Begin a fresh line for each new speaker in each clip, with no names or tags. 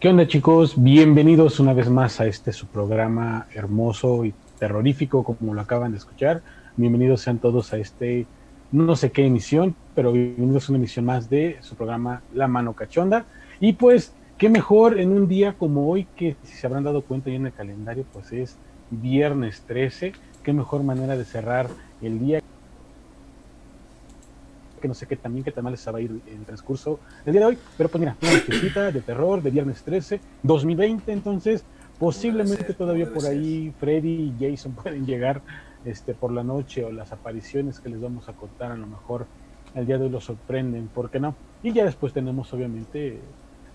¿Qué onda chicos? Bienvenidos una vez más a este su programa hermoso y terrorífico como lo acaban de escuchar. Bienvenidos sean todos a este no sé qué emisión, pero bienvenidos a una emisión más de su programa La Mano Cachonda. Y pues, qué mejor en un día como hoy, que si se habrán dado cuenta ya en el calendario, pues es viernes 13. Qué mejor manera de cerrar el día que no sé qué también qué tamales se va a ir en transcurso el día de hoy, pero pues mira, una nochecita de terror de viernes 13, 2020, entonces posiblemente todavía por ahí Freddy y Jason pueden llegar este por la noche o las apariciones que les vamos a contar a lo mejor el día de hoy los sorprenden, ¿por qué no? Y ya después tenemos obviamente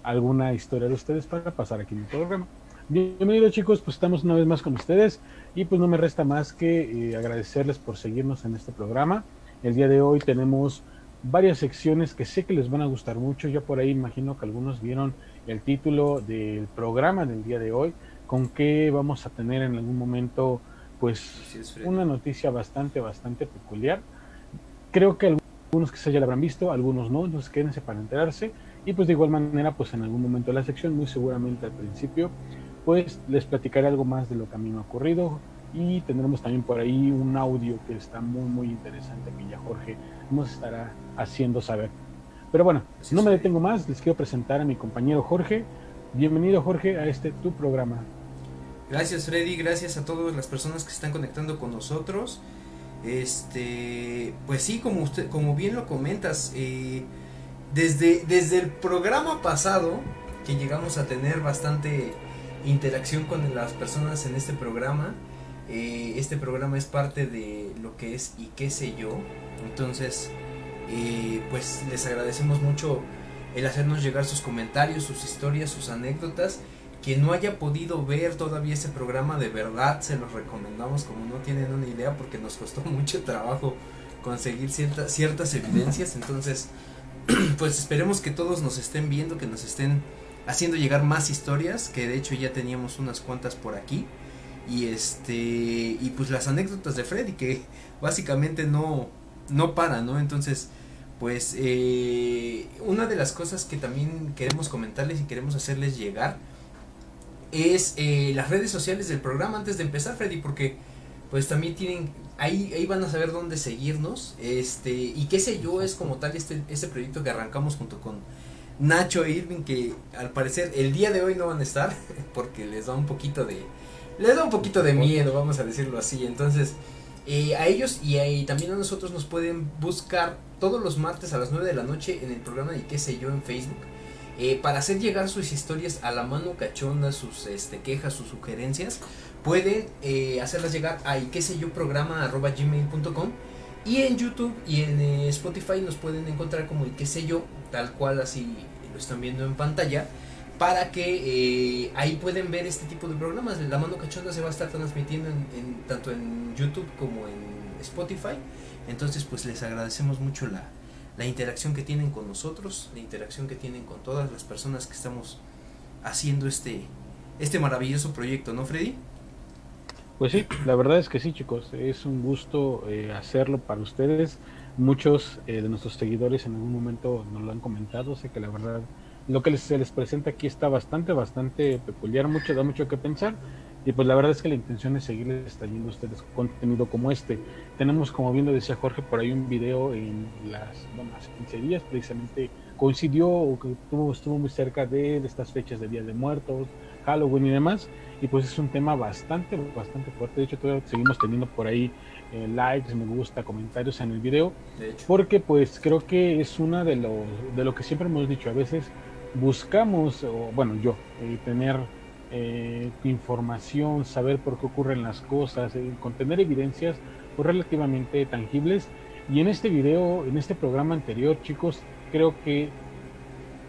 alguna historia de ustedes para pasar aquí en el programa. Bienvenidos chicos, pues estamos una vez más con ustedes y pues no me resta más que eh, agradecerles por seguirnos en este programa. El día de hoy tenemos varias secciones que sé que les van a gustar mucho. Ya por ahí imagino que algunos vieron el título del programa del día de hoy, con que vamos a tener en algún momento pues una noticia bastante, bastante peculiar. Creo que algunos que ya la habrán visto, algunos no, entonces quédense para enterarse. Y pues de igual manera, pues en algún momento de la sección, muy seguramente al principio, pues les platicaré algo más de lo que a mí me ha ocurrido, y tendremos también por ahí un audio que está muy muy interesante que ya Jorge nos estará haciendo saber. Pero bueno, no me detengo más, les quiero presentar a mi compañero Jorge. Bienvenido Jorge a este tu programa.
Gracias Freddy, gracias a todas las personas que están conectando con nosotros. Este, pues sí, como usted, como bien lo comentas, eh, desde, desde el programa pasado que llegamos a tener bastante interacción con las personas en este programa, eh, este programa es parte de lo que es y qué sé yo. Entonces, eh, pues les agradecemos mucho el hacernos llegar sus comentarios, sus historias, sus anécdotas. Quien no haya podido ver todavía ese programa, de verdad se los recomendamos como no tienen una idea porque nos costó mucho trabajo conseguir ciertas ciertas evidencias. Entonces, pues esperemos que todos nos estén viendo, que nos estén haciendo llegar más historias, que de hecho ya teníamos unas cuantas por aquí y este y pues las anécdotas de Freddy que básicamente no no para no entonces pues eh, una de las cosas que también queremos comentarles y queremos hacerles llegar es eh, las redes sociales del programa antes de empezar Freddy porque pues también tienen ahí ahí van a saber dónde seguirnos este y qué sé yo es como tal este este proyecto que arrancamos junto con Nacho e Irving que al parecer el día de hoy no van a estar porque les da un poquito de les da un poquito de miedo, vamos a decirlo así. Entonces, eh, a ellos y, también a nosotros nos pueden buscar todos los martes a las 9 de la noche en el programa de qué sé yo en Facebook. Eh, para hacer llegar sus historias a la mano cachonda, sus este, quejas, sus sugerencias, pueden eh, hacerlas llegar a y qué sé yo programa arroba gmail.com y en YouTube y en Spotify nos pueden encontrar como y qué sé yo, tal cual así lo están viendo en pantalla para que eh, ahí pueden ver este tipo de programas. La mano cachonda se va a estar transmitiendo en, tanto en YouTube como en Spotify. Entonces, pues les agradecemos mucho la, la interacción que tienen con nosotros, la interacción que tienen con todas las personas que estamos haciendo este, este maravilloso proyecto, ¿no, Freddy?
Pues sí, la verdad es que sí, chicos, es un gusto eh, hacerlo para ustedes. Muchos eh, de nuestros seguidores en algún momento nos lo han comentado, sé que la verdad lo que se les presenta aquí está bastante, bastante peculiar, mucho, da mucho que pensar. Y pues la verdad es que la intención es seguirles trayendo a ustedes contenido como este. Tenemos, como bien lo decía Jorge, por ahí un video en las, bueno, hace 15 días precisamente coincidió o que estuvo, estuvo muy cerca de, estas fechas de Día de Muertos, Halloween y demás. Y pues es un tema bastante, bastante fuerte. De hecho, todavía seguimos teniendo por ahí eh, likes, me gusta, comentarios en el video. Porque pues creo que es una de, los, de lo que siempre hemos dicho. A veces buscamos, o, bueno, yo, eh, tener eh, información, saber por qué ocurren las cosas, eh, contener evidencias pues, relativamente tangibles. Y en este video, en este programa anterior, chicos, creo que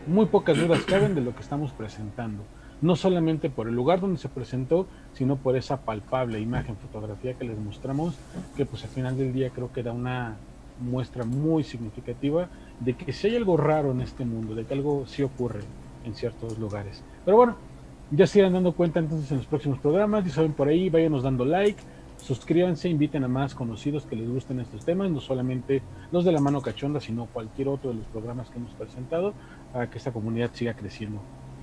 muy pocas dudas caben de lo que estamos presentando. No solamente por el lugar donde se presentó, sino por esa palpable imagen, fotografía que les mostramos, que pues al final del día creo que da una muestra muy significativa de que si hay algo raro en este mundo, de que algo sí ocurre en ciertos lugares. Pero bueno, ya se irán dando cuenta entonces en los próximos programas, ya saben por ahí, váyanos dando like, suscríbanse, inviten a más conocidos que les gusten estos temas, no solamente los de la mano cachonda, sino cualquier otro de los programas que hemos presentado, para que esta comunidad siga creciendo.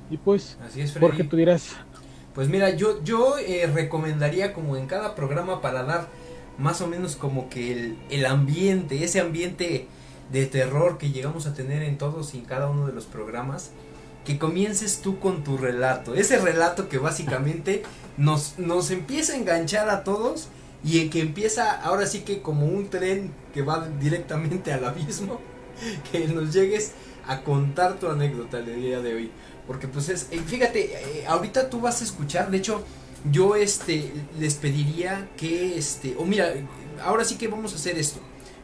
Y pues, Así es, Jorge, tú dirás.
Pues mira, yo, yo eh, recomendaría como en cada programa para dar más o menos como que el, el ambiente, ese ambiente de terror que llegamos a tener en todos y en cada uno de los programas, que comiences tú con tu relato. Ese relato que básicamente nos, nos empieza a enganchar a todos y que empieza ahora sí que como un tren que va directamente al abismo, que nos llegues a contar tu anécdota del día de hoy. Porque pues es, eh, fíjate, eh, ahorita tú vas a escuchar, de hecho, yo este les pediría que este, o mira, ahora sí que vamos a hacer esto,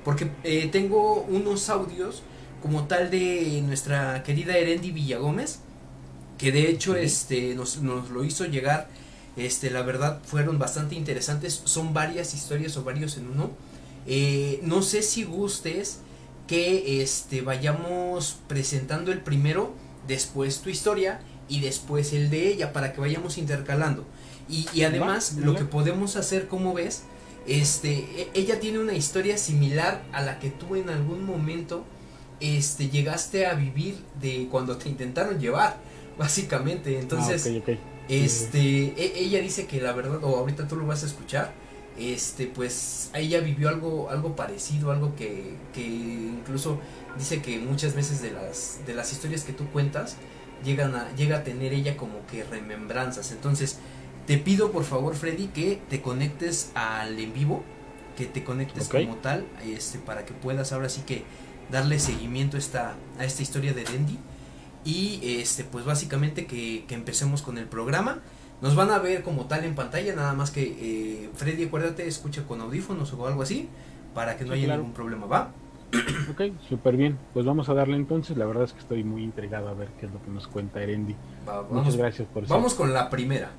porque eh, tengo unos audios como tal de nuestra querida Erendi Villagómez, que de hecho este nos, nos lo hizo llegar, este la verdad fueron bastante interesantes, son varias historias o varios en uno. no sé si gustes que este vayamos presentando el primero, después tu historia y después el de ella para que vayamos intercalando. Y, además lo que podemos hacer, como ves, este, e, ella tiene una historia similar a la que tú en algún momento este, llegaste a vivir de cuando te intentaron llevar, básicamente. Entonces, ah, este, e, ella dice que la verdad, o ahorita tú lo vas a escuchar, este, pues ella vivió algo, algo parecido, algo que, que incluso dice que muchas veces de las, de las historias que tú cuentas, llegan a, llega a tener ella como que remembranzas. Entonces, te pido por favor, Freddy, que te conectes al en vivo, que te conectes como tal, este, para que puedas ahora sí que darle seguimiento a esta, a esta historia de Dendi. Y este, pues básicamente que, que empecemos con el programa. Nos van a ver como tal en pantalla, nada más que eh, Freddy, acuérdate, escucha con audífonos o algo así, para que no haya ningún problema, ¿va?
Ok, súper bien. Pues vamos a darle entonces. La verdad es que estoy muy intrigado a ver qué es lo que nos cuenta Erendi. Muchas gracias por
eso. Vamos con la primera.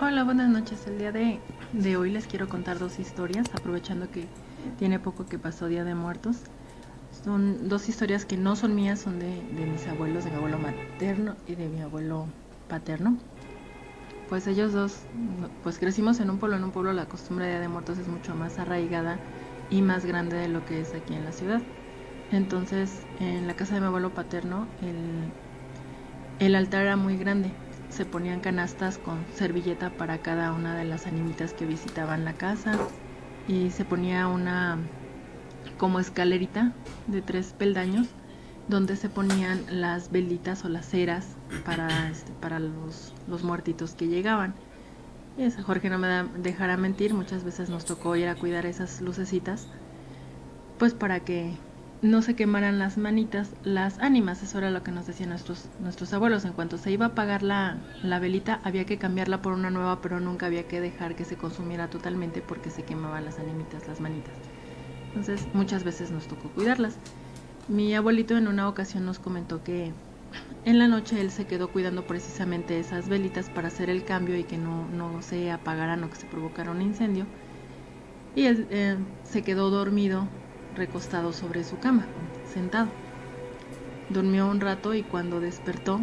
Hola, buenas noches. El día de, de hoy les quiero contar dos historias, aprovechando que tiene poco que pasó Día de Muertos. Son dos historias que no son mías, son de, de mis abuelos, de mi abuelo materno y de mi abuelo paterno pues ellos dos, pues crecimos en un pueblo, en un pueblo la costumbre de Día de Muertos es mucho más arraigada y más grande de lo que es aquí en la ciudad. Entonces, en la casa de mi abuelo paterno, el, el altar era muy grande. Se ponían canastas con servilleta para cada una de las animitas que visitaban la casa y se ponía una como escalerita de tres peldaños donde se ponían las velitas o las ceras para, este, para los, muertitos que llegaban. Y Jorge no me dejará mentir, muchas veces nos tocó ir a cuidar esas lucecitas, pues para que no se quemaran las manitas, las ánimas, eso era lo que nos decían nuestros, nuestros abuelos. En cuanto se iba a apagar la, la velita, había que cambiarla por una nueva, pero nunca había que dejar que se consumiera totalmente porque se quemaban las animitas, las manitas. Entonces, muchas veces nos tocó cuidarlas. Mi abuelito en una ocasión nos comentó que en la noche él se quedó cuidando precisamente esas velitas para hacer el cambio y que no, no se apagaran o que se provocara un incendio. Y él eh, se quedó dormido, recostado sobre su cama, sentado. Durmió un rato y cuando despertó,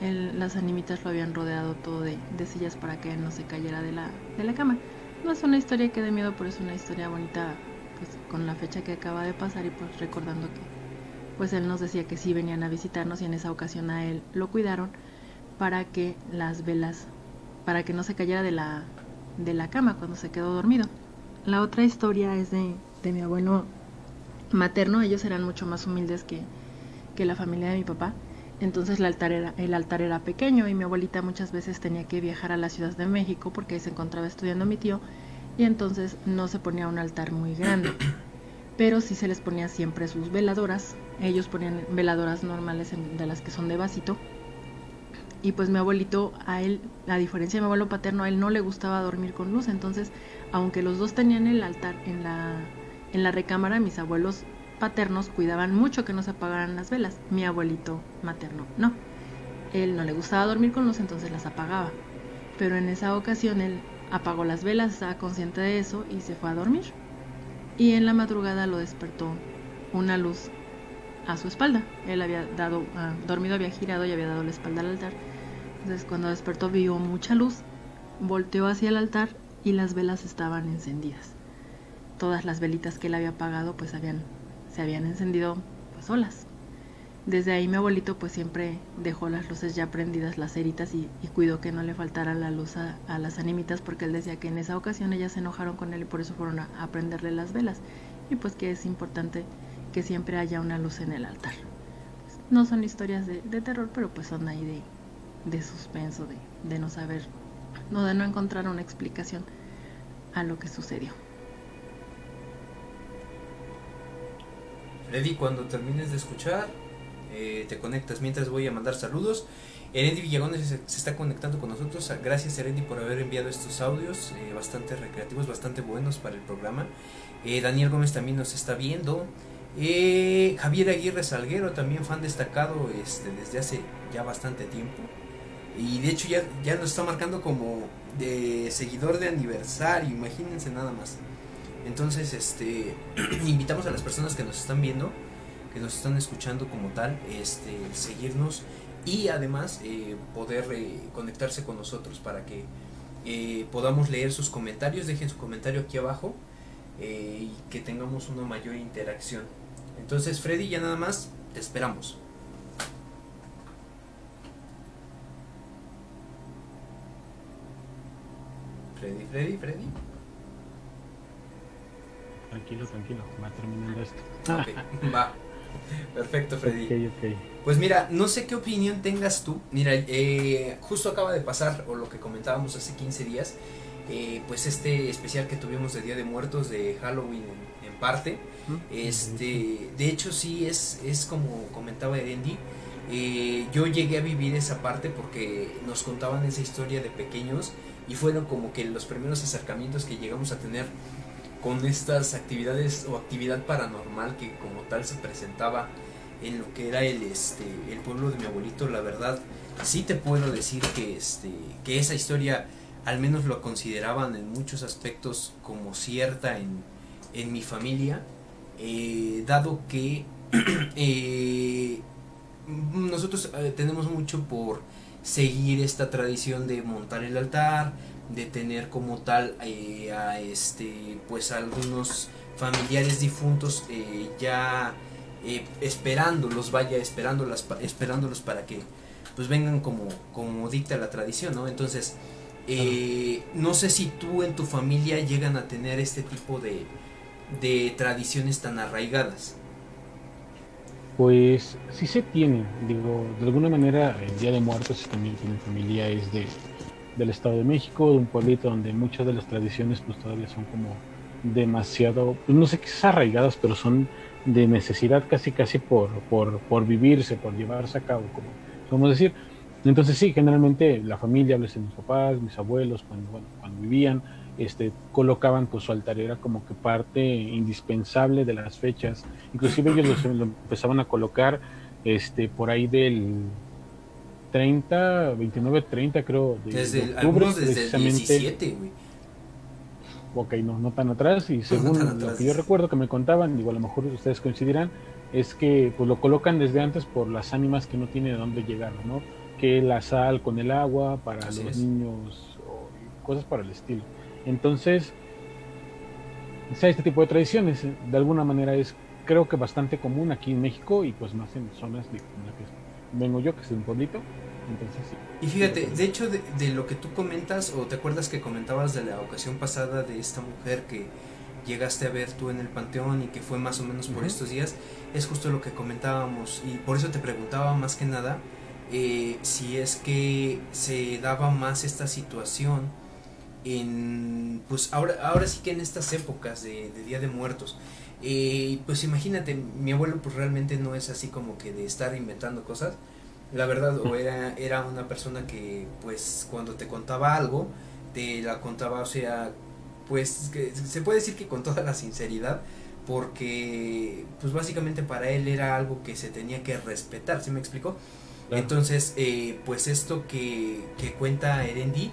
las animitas lo habían rodeado todo de, de, sillas para que él no se cayera de la, de la cama. No es una historia que dé miedo, pero es una historia bonita pues, con la fecha que acaba de pasar y pues recordando que pues él nos decía que sí venían a visitarnos y en esa ocasión a él lo cuidaron para que las velas, para que no se cayera de la, de la cama cuando se quedó dormido. La otra historia es de, de mi abuelo materno, ellos eran mucho más humildes que, que la familia de mi papá. Entonces el altar, era, el altar era pequeño y mi abuelita muchas veces tenía que viajar a la Ciudad de México porque ahí se encontraba estudiando mi tío y entonces no se ponía un altar muy grande pero sí se les ponía siempre sus veladoras. Ellos ponían veladoras normales de las que son de vasito. Y pues mi abuelito, a él, a diferencia de mi abuelo paterno, a él no le gustaba dormir con luz. Entonces, aunque los dos tenían el altar en la, en la recámara, mis abuelos paternos cuidaban mucho que no se apagaran las velas. Mi abuelito materno no. Él no le gustaba dormir con luz, entonces las apagaba. Pero en esa ocasión él apagó las velas, estaba consciente de eso y se fue a dormir y en la madrugada lo despertó una luz a su espalda. Él había dado, ah, dormido había girado y había dado la espalda al altar. Entonces cuando despertó vio mucha luz, volteó hacia el altar y las velas estaban encendidas. Todas las velitas que él había apagado pues habían, se habían encendido pues solas. Desde ahí mi abuelito pues siempre dejó las luces ya prendidas, las ceritas y, cuidó que no le faltara la luz a, las animitas porque él decía que en esa ocasión ellas se enojaron con él y por eso fueron a, prenderle las velas y pues que es importante que siempre haya una luz en el altar. no son historias de, terror, pero pues son ahí de, de suspenso, de, de no saber, no de no encontrar una explicación a lo que sucedió.
Freddy, cuando termines de escuchar, eh, te conectas mientras voy a mandar saludos. Erendi Villagones se, está conectando con nosotros. Gracias Erendi por haber enviado estos audios, eh, bastante recreativos, bastante buenos para el programa. Eh, Daniel Gómez también nos está viendo. Javier Aguirre Salguero, también fan destacado este, desde hace ya bastante tiempo. Y de hecho ya, ya nos está marcando como de seguidor de aniversario, imagínense nada más. Entonces, este, invitamos a las personas que nos están viendo que nos están escuchando como tal, este, seguirnos y además eh, poder eh, conectarse con nosotros para que eh, podamos leer sus comentarios. Dejen su comentario aquí abajo y que tengamos una mayor interacción. Entonces, Freddy, ya nada más, te esperamos. Freddy, Freddy, Freddy.
Tranquilo, tranquilo, va terminando esto.
Ok, va. Perfecto, Freddy. Pues mira, no sé qué opinión tengas tú. Mira, eh, justo acaba de pasar, o lo que comentábamos hace 15 días, eh, pues este especial que tuvimos de Día de Muertos de Halloween en, parte. Este, de hecho sí es, es como comentaba Erendi. Eh, yo llegué a vivir esa parte porque nos contaban esa historia de pequeños y fueron como que los primeros acercamientos que llegamos a tener con estas actividades o actividad paranormal que como tal se presentaba en lo que era el este el pueblo de mi abuelito la verdad sí te puedo decir que este que esa historia al menos lo consideraban en muchos aspectos como cierta en, en mi familia eh, dado que eh, nosotros eh, tenemos mucho por seguir esta tradición de montar el altar de tener como tal eh, a este pues algunos familiares difuntos eh, ya eh, esperándolos vaya esperándolas esperándolos para que pues vengan como como dicta la tradición no entonces no sé si tú en tu familia llegan a tener este tipo de, de tradiciones tan arraigadas.
Pues sí se tiene digo de alguna manera el día de muertos también tiene familia es de del Estado de México, de un pueblito donde muchas de las tradiciones pues todavía son como demasiado, pues no sé qué arraigadas, pero son de necesidad casi casi por, por, por vivirse, por llevarse a cabo, como podemos decir. Entonces sí, generalmente la familia, de mis papás, mis abuelos, cuando, cuando vivían, este, colocaban pues su altar, era como que parte indispensable de las fechas. Inclusive ellos lo, lo empezaban a colocar este, por ahí del 30, 29, 30 creo.
desde el, octubre, desde el 17, güey.
Ok, no, no tan atrás y según lo que yo recuerdo que me contaban, digo, a lo mejor ustedes coincidirán, es que pues lo colocan desde antes por las ánimas que no tiene de dónde llegar, ¿no? Que la sal con el agua para los niños o cosas para el estilo. Entonces, sea, este tipo de tradiciones, de alguna manera es creo que bastante común aquí en México y pues más en zonas de, en la que vengo yo, que es un pueblito. Entonces, sí.
Y fíjate, de hecho, de, lo que tú comentas, o te acuerdas que comentabas de la ocasión pasada de esta mujer que llegaste a ver tú en el panteón y que fue más o menos por estos días, es justo lo que comentábamos. Y por eso te preguntaba más que nada eh, si es que se daba más esta situación en, pues ahora, ahora sí que en estas épocas de, de Día de Muertos. Eh, pues imagínate, mi abuelo pues realmente no es así como que de estar inventando cosas. La verdad, o era, era una persona que pues cuando te contaba algo, te la contaba, o sea, pues que se puede decir que con toda la sinceridad, porque pues básicamente para él era algo que se tenía que respetar, ¿sí me explicó? Entonces, eh, pues esto que, que cuenta Erendi,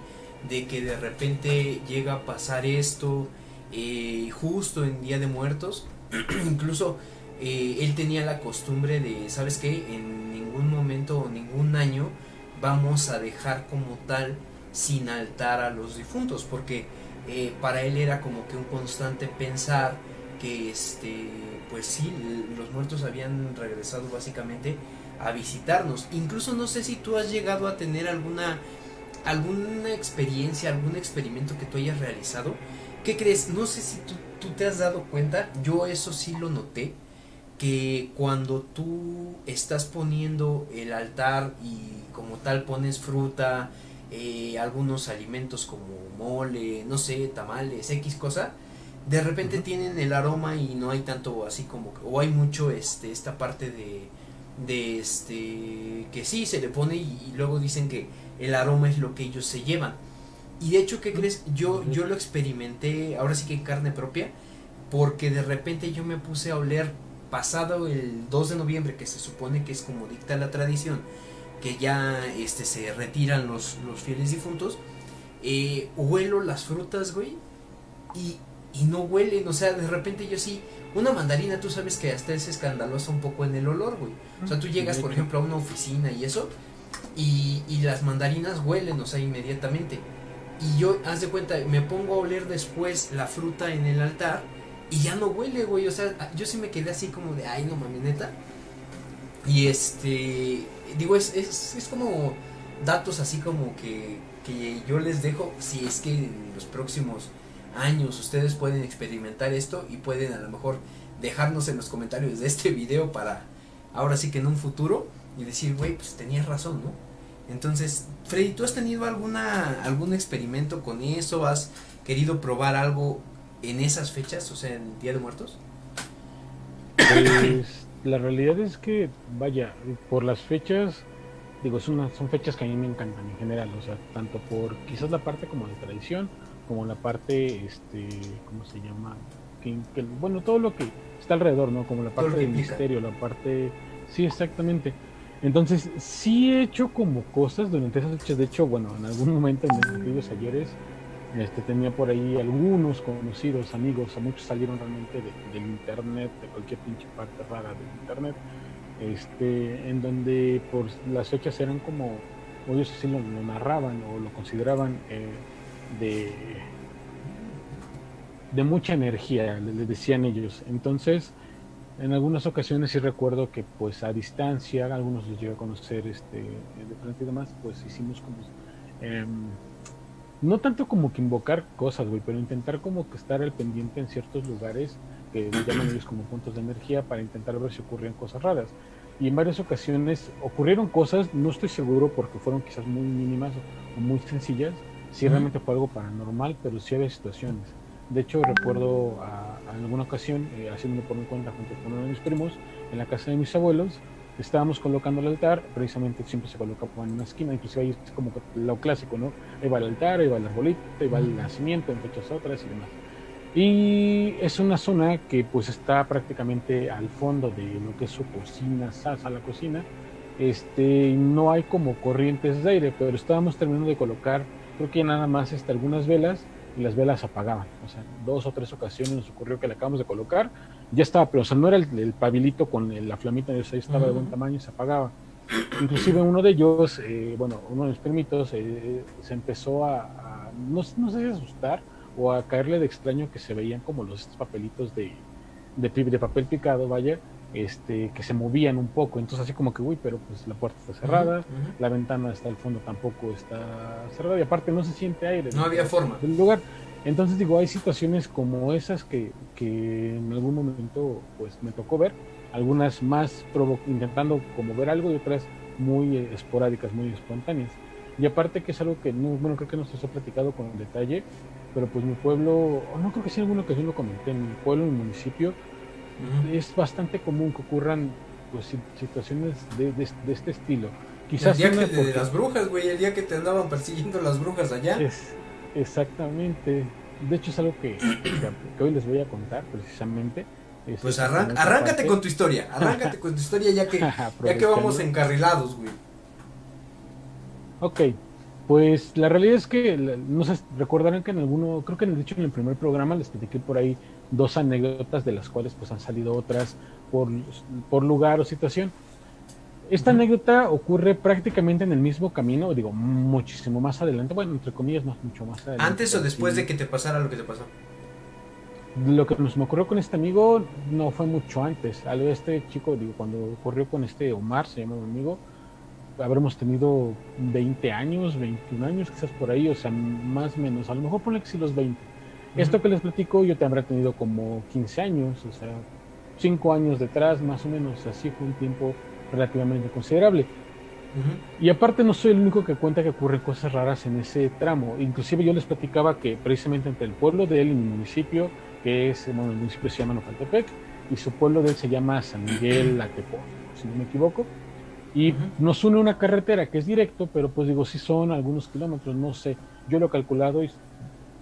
de que de repente llega a pasar esto, eh, justo en Día de Muertos, incluso eh, él tenía la costumbre de, ¿sabes qué? En ningún momento o ningún año vamos a dejar como tal sin altar a los difuntos, porque eh, para él era como que un constante pensar que este pues sí los muertos habían regresado básicamente a visitarnos. Incluso no sé si tú has llegado a tener alguna alguna experiencia, algún experimento que tú hayas realizado. ¿Qué crees? No sé si tú, tú te has dado cuenta, yo eso sí lo noté, que cuando tú estás poniendo el altar y como tal pones fruta, eh, algunos alimentos como mole, no sé, tamales, X cosa, de repente tienen el aroma y no hay tanto así como, o hay mucho este, esta parte de, de este, que sí se le pone y, luego dicen que el aroma es lo que ellos se llevan. Y de hecho, ¿qué crees? Yo, yo lo experimenté, ahora sí que en carne propia, porque de repente yo me puse a oler pasado el 2 de noviembre, que se supone que es como dicta la tradición, que ya este, se retiran los, los fieles difuntos, eh, huelo las frutas, güey, y, y no huelen, o sea, de repente yo sí, una mandarina tú sabes que hasta es escandalosa un poco en el olor, güey. O sea, tú llegas, por ejemplo, a una oficina y eso, y, y las mandarinas huelen, o sea, inmediatamente. Y yo, haz de cuenta, me pongo a oler después la fruta en el altar y ya no huele, güey. O sea, yo sí me quedé así como de, ay, no mami, neta. Y este, digo, es, es, es como datos así como que, que yo les dejo, si es que en los próximos años ustedes pueden experimentar esto y pueden a lo mejor dejarnos en los comentarios de este video para ahora sí que en un futuro y decir, güey, pues tenías razón, ¿no? Entonces, Freddy, ¿tú has tenido alguna algún experimento con eso? ¿Has querido probar algo en esas fechas, o sea, en Día de Muertos?
Pues la realidad es que, vaya, por las fechas, digo, son, son fechas que a mí me encantan en general, o sea, tanto por quizás la parte como de tradición, como la parte, este, ¿cómo se llama? Que, bueno, todo lo que está alrededor, ¿no? Como la parte del misterio, la parte... Sí, exactamente. Entonces, sí he hecho como cosas durante esas fechas. De hecho, bueno, en algún momento en aquellos ayeres este, tenía por ahí algunos conocidos, amigos, muchos salieron realmente del internet, de cualquier pinche parte rara del internet, este, en donde por las fechas eran como, o ellos así lo, narraban o lo consideraban eh, de, de mucha energía, les decían ellos. Entonces, en algunas ocasiones sí recuerdo que pues a distancia, algunos los llegué a conocer este, de frente y demás, pues hicimos como... Eh, no tanto como que invocar cosas, güey, pero intentar como que estar al pendiente en ciertos lugares que llaman ellos como puntos de energía para intentar ver si ocurrían cosas raras. Y en varias ocasiones ocurrieron cosas, no estoy seguro porque fueron quizás muy mínimas o muy sencillas, si realmente fue algo paranormal, pero sí había situaciones. De hecho, recuerdo a, alguna ocasión, eh, por mi cuenta junto con uno de mis primos, en la casa de mis abuelos, estábamos colocando el altar, precisamente siempre se coloca en una esquina, inclusive ahí es como lo clásico, ¿no? Ahí va el altar, ahí va el arbolito, ahí va el nacimiento, entre muchas otras y demás. Y es una zona que pues está prácticamente al fondo de lo que es su cocina, a la cocina. Este, no hay como corrientes de aire, pero estábamos terminando de colocar, creo que nada más este, algunas velas y las velas apagaban. O sea, dos o tres ocasiones nos ocurrió que la acabamos de colocar ya estaba, pero o sea, no era el, pabilito con la flamita, ahí estaba de buen tamaño y se apagaba. Inclusive uno de ellos, eh, bueno, uno de los permitos, eh, se empezó a, no, no, sé si asustar o a caerle de extraño que se veían como los papelitos de, de, de, papel picado, vaya, este, que se movían un poco. Entonces así como que, uy, pero pues la puerta está cerrada, la ventana está al fondo tampoco está cerrada y aparte no se siente aire.
No había forma.
Del lugar. Entonces digo, hay situaciones como esas que, que en algún momento pues me tocó ver, algunas más intentando como ver algo y otras muy esporádicas, muy espontáneas. Y aparte que es algo que no, bueno, creo que no se ha platicado con detalle, pero pues mi pueblo, no creo que sí en alguna ocasión lo comenté, en mi pueblo, en mi municipio, es bastante común que ocurran pues situaciones de, de, este estilo.
Quizás el día que de las brujas, güey, el día que te andaban persiguiendo las brujas allá.
Es, Exactamente. De hecho es algo que, que, hoy les voy a contar precisamente.
pues arráncate con tu historia, arráncate con tu historia ya que, ya que vamos encarrilados, güey.
Ok, pues la realidad es que, no sé, recordarán que en alguno, creo que de hecho en el primer programa les platiqué por ahí dos anécdotas de las cuales pues han salido otras por, por lugar o situación. Esta anécdota ocurre prácticamente en el mismo camino, digo, muchísimo más adelante, bueno, entre comillas, más, mucho más adelante.
¿Antes o después de que te pasara lo que te pasó?
lo que nos me ocurrió con este amigo no fue mucho antes. Algo este chico, digo, cuando ocurrió con este Omar, se llama mi amigo, habremos tenido 20 años, 21 años, quizás por ahí, o sea, más o menos, a lo mejor ponle que sí los 20. Esto que les platico, yo te habrá tenido como 15 años, o sea, 5 años detrás, más o menos, así fue un tiempo relativamente considerable. Y aparte no soy el único que cuenta que ocurren cosas raras en ese tramo. Inclusive yo les platicaba que precisamente entre el pueblo de él y mi municipio, que es, bueno, el municipio se llama Nopaltepec, y su pueblo de él se llama San Miguel Atepec, si no me equivoco. Y nos une una carretera que es directo, pero pues digo, si son algunos kilómetros, no sé. Yo lo he calculado y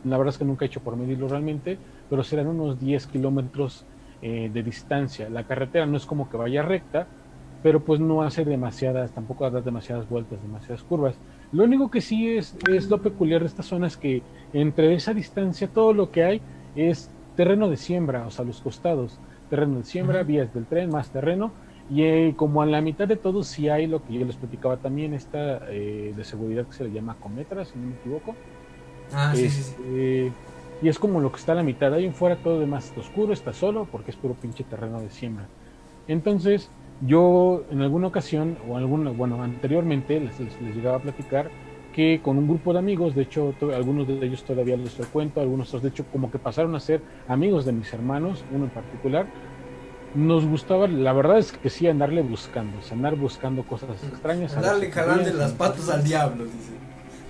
la verdad es que nunca he hecho por medirlo realmente, pero serán unos 10 kilómetros eh, de distancia. La carretera no es como que vaya recta, pero pues no hace demasiadas, tampoco da demasiadas vueltas, demasiadas curvas. Lo único que sí es, es lo peculiar de esta zona es que entre esa distancia todo lo que hay es terreno de siembra, o sea, los costados, terreno de siembra, vías del tren, más terreno, y eh, como a la mitad de todo sí hay lo que yo les platicaba también, esta eh, de seguridad que se le llama Cometra, si no me equivoco.
Ah, sí, sí, sí.
Este, y es como lo que está a la mitad, ahí en fuera todo demás está oscuro, está solo, porque es puro pinche terreno de siembra. Entonces, yo en alguna ocasión, o alguna, bueno, anteriormente les, les, llegaba a platicar que con un grupo de amigos, de hecho, algunos de ellos todavía les cuento, algunos de hecho como que pasaron a ser amigos de mis hermanos, uno en particular, nos gustaba, la verdad es que sí, andarle buscando, andar buscando cosas extrañas.
Darle de las patas al diablo, dice.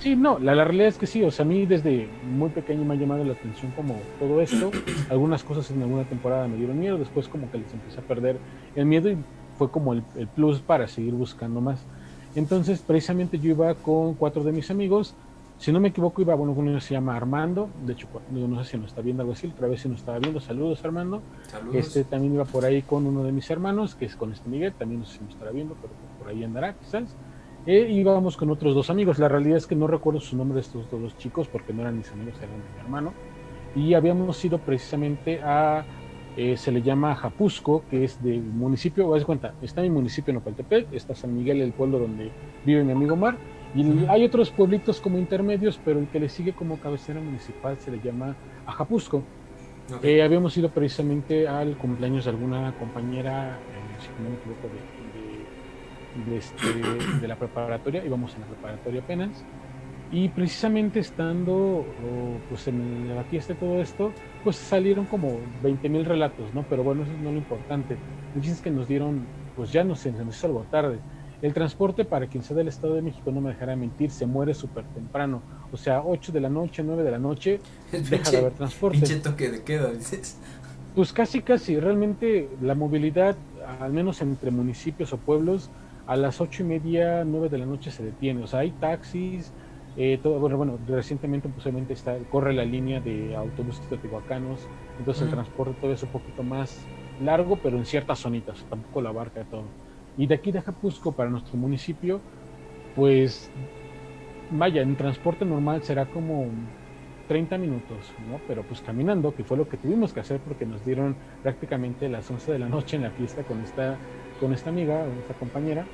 Sí, no, la, la, realidad es que sí, o sea, a mí desde muy pequeño me ha llamado la atención como todo esto. Algunas cosas en alguna temporada me dieron miedo, después como que les empecé a perder el miedo y fue como el, el plus para seguir buscando más. Entonces, precisamente yo iba con cuatro de mis amigos si no me equivoco, iba, bueno, uno se llama Armando, de hecho, no sé si nos está viendo algo así, otra vez si nos estaba viendo, saludos Armando.
Saludos.
Este también iba por ahí con uno de mis hermanos, que es con este Miguel, también no sé si nos estará viendo, pero por ahí andará quizás. Íbamos con otros dos amigos, la realidad es que no recuerdo su nombre de estos dos chicos, porque no eran mis amigos, eran de mi hermano. Y habíamos ido precisamente a, eh, se le llama Japusco, que es del municipio, vas cuenta, está mi municipio en Opaltepec, está San Miguel, el pueblo donde vive mi amigo Mar, y hay otros pueblitos como intermedios, pero el que le sigue como cabecera municipal se le llama Ajapusco. Eh, habíamos ido precisamente al cumpleaños de alguna compañera, eh, si no me equivoco, de, de, este, de, la preparatoria, íbamos en la preparatoria apenas. Y precisamente estando pues en la fiesta y todo esto, pues salieron como 20 mil relatos, ¿no? Pero bueno, eso no es lo importante. Lo que es que nos dieron, pues ya no sé, se nos hizo algo tarde el transporte, para quien sea del Estado de México, no me dejará mentir, se muere súper temprano. O sea, 8 de la noche, 9 de la noche, deja de haber transporte.
Pinche toque de queda, dices.
Pues casi, casi. Realmente la movilidad, al menos entre municipios o pueblos, a las 8 y media, 9 de la noche se detiene. O sea, hay taxis, eh, todo, bueno, bueno, recientemente posiblemente está, corre la línea de autobuses teotihuacanos, entonces el transporte todavía es un poquito más largo, pero en ciertas zonitas, tampoco la abarca todo. Y de aquí de Japusco para nuestro municipio, pues vaya, en transporte normal será como 30 minutos, ¿no? Pero pues caminando, que fue lo que tuvimos que hacer porque nos dieron prácticamente las 11 de la noche en la fiesta con esta, con esta amiga, esta compañera.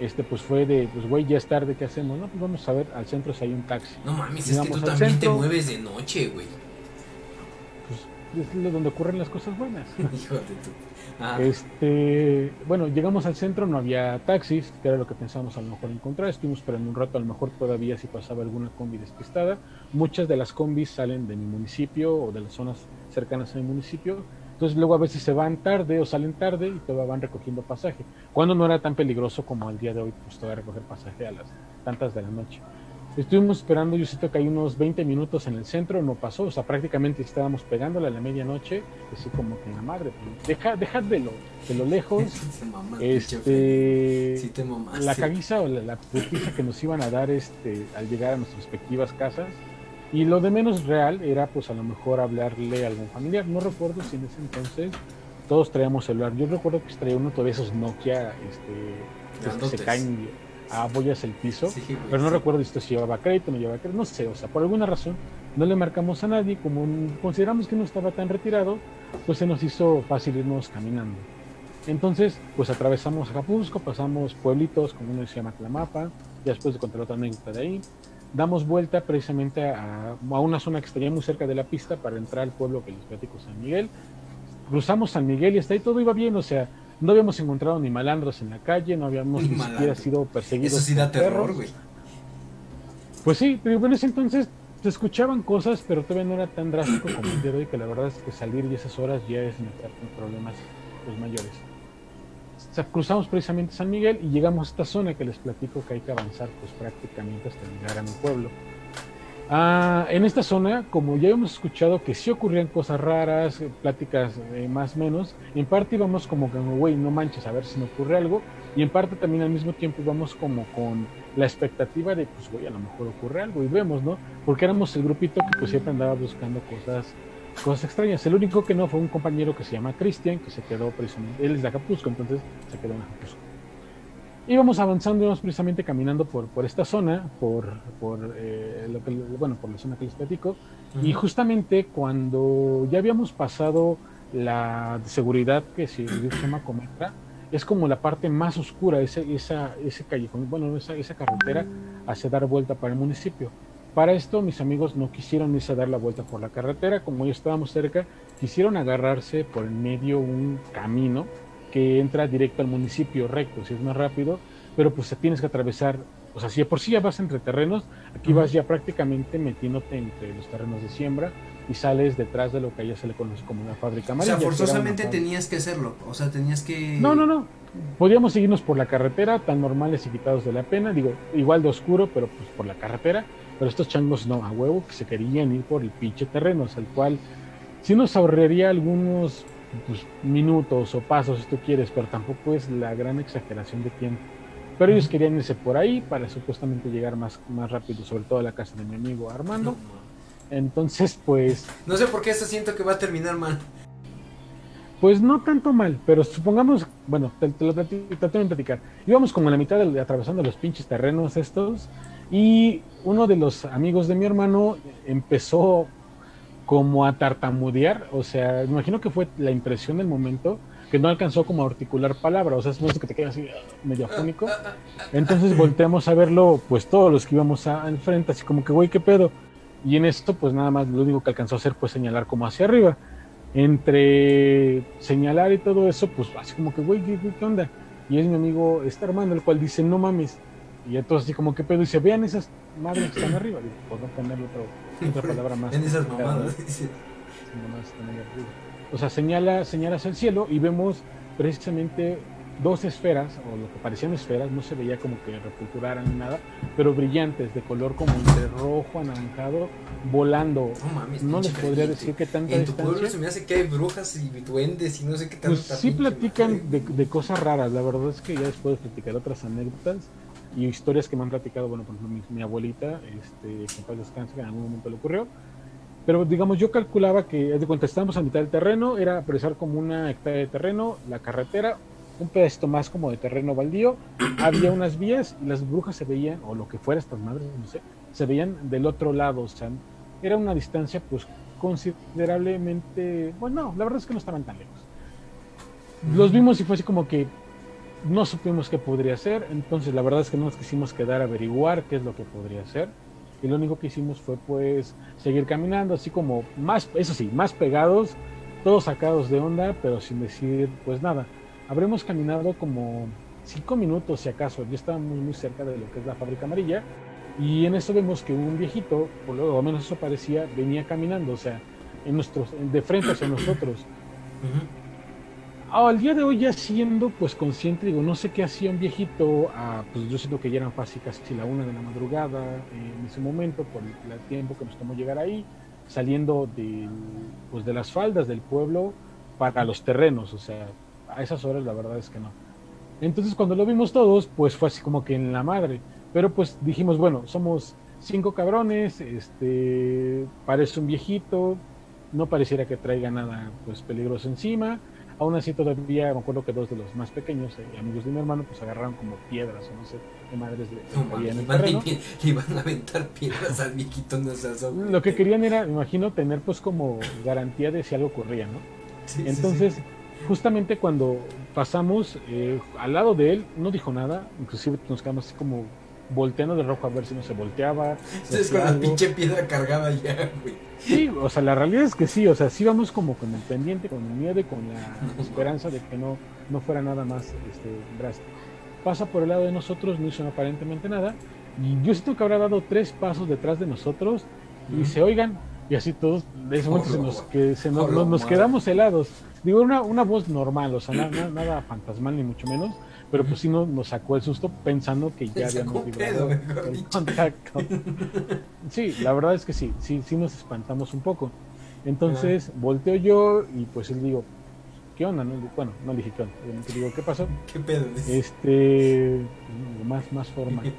Este, pues fue de, pues güey, ya es tarde, ¿qué hacemos? No, pues vamos a ver, al centro si hay un taxi.
No mames, es que tú también te mueves de noche, güey.
Pues es donde ocurren las cosas buenas.
Hijo de tu
este, bueno, llegamos al centro, no había taxis, que era lo que pensábamos a lo mejor encontrar. Estuvimos esperando un rato, a lo mejor todavía si pasaba alguna combi despistada. Muchas de las combis salen de mi municipio o de las zonas cercanas a mi municipio. Entonces luego a veces se van tarde o salen tarde y todavía van recogiendo pasaje. Cuando no era tan peligroso como el día de hoy, pues todavía recoger pasaje a las tantas de la noche. Estuvimos esperando, yo siento que hay unos 20 minutos en el centro, no pasó, o sea, prácticamente estábamos pegándole a la medianoche, así como que la madre, deja, dejad de lo, de lo lejos, este, la cabeza o la, la que nos iban a dar este, al llegar a nuestras respectivas casas, y lo de menos real era pues a lo mejor hablarle a algún familiar, no recuerdo si en ese entonces todos traíamos celular, yo recuerdo que traía uno de esos Nokia, este, que se caen apoyas el piso, pero no recuerdo esto si llevaba crédito, no llevaba crédito, no sé, o sea, por alguna razón no le marcamos a nadie, como consideramos que no estaba tan retirado, pues se nos hizo fácil irnos caminando. Entonces, pues atravesamos Acapulco, pasamos pueblitos, como uno se llama Tlamapa, y después de contar otra anécdota de ahí, damos vuelta precisamente a, a, una zona que estaría muy cerca de la pista para entrar al pueblo que les platico San Miguel. Cruzamos San Miguel y hasta ahí todo iba bien, o sea, no habíamos encontrado ni malandros en la calle, no habíamos ni, siquiera sido perseguidos.
Eso sí da terror, güey.
Pues sí, pero en ese entonces se escuchaban cosas, pero todavía no era tan drástico como el de hoy, que la verdad es que salir de esas horas ya es meter problemas pues, mayores. O sea, cruzamos precisamente San Miguel y llegamos a esta zona que les platico que hay que avanzar pues prácticamente hasta llegar a mi pueblo. Ah, en esta zona, como ya hemos escuchado que sí ocurrían cosas raras, eh, pláticas eh, más menos, en parte íbamos como que, güey, no manches, a ver si me ocurre algo, y en parte también al mismo tiempo íbamos como con la expectativa de, pues, güey, a lo mejor ocurre algo, y vemos, ¿no? Porque éramos el grupito que pues siempre andaba buscando cosas cosas extrañas. El único que no fue un compañero que se llama Cristian, que se quedó precisamente, él es de Acapulco, entonces se quedó en Acapulco. Íbamos avanzando, íbamos precisamente caminando por, por esta zona, por, por, eh, lo que, bueno, por la zona que les platico, y justamente cuando ya habíamos pasado la seguridad que se llama Cometra, es como la parte más oscura, ese, esa, ese callejón, bueno, esa, esa carretera hacia dar vuelta para el municipio. Para esto mis amigos no quisieron irse a dar la vuelta por la carretera, como ya estábamos cerca, quisieron agarrarse por el medio un camino que entra directo al municipio recto, si es más rápido, pero pues tienes que atravesar, o sea, si por sí ya vas entre terrenos, aquí vas ya prácticamente metiéndote entre los terrenos de siembra y sales detrás de lo que allá se le conoce como una fábrica amarilla.
O sea, forzosamente tenías que hacerlo, o sea, tenías que...
No, no, no, podíamos seguirnos por la carretera, tan normales y quitados de la pena, digo, igual de oscuro, pero pues por la carretera, pero estos changos no, a huevo que se querían ir por el pinche terreno, al cual sí nos ahorraría algunos pues, minutos o pasos si tú quieres, pero tampoco es la gran exageración de tiempo. Pero ellos querían irse por ahí para supuestamente llegar más, más rápido, sobre todo a la casa de mi amigo Armando. Entonces, pues...
No sé por qué esto siento que va a terminar mal.
Pues no tanto mal, pero supongamos, bueno, te, te lo tengo que platicar. Íbamos como a la mitad de, atravesando los pinches terrenos estos y uno de los amigos de mi hermano empezó como a tartamudear, o sea, imagino que fue la impresión del momento que no alcanzó como a articular palabras, o sea, es que te queda así medio afónico. Entonces volteamos a verlo, pues todos los que íbamos al frente, así como que, güey, ¿qué pedo? Y en esto, pues nada más lo único que alcanzó a hacer fue señalar como hacia arriba. Entre señalar y todo eso, pues así como que, güey, ¿qué, ¿qué, onda? Y es mi amigo, este hermano, el cual dice, no mames, y entonces así como que pedo, dice, vean esas madres que están arriba, digo, por no ponerle otra palabra más.
En esas mamadas,
O sea, señala, señala hacia el cielo y vemos precisamente dos esferas, o lo que parecían esferas, no se veía como que repulturaran ni nada, pero brillantes, de color como entre rojo, anaranjado, volando.
No mames,
no les podría decir qué tanta
En tu pueblo se me hace que hay brujas y duendes y no sé qué
tal. Pues sí platican de, de, cosas raras, la verdad es que ya después de platicar otras anécdotas, y historias que me han platicado, bueno, por ejemplo, mi, mi abuelita, este, que en paz descanse, que en algún momento le ocurrió. Pero digamos, yo calculaba que, de cuando estábamos a mitad del terreno, era apreciar como una hectárea de terreno, la carretera, un pedacito más como de terreno baldío, había unas vías y las brujas se veían, o lo que fuera estas madres, no sé, se veían del otro lado, o sea, era una distancia pues considerablemente, bueno, no, la verdad es que no estaban tan lejos. Los vimos y fue así como que no supimos qué podría ser, entonces la verdad es que no nos quisimos quedar a averiguar qué es lo que podría ser. Y lo único que hicimos fue pues seguir caminando, así como más, eso sí, más pegados, todos sacados de onda, pero sin decir pues nada. Habremos caminado como cinco minutos si acaso, ya estábamos muy cerca de lo que es la fábrica amarilla, y en eso vemos que un viejito, o lo menos eso parecía, venía caminando, o sea, en nuestros, de frente hacia nosotros. Al día de hoy ya siendo pues consciente, digo, no sé qué hacía un viejito, ah, pues yo siento que ya eran casi casi la una de la madrugada eh, en ese momento, por el, el, tiempo que nos tomó llegar ahí, saliendo de, pues, de las faldas del pueblo para los terrenos, o sea, a esas horas la verdad es que no. Entonces cuando lo vimos todos, pues fue así como que en la madre, pero pues dijimos, bueno, somos cinco cabrones, este, parece un viejito, no pareciera que traiga nada pues peligroso encima, Aún así todavía me acuerdo que dos de los más pequeños, eh, amigos de mi hermano, pues agarraron como piedras o no sé qué madres le,
no, en el terreno. Le iban a aventar piedras al viejito, no seas
Lo que querían era, me imagino, tener pues como garantía de si algo ocurría, ¿no?
Sí,
Entonces,
sí, sí.
justamente cuando pasamos eh, al lado de él, no dijo nada, inclusive nos quedamos así como volteando de rojo a ver si no se volteaba.
Ustedes con la pinche piedra cargada ya, güey.
Sí, o sea, la realidad es que sí, o sea, sí vamos como con el pendiente, con el miedo y con la esperanza de que no, no fuera nada más este, drástico. Pasa por el lado de nosotros, no hizo aparentemente nada, y yo siento que habrá dado tres pasos detrás de nosotros y se oigan, y así todos, de ese momento se nos, que, se nos, nos, quedamos helados. Digo, una, una voz normal, o sea, nada, nada fantasmal ni mucho menos, pero pues sí nos, nos sacó el susto pensando que ya habíamos
librado
el contacto. Sí, la verdad es que sí, sí, sí nos espantamos un poco. Entonces volteo yo y pues él digo, ¿qué onda? No? Bueno, no le dije qué onda, digo, ¿qué pasó?
¿Qué pedo?
Este, más, más forma.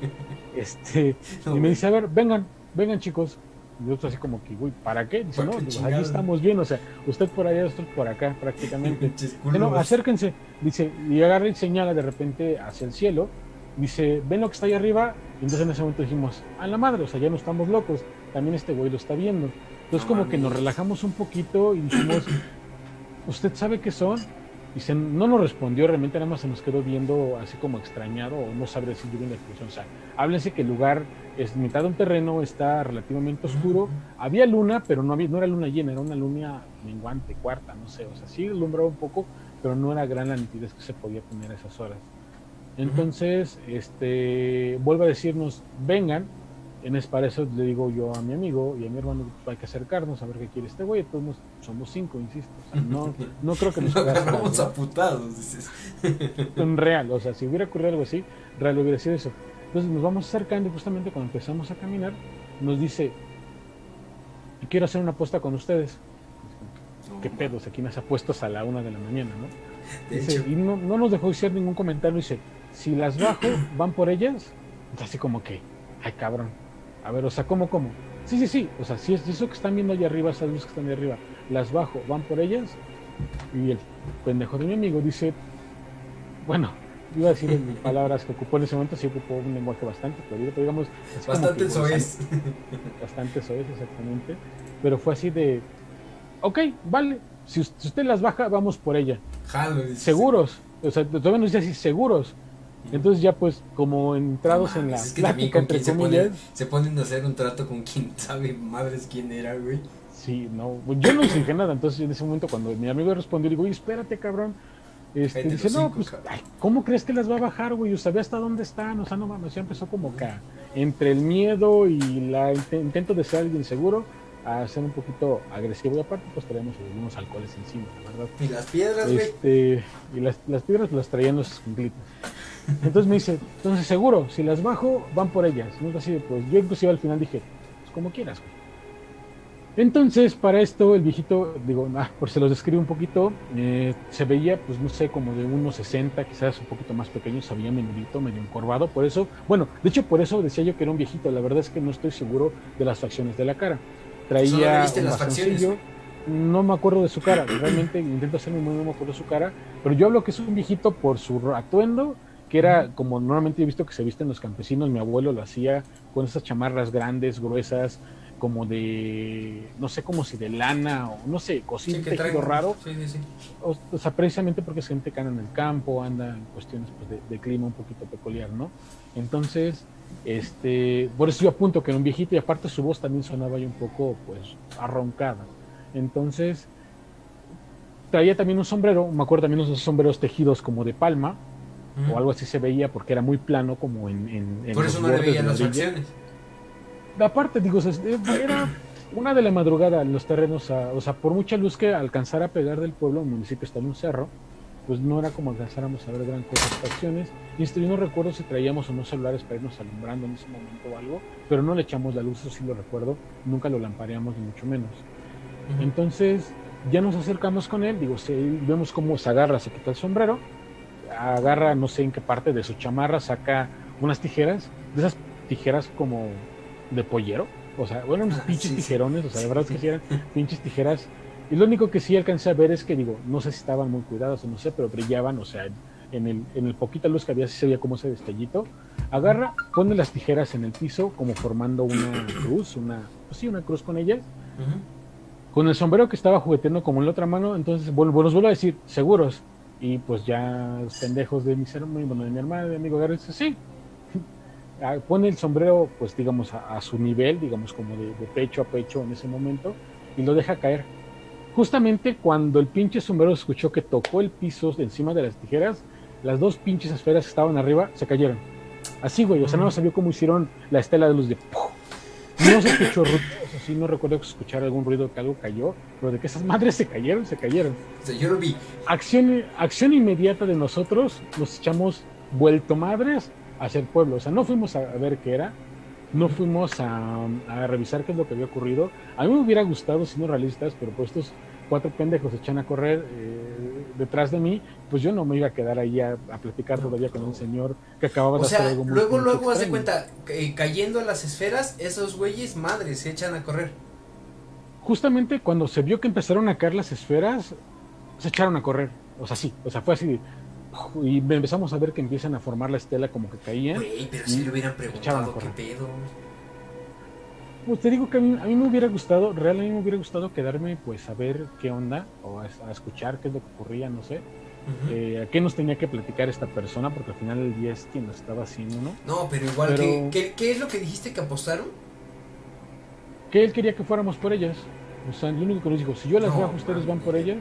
Este, y me dice, a ver, vengan, vengan chicos, yo estoy así como que, güey, ¿para qué? Dice, no, pues, allí estamos bien, o sea, usted por allá, usted por acá, prácticamente. Dice, no, acérquense. Dice, y agarra y señala de repente hacia el cielo. Dice, ¿ven lo que está ahí arriba? Y entonces en ese momento dijimos, a la madre, o sea, ya no estamos locos. También este güey lo está viendo. Entonces, como que nos relajamos un poquito y dijimos, ¿usted sabe qué son? Y se, no nos respondió, realmente nada más se nos quedó viendo así como extrañado o no sabe decir bien la expresión. O sea, háblense que el lugar es mitad de un terreno, está relativamente oscuro. Había luna, pero no, había, no era luna llena, era una luna menguante, cuarta, no sé. O sea, sí alumbraba un poco, pero no era gran la nitidez que se podía tener a esas horas. Entonces, este, vuelve a decirnos, vengan, en es para eso le digo yo a mi amigo y a mi hermano, hay que acercarnos a ver qué quiere este güey. Todos somos cinco, insisto. no, no creo que nos
no agarramos aputados, dices.
En real, o sea, si hubiera ocurrido algo así, real hubiera sido eso. Entonces nos vamos acercando y justamente cuando empezamos a caminar, nos dice, quiero hacer una apuesta con ustedes. ¿Qué pedos? Aquí ha puesto a la una de la mañana, ¿no? Dice, y no, no nos dejó hacer ningún comentario. Dice, si las bajo, van por ellas. Así como que, ay cabrón, a ver, o sea, ¿cómo, cómo? Sí, sí, sí. O sea, si es eso que están viendo allá arriba, esas luces que están allá arriba, las bajo, van por ellas. Y el pendejo de mi amigo dice, bueno, iba a decir en palabras que ocupó en ese momento, sí ocupó un lenguaje bastante pero digamos.
Bastante soez.
Bastante soez, exactamente. Pero fue así de, ok, vale, si, usted las baja, vamos por ella.
Jalo,
Seguros. O sea, todavía nos dice así, seguros. Entonces ya pues como entrados en la
es que también con quien se ponen, se ponen a hacer un trato con quien sabe madres quién era, güey.
Sí, no, yo no dije nada, entonces en ese momento cuando mi amigo respondió, digo, espérate, cabrón. Este, dice, no, pues, ¿cómo crees que las va a bajar, güey? O sabía hasta dónde están, o sea, no mames, ya empezó como que entre el miedo y la intento de ser alguien seguro a ser un poquito agresivo y aparte pues traíamos algunos alcoholes encima, la verdad.
Y las piedras, güey.
Este, y las, las piedras las traían los escuinglitos. Entonces me dice, entonces seguro, si las bajo, van por ellas. ¿No? Así, pues yo inclusive al final dije, pues como quieras. Güey. Entonces, para esto, el viejito, digo, ah, por se los describe un poquito, eh, se veía, pues no sé, como de unos 60, quizás un poquito más pequeño, se veía menudito, medio encorvado, por eso, bueno, de hecho, por eso decía yo que era un viejito, la verdad es que no estoy seguro de las facciones de la cara. Traía un bastoncillo, no me acuerdo de su cara, realmente intento hacerme muy no me acuerdo de su cara, pero yo hablo que es un viejito por su atuendo, que era como normalmente he visto que se visten los campesinos, mi abuelo lo hacía con esas chamarras grandes, gruesas, como de, no sé, como si de lana o no sé, cosita sí, tejido raro.
Sí, sí,
o, sea, precisamente porque es gente que anda en el campo, anda en cuestiones pues, de, clima un poquito peculiar, ¿no? Entonces, este, por eso yo apunto que era un viejito y aparte su voz también sonaba ya un poco, pues, arroncada. Entonces, traía también un sombrero, me acuerdo también esos sombreros tejidos como de palma, o algo así se veía porque era muy plano como en...
Por eso no le veían las facciones.
Aparte, digo, era una de la madrugada los terrenos, o sea, por mucha luz que alcanzara a pegar del pueblo, el municipio está en un cerro, pues no era como alcanzáramos a ver gran cosa. Y esto yo no recuerdo si traíamos o no celulares para irnos alumbrando en ese momento o algo, pero no le echamos la luz, eso sí lo recuerdo, nunca lo lampareamos ni mucho menos. Entonces, ya nos acercamos con él, digo, vemos cómo se agarra, se quita el sombrero, agarra, no sé en qué parte de su chamarra, saca unas tijeras, de esas tijeras como de pollero, o sea, bueno, unos pinches tijerones, o sea, de verdad que eran pinches tijeras. Y lo único que sí alcancé a ver es que, digo, no sé si estaban muy cuidadas o no sé, pero brillaban, o sea, en el, en el poquita luz que había, sí se veía como ese destellito. Agarra, pone las tijeras en el piso, como formando una cruz, una, pues sí, una cruz con ellas. Con el sombrero que estaba jugueteando como en la otra mano, entonces, bueno, los vuelvo a decir, seguros, y pues ya los pendejos de mi, bueno, de mi hermano, de mi amigo dice, sí. Pone el sombrero, pues digamos, a, su nivel, digamos, como de, pecho a pecho en ese momento, y lo deja caer. Justamente cuando el pinche sombrero escuchó que tocó el piso de encima de las tijeras, las dos pinches esferas que estaban arriba se cayeron. Así, güey, o sea, no sabía cómo hicieron la estela de luz de... No se escuchó ruido, o sea, no recuerdo escuchar algún ruido que algo cayó, pero de que esas madres se cayeron, se cayeron.
yo lo vi.
Acción, acción inmediata de nosotros, nos echamos vuelto madres hacia el pueblo. O sea, no fuimos a ver qué era, no fuimos a, revisar qué es lo que había ocurrido. A mí me hubiera gustado, siendo realistas, pero pues estos cuatro pendejos se echan a correr eh, detrás de mí, pues yo no me iba a quedar ahí a, platicar todavía con un señor que acababa de hacer algo
muy Luego, luego, hace cuenta, eh, cayendo a las esferas, esos güeyes madres se echan a correr.
Justamente cuando se vio que empezaron a caer las esferas, se echaron a correr. O sea, sí, o sea, fue así y empezamos a ver que empiezan a formar la estela como que caían.
Güey, pero si le hubieran preguntado qué pedo.
Pues te digo que a mí, me hubiera gustado, realmente me hubiera gustado quedarme pues a ver qué onda, o a, escuchar qué es lo que ocurría, no sé. Eh, a qué nos tenía que platicar esta persona, porque al final el día es quien lo estaba haciendo, ¿no?
No, pero igual, ¿qué, qué, es lo que dijiste que apostaron?
Que él quería que fuéramos por ellas. O sea, lo único que nos dijo, si yo las bajo, ustedes van por ellas.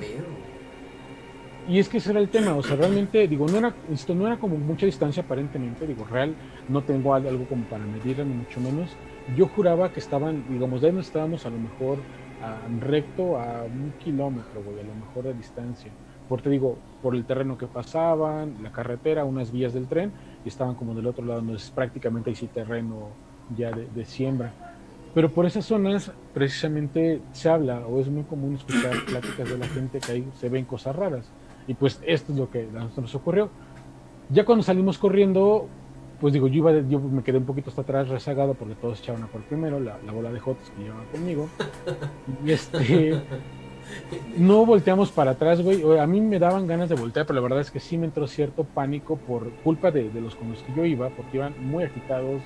Y es que ese era el tema, o sea, realmente, digo, no era, esto no era como mucha distancia aparentemente, digo, real, no tengo algo como para medirla, ni mucho menos. Yo juraba que estaban, digamos, de ahí estábamos a lo mejor recto a un kilómetro, güey, a lo mejor de distancia. Porque digo, por el terreno que pasaban, la carretera, unas vías del tren, y estaban como del otro lado, no es prácticamente ahí sí terreno ya de, de siembra. Pero por esas zonas precisamente se habla o es muy común escuchar pláticas de la gente que ahí se ven cosas raras. Y pues esto es lo que a nos ocurrió. Ya cuando salimos corriendo, pues digo, yo, iba, yo me quedé un poquito hasta atrás rezagado porque todos echaban a por primero, la, bola de jotos que llevaban conmigo. Y este. No volteamos para atrás, güey. A mí me daban ganas de voltear, pero la verdad es que sí me entró cierto pánico por culpa de, los con los que yo iba, porque iban muy agitados.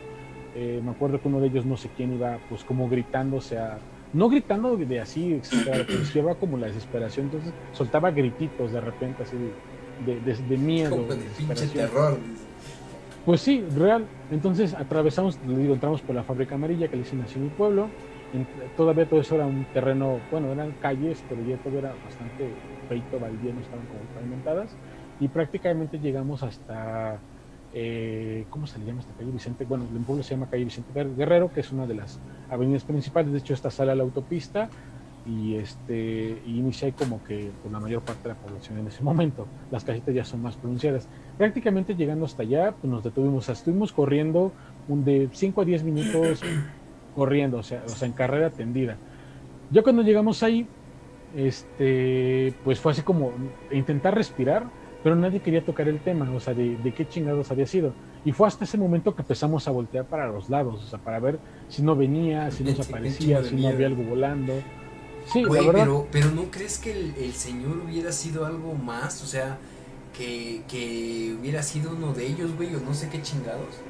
Eh, me acuerdo que uno de ellos, no sé quién, iba pues como gritando, o sea, no gritando de así, pero lleva como la desesperación, entonces soltaba grititos de repente, así de, de, miedo.
Como de, pinche terror.
Pues sí, real. Entonces atravesamos, le digo, entramos por la fábrica amarilla que le hicieron así en mi pueblo. todavía todo eso era un terreno, bueno, eran calles, pero ya todo era bastante feito, baldío, no estaban como pavimentadas. Y prácticamente llegamos hasta eh, ¿cómo se le llama esta calle? Vicente, bueno, en pueblo se llama calle Vicente Guerrero, que es una de las avenidas principales, de hecho esta sale a la autopista y este y inicia como que por la mayor parte de la población en ese momento, las casitas ya son más pronunciadas. Prácticamente llegando hasta allá, pues nos detuvimos, estuvimos corriendo un de 5 a 10 minutos corriendo, o sea, o sea, en carrera tendida. Ya cuando llegamos ahí, este, pues fue así como intentar respirar, pero nadie quería tocar el tema, o sea, de, qué chingados había sido. Y fue hasta ese momento que empezamos a voltear para los lados, o sea, para ver si no venía, si nos aparecía, si no había algo volando.
Sí, la verdad. Pero, pero ¿no crees que el, señor hubiera sido algo más? O sea, que, que hubiera sido uno de ellos, güey, o no sé qué chingados.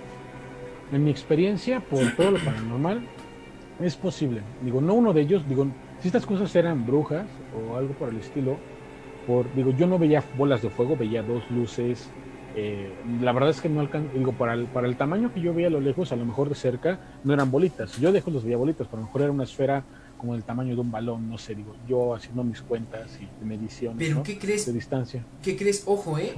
En mi experiencia, por todo lo paranormal, es posible. Digo, no uno de ellos, digo, si estas cosas eran brujas o algo por el estilo, digo, yo no veía bolas de fuego, veía dos luces. Eh, la verdad es que no alcanzo, digo, para el, para el tamaño que yo veía a lo lejos, a lo mejor de cerca, no eran bolitas. Yo de lejos los veía bolitas, pero a lo mejor era una esfera como el tamaño de un balón, no sé, digo, yo haciendo mis cuentas y mediciones
¿Pero qué crees?
de distancia.
¿Qué crees? Ojo, ¿eh?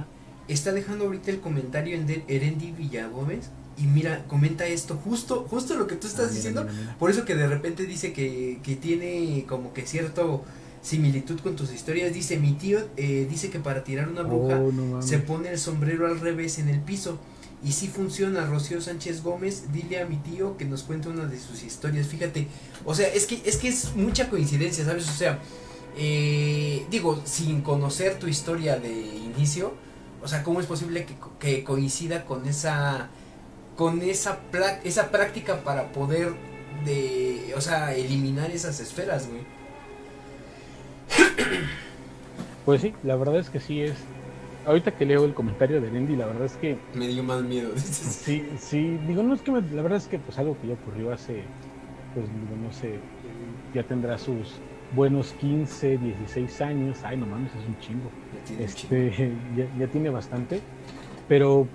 Está dejando ahorita el comentario en de Erendi Villagómez y mira, comenta esto, justo, justo lo que tú estás ah, diciendo, por eso que de repente dice que, que tiene como que cierto similitud con tus historias. Dice, mi tío eh, dice que para tirar una bruja oh, se pone el sombrero al revés en el piso. Y si funciona, Rocío Sánchez Gómez, dile a mi tío que nos cuente una de sus historias. Fíjate, o sea, es que es, que es mucha coincidencia, ¿sabes? O sea, eh, digo, sin conocer tu historia de inicio, o sea, ¿cómo es posible que, que coincida con esa con esa, esa práctica para poder de, o sea, eliminar esas esferas, güey?
Pues sí, la verdad es que sí es. Ahorita que leo el comentario de Lendy, la verdad es que.
Me dio más miedo.
sí, sí, digo, no es que la verdad es que pues algo que ya ocurrió hace, pues digo, no sé, ya tendrá sus buenos 15, 16 años. Ay, no mames, es un chingo. Ya tiene, este, Ya, ya tiene bastante. Pero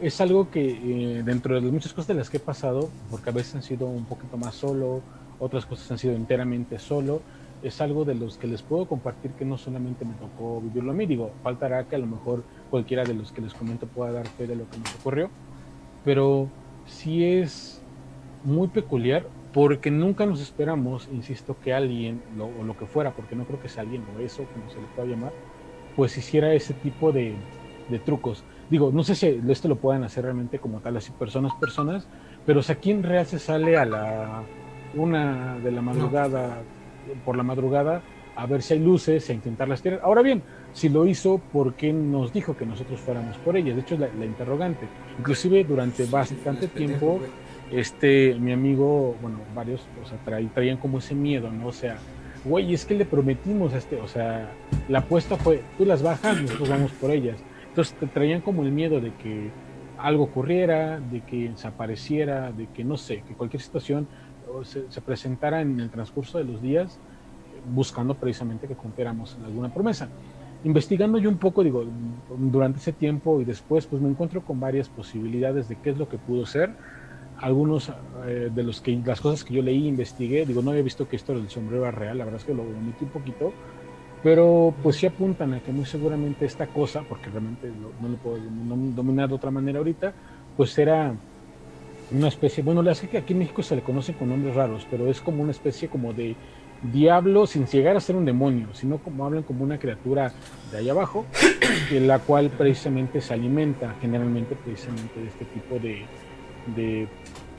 es algo que eh, dentro de las muchas cosas de las que he pasado, porque a veces han sido un poquito más solo, otras cosas han sido enteramente solo, es algo de los que les puedo compartir que no solamente me tocó vivirlo a mí, digo, faltará que a lo mejor cualquiera de los que les comento pueda dar fe de lo que nos ocurrió, pero sí es muy peculiar porque nunca nos esperamos, insisto, que alguien, o lo que fuera, porque no creo que sea alguien o eso, como se le pueda llamar, pues hiciera ese tipo de, de trucos. Digo, no sé si esto lo puedan hacer realmente como tal, así personas, personas, pero si aquí en real se sale a la una de la madrugada, por la madrugada, a ver si hay luces, a intentarlas tirar. Ahora bien, si lo hizo, ¿por qué nos dijo que nosotros fuéramos por ellas? De hecho, es la, interrogante. Inclusive durante bastante tiempo, este, mi amigo, bueno, varios, o sea, traían como ese miedo, ¿no? O sea, güey, es que le prometimos a este, o sea, la apuesta fue, tú las bajas, nosotros vamos por ellas. Entonces te traían como el miedo de que algo ocurriera, de que desapareciera, de que no sé, que cualquier situación se, presentara en el transcurso de los días buscando precisamente que cumpliéramos alguna promesa. Investigando yo un poco, digo, durante ese tiempo y después, pues me encuentro con varias posibilidades de qué es lo que pudo ser. Algunos eh, de los que las cosas que yo leí, investigué, digo, no había visto que esto del sombrero era real, la verdad es que lo omití un poquito, pero pues sí apuntan a que muy seguramente esta cosa, porque realmente no lo puedo dominar de otra manera ahorita, pues era una especie, bueno, la que aquí en México se le conoce con nombres raros, pero es como una especie como de diablo sin llegar a ser un demonio, sino como hablan como una criatura de allá abajo, en la cual precisamente se alimenta generalmente precisamente de este tipo de, de,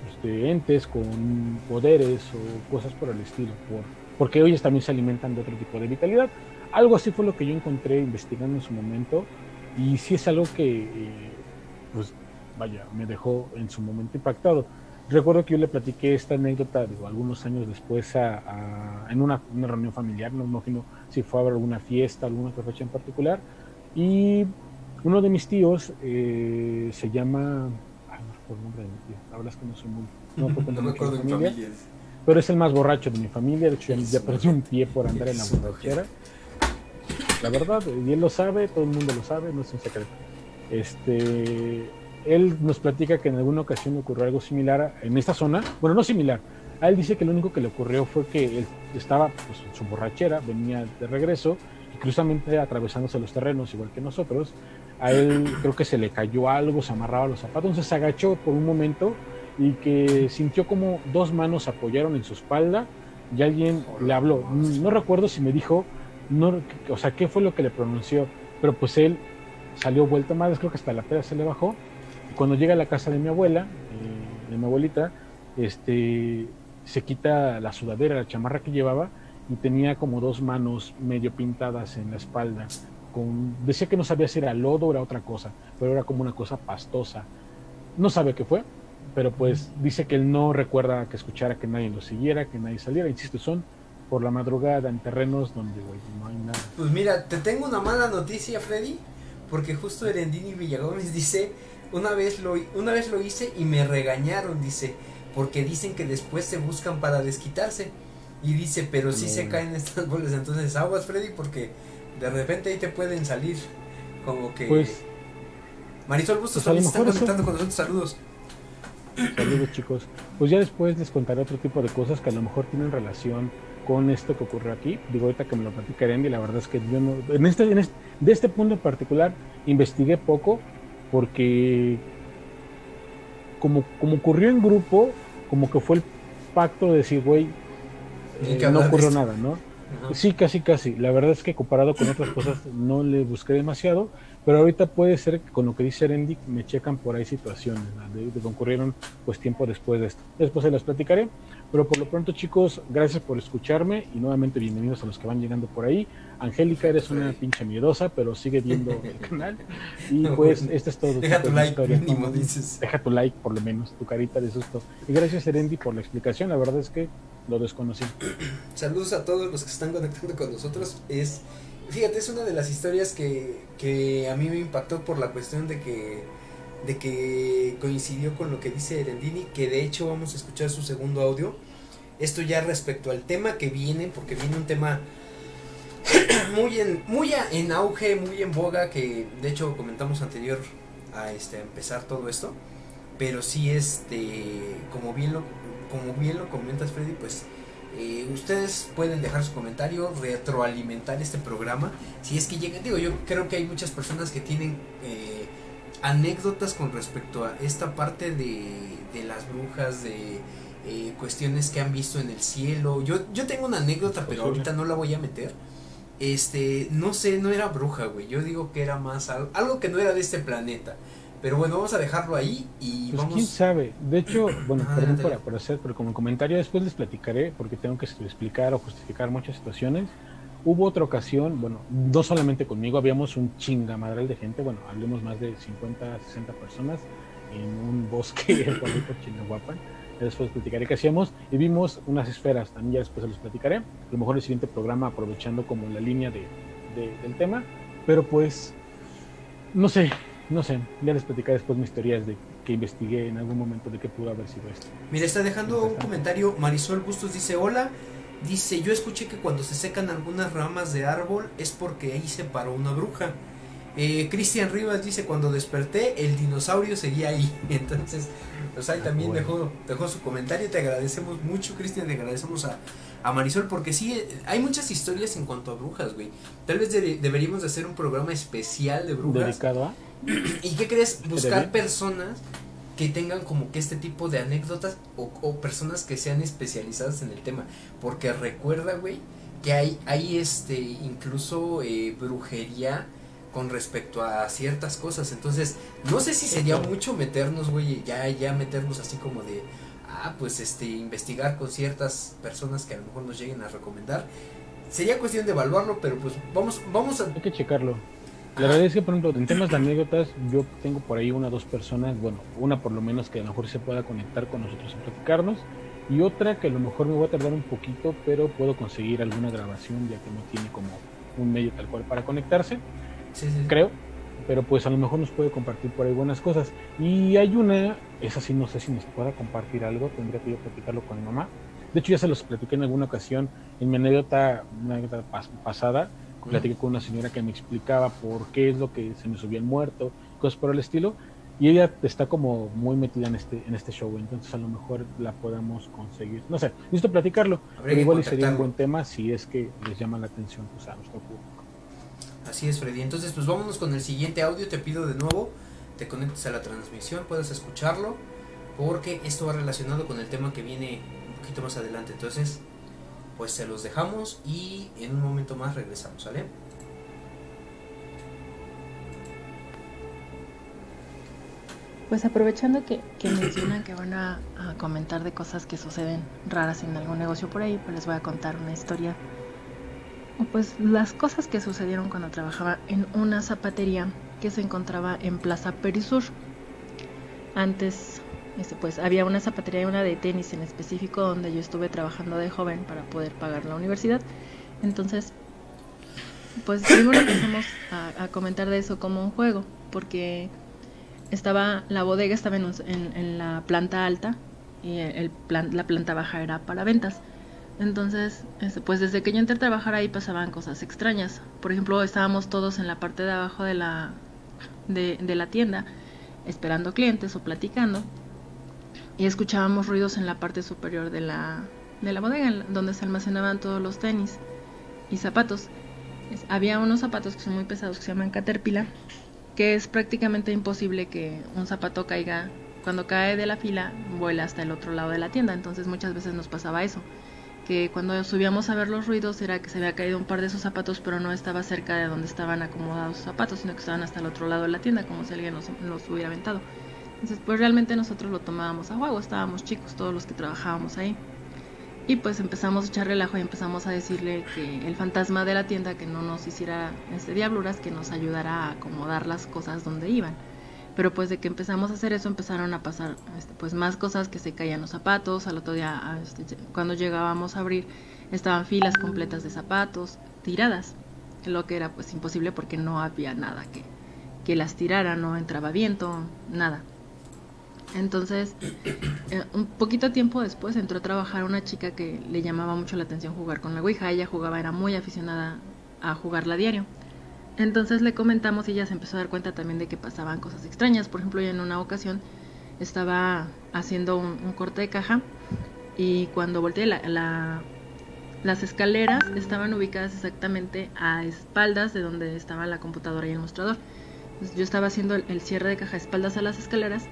este, entes con poderes o cosas por el estilo, por, porque ellos también se alimentan de otro tipo de vitalidad. Algo así fue lo que yo encontré investigando en su momento y sí es algo que eh, pues vaya, me dejó en su momento impactado. Recuerdo que yo le platiqué esta anécdota digo, algunos años después a, en una, reunión familiar, no me imagino si fue a haber alguna fiesta, alguna fecha en particular, y uno de mis tíos eh, se llama, ay, no recuerdo el nombre de mi tío, la verdad es que no soy muy, no, no recuerdo mi familia, pero es el más borracho de mi familia, de hecho ya, ya perdí un pie por andar en la borrachera. La verdad, y él lo sabe, todo el mundo lo sabe, no es un secreto. Este, él nos platica que en alguna ocasión ocurrió algo similar en esta zona, bueno, no similar, a él dice que lo único que le ocurrió fue que él estaba pues, en su borrachera, venía de regreso, y cruzamente atravesándose los terrenos, igual que nosotros, a él creo que se le cayó algo, se amarraba los zapatos, entonces se agachó por un momento y que sintió como dos manos apoyaron en su espalda y alguien le habló. No recuerdo si me dijo, no, o sea, qué fue lo que le pronunció, pero pues él salió vuelto más, creo que hasta la peda se le bajó cuando llega a la casa de mi abuela, eh, de mi abuelita, este, se quita la sudadera, la chamarra que llevaba y tenía como dos manos medio pintadas en la espalda. Con, decía que no sabía si era lodo o era otra cosa, pero era como una cosa pastosa. No sabe qué fue, pero pues dice que él no recuerda que escuchara que nadie lo siguiera, que nadie saliera. Insisto, son por la madrugada en terrenos donde no hay nada.
Pues mira, te tengo una mala noticia, Freddy, porque justo Erendini Villagómez dice una vez lo, una vez lo hice y me regañaron, dice, porque dicen que después se buscan para desquitarse. Y dice, pero si se caen estas bolas, entonces aguas, Freddy, porque de repente ahí te pueden salir como que... Pues, Marisol Bustos pues está conectando con nosotros, saludos.
Saludos chicos. Pues ya después les contaré otro tipo de cosas que a lo mejor tienen relación con esto que ocurrió aquí. Digo ahorita que me lo platicaré y la verdad es que yo no... En este, en este, de este punto en particular investigué poco, porque como, como ocurrió en grupo, como que fue el pacto de decir, güey, eh, no ocurrió nada, ¿no? Sí, casi, casi. La verdad es que comparado con otras cosas no le busqué demasiado, pero ahorita puede ser que con lo que dice Rendy me checan por ahí situaciones de, que ocurrieron pues tiempo después de esto. Después se las platicaré, pero por lo pronto chicos, gracias por escucharme y nuevamente bienvenidos a los que van llegando por ahí. Angélica, eres una pinche miedosa, pero sigue viendo el canal. Y pues, este es todo.
Deja tu like, dices.
Deja tu like, por lo menos, tu carita de susto. Y gracias, Erendi, por la explicación. La verdad es que lo desconocí.
Saludos a todos los que están conectando con nosotros. Es, fíjate, es una de las historias que, que a mí me impactó por la cuestión de que de que coincidió con lo que dice Erendini, que de hecho vamos a escuchar su segundo audio. Esto ya respecto al tema que viene, porque viene un tema muy en, muy en auge, muy en boga, que de hecho comentamos anterior, a, este, empezar todo esto. Pero sí, este, como bien lo, como bien lo comentas, Freddy, pues eh, ustedes pueden dejar su comentario, retroalimentar este programa. Si es que llegan, digo, yo creo que hay muchas personas que tienen eh, anécdotas con respecto a esta parte de, de las brujas, de eh, cuestiones que han visto en el cielo. Yo, yo tengo una anécdota, pero ahorita no la voy a meter. Este, no sé, no era bruja, güey. Yo digo que era más algo, algo que no era de este planeta. Pero bueno, vamos a dejarlo ahí y
pues
vamos.
quién sabe. De hecho, bueno, perdón por, por, hacer, pero como comentario después les platicaré, porque tengo que explicar o justificar muchas situaciones. Hubo otra ocasión, bueno, no solamente conmigo, habíamos un chingamadral de gente, bueno, hablemos más de 50, 60 personas en un bosque de Chinahuapan. Después platicaré qué hacíamos y vimos unas esferas, también ya después se los platicaré. A lo mejor el siguiente programa aprovechando como la línea de, de, del tema, pero pues, no sé, no sé, ya les platicaré después mis teorías de que investigué en algún momento de qué pudo haber sido esto.
Mira, está dejando un comentario, Marisol Bustos dice, hola, dice, yo escuché que cuando se secan algunas ramas de árbol es porque ahí se paró una bruja. Eh, Cristian Rivas dice, cuando desperté, el dinosaurio seguía ahí. Entonces, pues ahí también dejó, dejó su comentario. Te agradecemos mucho, Cristian. Te agradecemos a, a, Marisol, porque sí, hay muchas historias en cuanto a brujas, güey. Tal vez de, deberíamos de hacer un programa especial de brujas.
¿Dedicado a?
¿Y qué crees? Buscar personas que tengan como que este tipo de anécdotas o, o, personas que sean especializadas en el tema. Porque recuerda, güey, que hay, hay este, incluso eh, brujería con respecto a ciertas cosas. Entonces, no sé si sería mucho meternos, güey, ya, ya meternos así como de, ah, pues este, investigar con ciertas personas que a lo mejor nos lleguen a recomendar. Sería cuestión de evaluarlo, pero pues vamos, vamos a...
Hay que checarlo. La verdad es que, por ejemplo, en temas de anécdotas, yo tengo por ahí una o dos personas, bueno, una por lo menos que a lo mejor se pueda conectar con nosotros y platicarnos, y otra que a lo mejor me voy a tardar un poquito, pero puedo conseguir alguna grabación ya que no tiene como un medio tal cual para conectarse
sí, sí.
creo, pero pues a lo mejor nos puede compartir por ahí buenas cosas. Y hay una, esa sí no sé si nos pueda compartir algo, tendría que yo platicarlo con mi mamá. De hecho ya se los platiqué en alguna ocasión, en mi anécdota, una anécdota pas pasada, platiqué con una señora que me explicaba por qué es lo que se me subía el muerto, cosas por el estilo, y ella está como muy metida en este en este show, entonces a lo mejor la podamos conseguir. No sé, necesito platicarlo, pero igual sería un buen tema si es que les llama la atención pues, a nuestro público.
Así es, Freddy. Entonces, pues vámonos con el siguiente audio. Te pido de nuevo, te conectes a la transmisión, puedas escucharlo, porque esto va relacionado con el tema que viene un poquito más adelante. Entonces, pues se los dejamos y en un momento más regresamos, ¿vale?
Pues aprovechando que, que mencionan que van a, a, comentar de cosas que suceden raras en algún negocio por ahí, pues les voy a contar una historia. Pues las cosas que sucedieron cuando trabajaba en una zapatería que se encontraba en Plaza Perisur. Antes, este, pues había una zapatería y una de tenis en específico donde yo estuve trabajando de joven para poder pagar la universidad. Entonces, pues primero empezamos a, comentar de eso como un juego, porque estaba la bodega estaba en, la planta alta y el plan, la planta baja era para ventas. Entonces, este, pues desde que yo entré a trabajar ahí pasaban cosas extrañas. Por ejemplo, estábamos todos en la parte de abajo de la, de la tienda esperando clientes o platicando y escuchábamos ruidos en la parte superior de la, de la bodega donde se almacenaban todos los tenis y zapatos. Había unos zapatos que son muy pesados que se llaman Caterpillar que es prácticamente imposible que un zapato caiga, cuando cae de la fila, vuela hasta el otro lado de la tienda. Entonces muchas veces nos pasaba eso, que cuando subíamos a ver los ruidos era que se había caído un par de esos zapatos, pero no estaba cerca de donde estaban acomodados los zapatos, sino que estaban hasta el otro lado de la tienda, como si alguien los, los hubiera aventado. Entonces pues realmente nosotros lo tomábamos a juego, estábamos chicos todos los que trabajábamos ahí. Y pues empezamos a echar relajo y empezamos a decirle que el fantasma de la tienda que no nos hiciera este diabluras, que nos ayudara a acomodar las cosas donde iban. Pero pues de que empezamos a hacer eso empezaron a pasar este, pues más cosas que se caían los zapatos, al otro día este, cuando llegábamos a abrir estaban filas completas de zapatos tiradas, lo que era pues imposible porque no había nada que, que las tirara, no entraba viento, nada. Entonces, eh, un poquito tiempo después entró a trabajar una chica que le llamaba mucho la atención jugar con la Ouija. Ella jugaba, era muy aficionada a jugarla a diario. Entonces le comentamos y ella se empezó a dar cuenta también de que pasaban cosas extrañas. Por ejemplo, ella en una ocasión estaba haciendo un, corte de caja y cuando volteé la, las escaleras estaban ubicadas exactamente a espaldas de donde estaba la computadora y el mostrador. yo estaba haciendo el, cierre de caja a espaldas a las escaleras.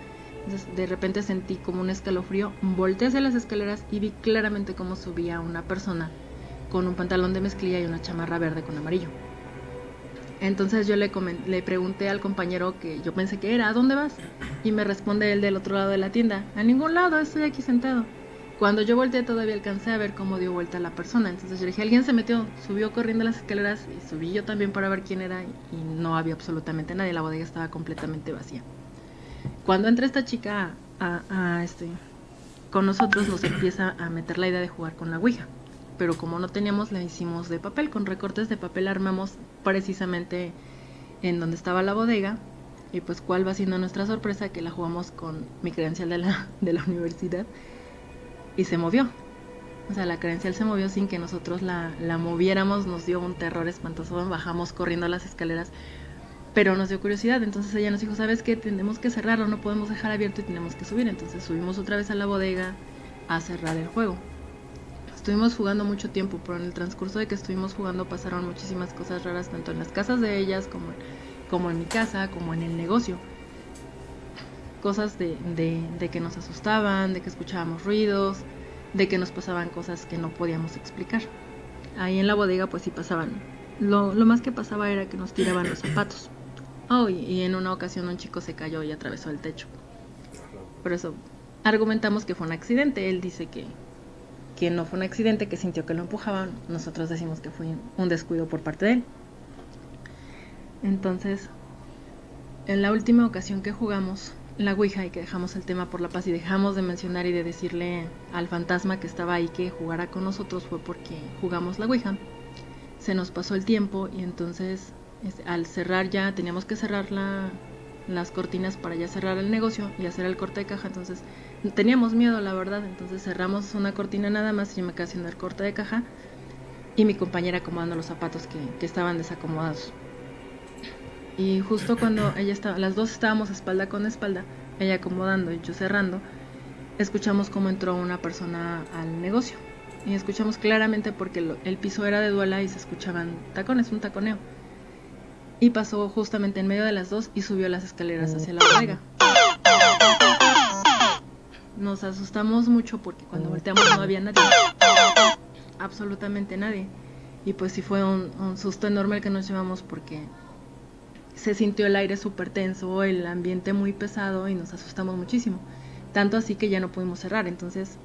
De repente sentí como un escalofrío, volteé hacia las escaleras y vi claramente cómo subía una persona con un pantalón de mezclilla y una chamarra verde con amarillo. Entonces yo le, le pregunté al compañero que yo pensé que era, ¿a dónde vas? Y me responde él del otro lado de la tienda, a ningún lado, estoy aquí sentado. Cuando yo volteé todavía alcancé a ver cómo dio vuelta la persona. Entonces yo dije, alguien se metió, subió corriendo las escaleras y subí yo también para ver quién era y no había absolutamente nadie, la bodega estaba completamente vacía. Cuando entra esta chica a, este, con nosotros nos empieza a meter la idea de jugar con la Ouija. Pero como no teníamos la hicimos de papel, con recortes de papel armamos precisamente en donde estaba la bodega. Y pues cuál va siendo nuestra sorpresa que la jugamos con mi credencial de la, de la universidad. Y se movió. O sea, la credencial se movió sin que nosotros la, la moviéramos, nos dio un terror espantoso, bajamos corriendo las escaleras, pero nos dio curiosidad, entonces ella nos dijo, ¿sabes qué? Tenemos que cerrarlo, no podemos dejar abierto y tenemos que subir, entonces subimos otra vez a la bodega a cerrar el juego. Estuvimos jugando mucho tiempo, pero en el transcurso de que estuvimos jugando pasaron muchísimas cosas raras, tanto en las casas de ellas como, como en mi casa, como en el negocio. Cosas de, de, que nos asustaban, de que escuchábamos ruidos, de que nos pasaban cosas que no podíamos explicar. Ahí en la bodega pues sí pasaban. Lo, lo más que pasaba era que nos tiraban los zapatos. Oh, y en una ocasión un chico se cayó y atravesó el techo. Por eso argumentamos que fue un accidente. Él dice que, que no fue un accidente, que sintió que lo empujaban, nosotros decimos que fue un descuido por parte de él. Entonces, en la última ocasión que jugamos la Ouija y que dejamos el tema por la paz y dejamos de mencionar y de decirle al fantasma que estaba ahí que jugara con nosotros fue porque jugamos la Ouija. Se nos pasó el tiempo y entonces al cerrar ya teníamos que cerrar la, las cortinas para ya cerrar el negocio y hacer el corte de caja. Entonces teníamos miedo, la verdad. Entonces cerramos una cortina nada más y me quedé haciendo el corte de caja y mi compañera acomodando los zapatos que, que estaban desacomodados. Y justo cuando ella estaba, las dos estábamos espalda con espalda, ella acomodando y yo cerrando, escuchamos cómo entró una persona al negocio. Y escuchamos claramente porque el piso era de duela y se escuchaban tacones, un taconeo y pasó justamente en medio de las dos y subió las escaleras hacia la bodega. Nos asustamos mucho porque cuando volteamos no había nadie, absolutamente nadie. Y pues sí fue un, susto enorme el que nos llevamos porque se sintió el aire súper tenso, el ambiente muy pesado y nos asustamos muchísimo. Tanto así que ya no pudimos cerrar. Entonces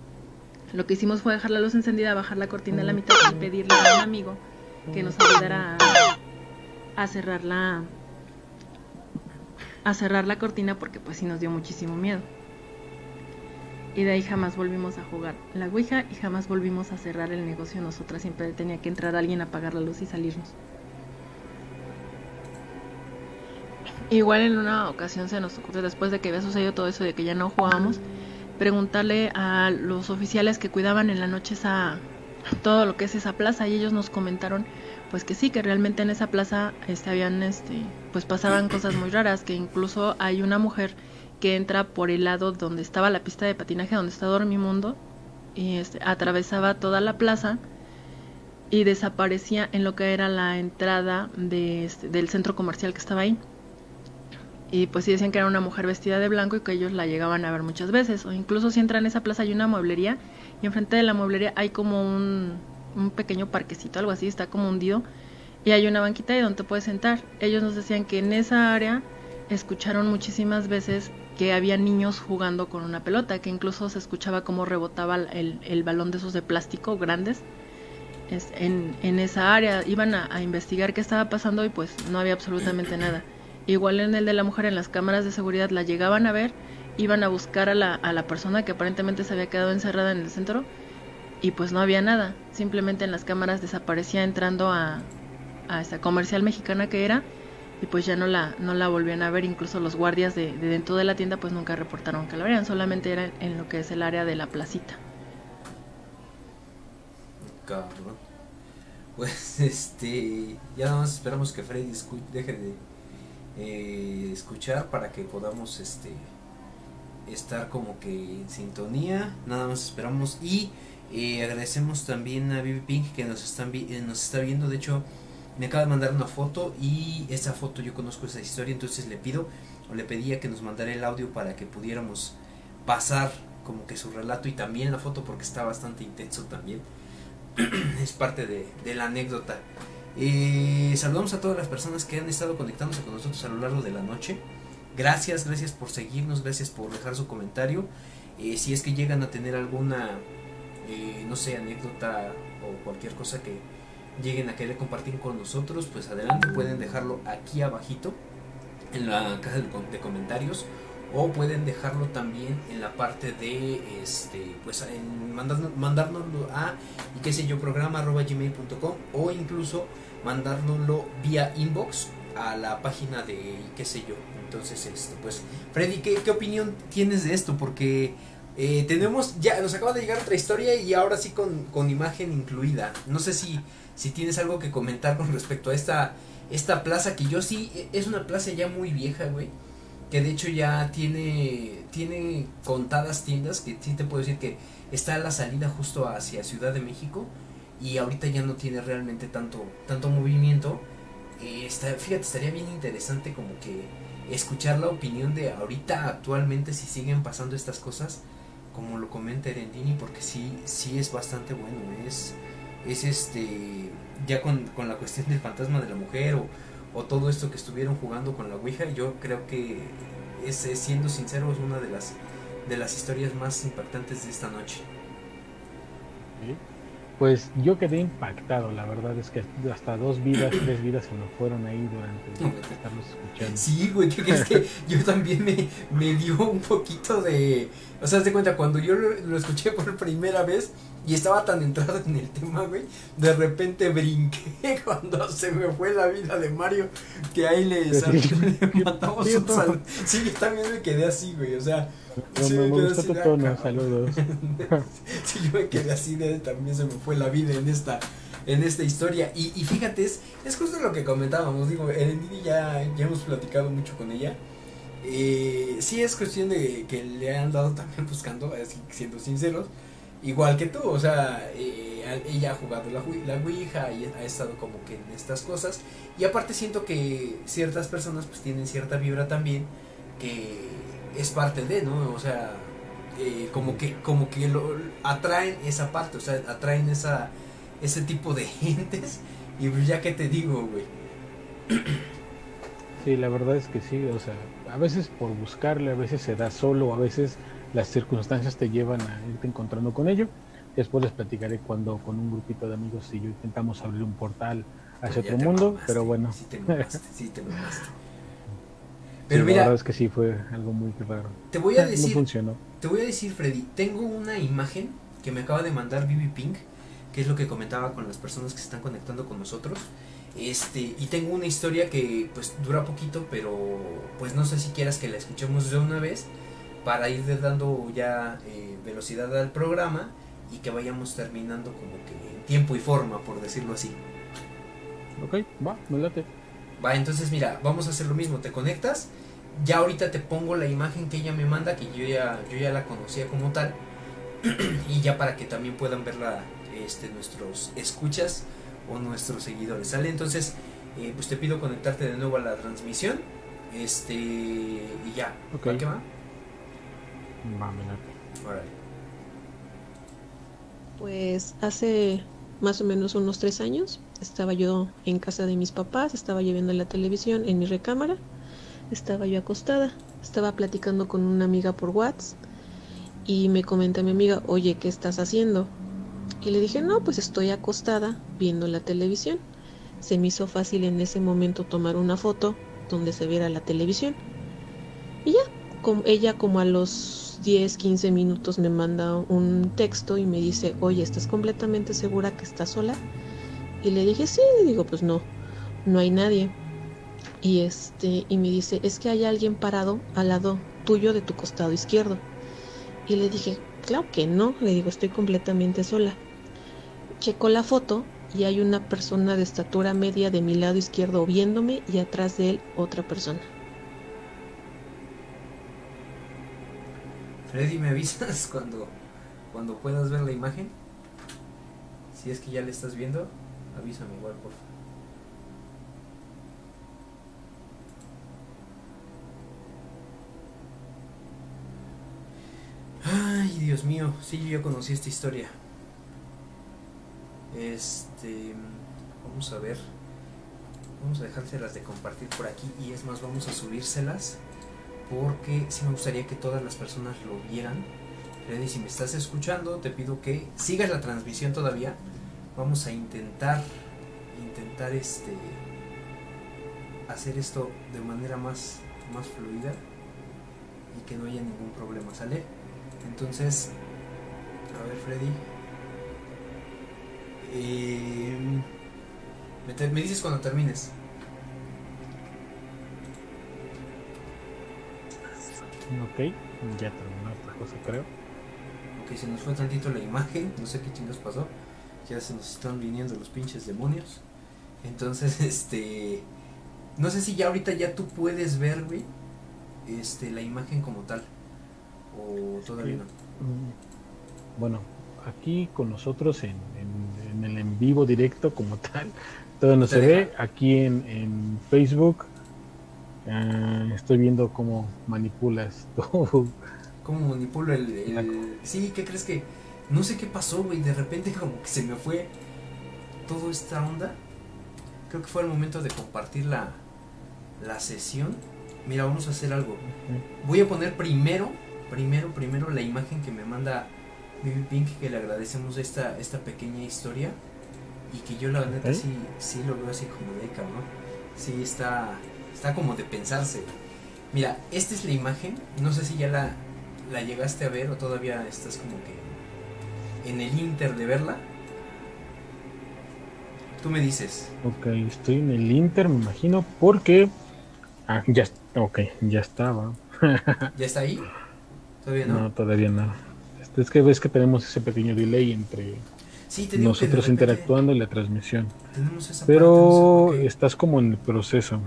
lo que hicimos fue dejar la luz encendida, bajar la cortina a la mitad y pedirle a un amigo que nos ayudara a a cerrar la a cerrar la cortina porque pues sí nos dio muchísimo miedo. Y de ahí jamás volvimos a jugar la Ouija y jamás volvimos a cerrar el negocio. Nosotras siempre tenía que entrar alguien a apagar la luz y salirnos. Igual en una ocasión se nos ocurrió, después de que había sucedido todo eso de que ya no jugábamos, preguntarle a los oficiales que cuidaban en la noche esa, todo lo que es esa plaza y ellos nos comentaron pues que sí, que realmente en esa plaza este, habían, este, pues pasaban cosas muy raras, que incluso hay una mujer que entra por el lado donde estaba la pista de patinaje, donde está Dormimundo, y este, atravesaba toda la plaza y desaparecía en lo que era la entrada de, este, del centro comercial que estaba ahí. Y pues sí decían que era una mujer vestida de blanco y que ellos la llegaban a ver muchas veces. O incluso si entran en esa plaza hay una mueblería y enfrente de la mueblería hay como un, un pequeño parquecito, algo así, está como hundido y hay una banquita ahí donde te puedes sentar. Ellos nos decían que en esa área escucharon muchísimas veces que había niños jugando con una pelota, que incluso se escuchaba cómo rebotaba el, el balón de esos de plástico grandes es, en, en, esa área. Iban a, a, investigar qué estaba pasando y pues no había absolutamente nada. Igual en el de la mujer, en las cámaras de seguridad la llegaban a ver, iban a buscar a la, a la persona que aparentemente se había quedado encerrada en el centro y pues no había nada. Simplemente en las cámaras desaparecía entrando a, a esa comercial mexicana que era y pues ya no la, no la volvían a ver. Incluso los guardias de, dentro de la tienda pues nunca reportaron que la veían, solamente era en, lo que es el área de la placita.
pues este, ya nada más esperamos que Freddy deje de eh, escuchar para que podamos este estar como que en sintonía. Nada más esperamos y agradecemos también a Bibi Pink que nos, están eh, nos está viendo. De hecho, me acaba de mandar una foto y esa foto yo conozco esa historia, entonces le pido o le pedía que nos mandara el audio para que pudiéramos pasar como que su relato y también la foto porque está bastante intenso también. es parte de, de la anécdota. Eh, saludamos a todas las personas que han estado conectándose con nosotros a lo largo de la noche. Gracias, gracias por seguirnos, gracias por dejar su comentario. Eh, si es que llegan a tener alguna, eh, no sé, anécdota o cualquier cosa que lleguen a querer compartir con nosotros, pues adelante pueden dejarlo aquí abajito en la caja de comentarios o pueden dejarlo también en la parte de este pues en mandárnoslo a y qué sé yo programa arroba o incluso mandárnoslo vía inbox a la página de qué sé yo. Entonces esto pues Freddy ¿qué, qué opinión tienes de esto porque eh, tenemos ya nos acaba de llegar otra historia y ahora sí con, con imagen incluida no sé si si tienes algo que comentar con respecto a esta esta plaza que yo sí es una plaza ya muy vieja güey que de hecho ya tiene, tiene contadas tiendas, que sí te puedo decir que está a la salida justo hacia Ciudad de México y ahorita ya no tiene realmente tanto, tanto movimiento. Eh, está, fíjate, estaría bien interesante como que escuchar la opinión de ahorita actualmente si siguen pasando estas cosas, como lo comenta Erendini, porque sí, sí es bastante bueno, es, es este, ya con, con la cuestión del fantasma de la mujer o o todo esto que estuvieron jugando con la Ouija, yo creo que es, siendo sincero es una de las de las historias más impactantes de esta noche.
Pues yo quedé impactado, la verdad es que hasta dos vidas, tres vidas se me fueron ahí durante estarlos escuchando.
Sí, güey, ¿qué crees que yo también me, me dio un poquito de... O sea, de cuenta, cuando yo lo escuché por primera vez, y estaba tan entrado en el tema, güey. De repente brinqué cuando se me fue la vida de Mario. Que ahí le, matamos un saludo. Sí, yo también me quedé así, güey. O sea,
sí, me, me tu tono, saludos.
sí, yo me quedé así de también se me fue la vida en esta en esta historia. Y, y fíjate, es, es justo lo que comentábamos. Digo, Erendini ya, ya hemos platicado mucho con ella. Eh, sí es cuestión de que le han dado también buscando, así siendo sinceros igual que tú, o sea, eh, ella ha jugado la, la y ha estado como que en estas cosas. Y aparte siento que ciertas personas pues tienen cierta vibra también que es parte de, ¿no? O sea, eh, como que como que lo atraen esa parte, o sea, atraen esa ese tipo de gentes y pues ya que te digo, güey.
Sí, la verdad es que sí, o sea, a veces por buscarle, a veces se da solo, a veces las circunstancias te llevan a irte encontrando con ello. Después les platicaré cuando con un grupito de amigos y yo intentamos abrir un portal hacia otro mundo, pero bueno.
Sí te sí te
Pero mira, la verdad es que sí fue algo muy raro.
Te voy a decir, funcionó. Te voy a decir, Freddy, tengo una imagen que me acaba de mandar Bibi Pink, que es lo que comentaba con las personas que se están conectando con nosotros. Este, y tengo una historia que pues dura poquito, pero pues no sé si quieras que la escuchemos de una vez para ir dando ya eh, velocidad al programa y que vayamos terminando como que en tiempo y forma, por decirlo así.
Ok, va, me late.
Va, entonces mira, vamos a hacer lo mismo, te conectas, ya ahorita te pongo la imagen que ella me manda, que yo ya, yo ya la conocía como tal, y ya para que también puedan verla este, nuestros escuchas o nuestros seguidores, ¿sale? Entonces, eh, pues te pido conectarte de nuevo a la transmisión, este, y ya,
okay.
qué va?
Pues hace más o menos unos tres años estaba yo en casa de mis papás, estaba yo viendo la televisión en mi recámara, estaba yo acostada, estaba platicando con una amiga por WhatsApp y me comenta mi amiga, oye, ¿qué estás haciendo? Y le dije, no, pues estoy acostada viendo la televisión. Se me hizo fácil en ese momento tomar una foto donde se viera la televisión. Y ya, como, ella como a los 10, 15 minutos me manda un texto y me dice, oye, ¿estás completamente segura que estás sola? Y le dije, sí, le digo, pues no, no hay nadie. Y este, y me dice, es que hay alguien parado al lado tuyo de tu costado izquierdo. Y le dije, claro que no, le digo, estoy completamente sola. Checo la foto y hay una persona de estatura media de mi lado izquierdo viéndome y atrás de él otra persona.
Freddy, ¿me avisas cuando, cuando puedas ver la imagen? Si es que ya le estás viendo, avísame igual, por favor. Ay, Dios mío, sí, yo conocí esta historia. Este, vamos a ver. Vamos a dejárselas de compartir por aquí y es más, vamos a subírselas porque sí me gustaría que todas las personas lo vieran. Freddy, si me estás escuchando, te pido que sigas la transmisión todavía. Vamos a intentar, intentar este, hacer esto de manera más, más fluida y que no haya ningún problema, ¿sale? Entonces, a ver Freddy. Eh, me, me dices cuando termines.
Ok, ya terminó esta cosa, creo.
Ok, se nos fue tantito la imagen, no sé qué chingos pasó. Ya se nos están viniendo los pinches demonios. Entonces, este. No sé si ya ahorita ya tú puedes ver, güey, este, la imagen como tal. O todavía no.
Mm, Bueno, aquí con nosotros en, en- en el en vivo directo como tal, todo no
¿Te
se
deja?
ve. Aquí en, en Facebook ah, estoy viendo cómo manipulas todo.
¿Cómo manipulo el, el- Sí, ¿qué crees que.? No sé qué pasó, güey. De repente, como que se me fue toda esta onda. Creo que fue el momento de compartir la, la sesión. Mira, vamos a hacer algo. Voy a poner primero, primero, primero la imagen que me manda Bibi Pink, que le agradecemos esta, esta pequeña historia. Y que yo la neta
Ok.
sí, sí lo veo así como de cabrón. Sí está, está como de pensarse. Mira, esta es la imagen. No sé si ya la, la llegaste a ver o todavía estás como que en el inter de verla. Tú me dices.
Ok, estoy en el Inter, me imagino, porque... Ah, ya, ok, ya estaba.
¿Ya está ahí? Todavía no.
No, todavía no. Este, Es que ves que tenemos ese pequeño delay entre
Sí, te digo que de
nosotros interactuando y la transmisión.
Tenemos esa
Pero
parte, no sé
estás como en el proceso.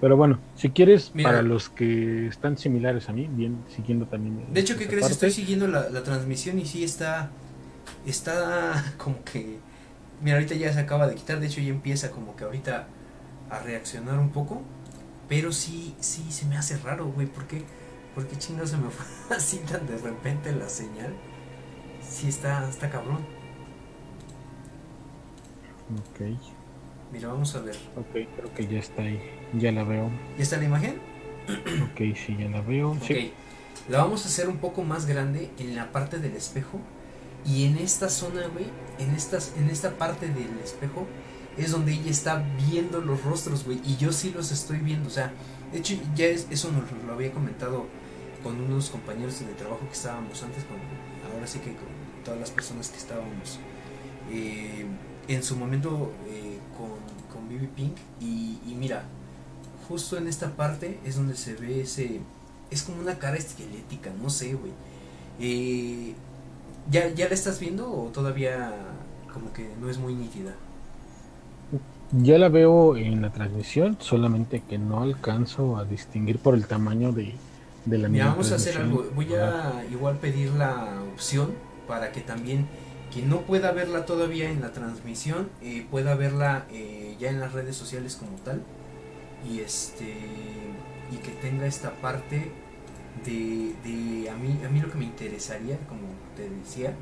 Pero bueno, si quieres,
Mira.
para los que están similares a mí, bien, siguiendo también.
De hecho, ¿qué crees?
parte,
Estoy siguiendo la, la transmisión y sí está. Está como que. Mira, ahorita ya se acaba de quitar. De hecho, ya empieza como que ahorita a reaccionar un poco. Pero sí, sí, se me hace raro, güey. ¿Por qué? ¿Por qué chingado se me fue así tan de repente la señal? Sí, está, está cabrón.
Ok,
Mira, vamos a ver.
ok, creo que ya está ahí. Ya la veo.
¿Ya está la imagen?
Ok, sí, ya la veo. Sí.
Ok. La vamos a hacer un poco más grande en la parte del espejo. Y en esta zona, güey, en, estas, en esta parte del espejo, es donde ella está viendo los rostros, güey. Y yo sí los estoy viendo. O sea, de hecho, ya es, eso nos lo había comentado con unos compañeros de trabajo que estábamos antes, con, ahora sí que con todas las personas que estábamos eh, en su momento eh, BB Pink. Y, y mira, justo en esta parte es donde se ve ese. Es como una cara esquelética, no sé, güey. Eh, ¿ya, ¿Ya la estás viendo o todavía como que no es muy nítida?
Ya la veo en la transmisión, solamente que no alcanzo a distinguir por el tamaño de, de la misma
vamos a hacer algo. Voy a igual pedir la opción para que también quien no pueda verla todavía en la transmisión eh, pueda verla eh, ya en las redes sociales como tal y este y que tenga esta parte de, de a mí a mí lo que me interesaría como te decía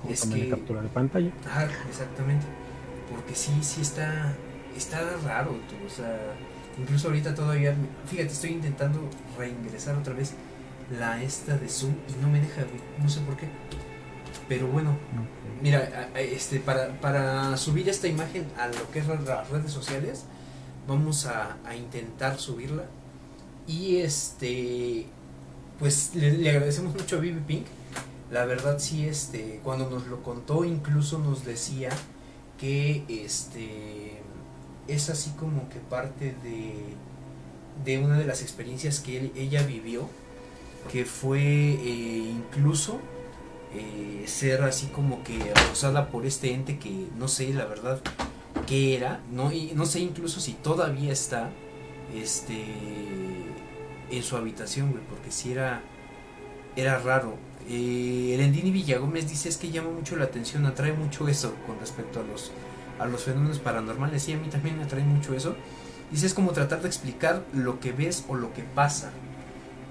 Como
es que
captura de pantalla.
Ajá, exactamente. Porque sí, sí está, está raro, tú, o sea, incluso ahorita todavía, me- fíjate, estoy intentando reingresar otra vez la esta de Zoom y no me deja, no sé por qué. Pero bueno, mira, este, para, para subir esta imagen a lo que es la- las redes sociales, vamos a, intentar subirla. Y este, pues le, agradecemos mucho a Bibi Pink. La verdad sí, este, cuando nos lo contó, incluso nos decía que este es así como que parte de, de una de las experiencias que ella vivió, que fue eh, incluso eh, ser así como que acosada por este ente que no sé la verdad qué era, no, y no sé incluso si todavía está este en su habitación, güey, porque si era era raro. Eh, Erendini Villagómez dice es que llama mucho la atención, atrae mucho eso con respecto a los a los fenómenos paranormales. Y a mí también me atrae mucho eso. Dice es como tratar de explicar lo que ves o lo que pasa.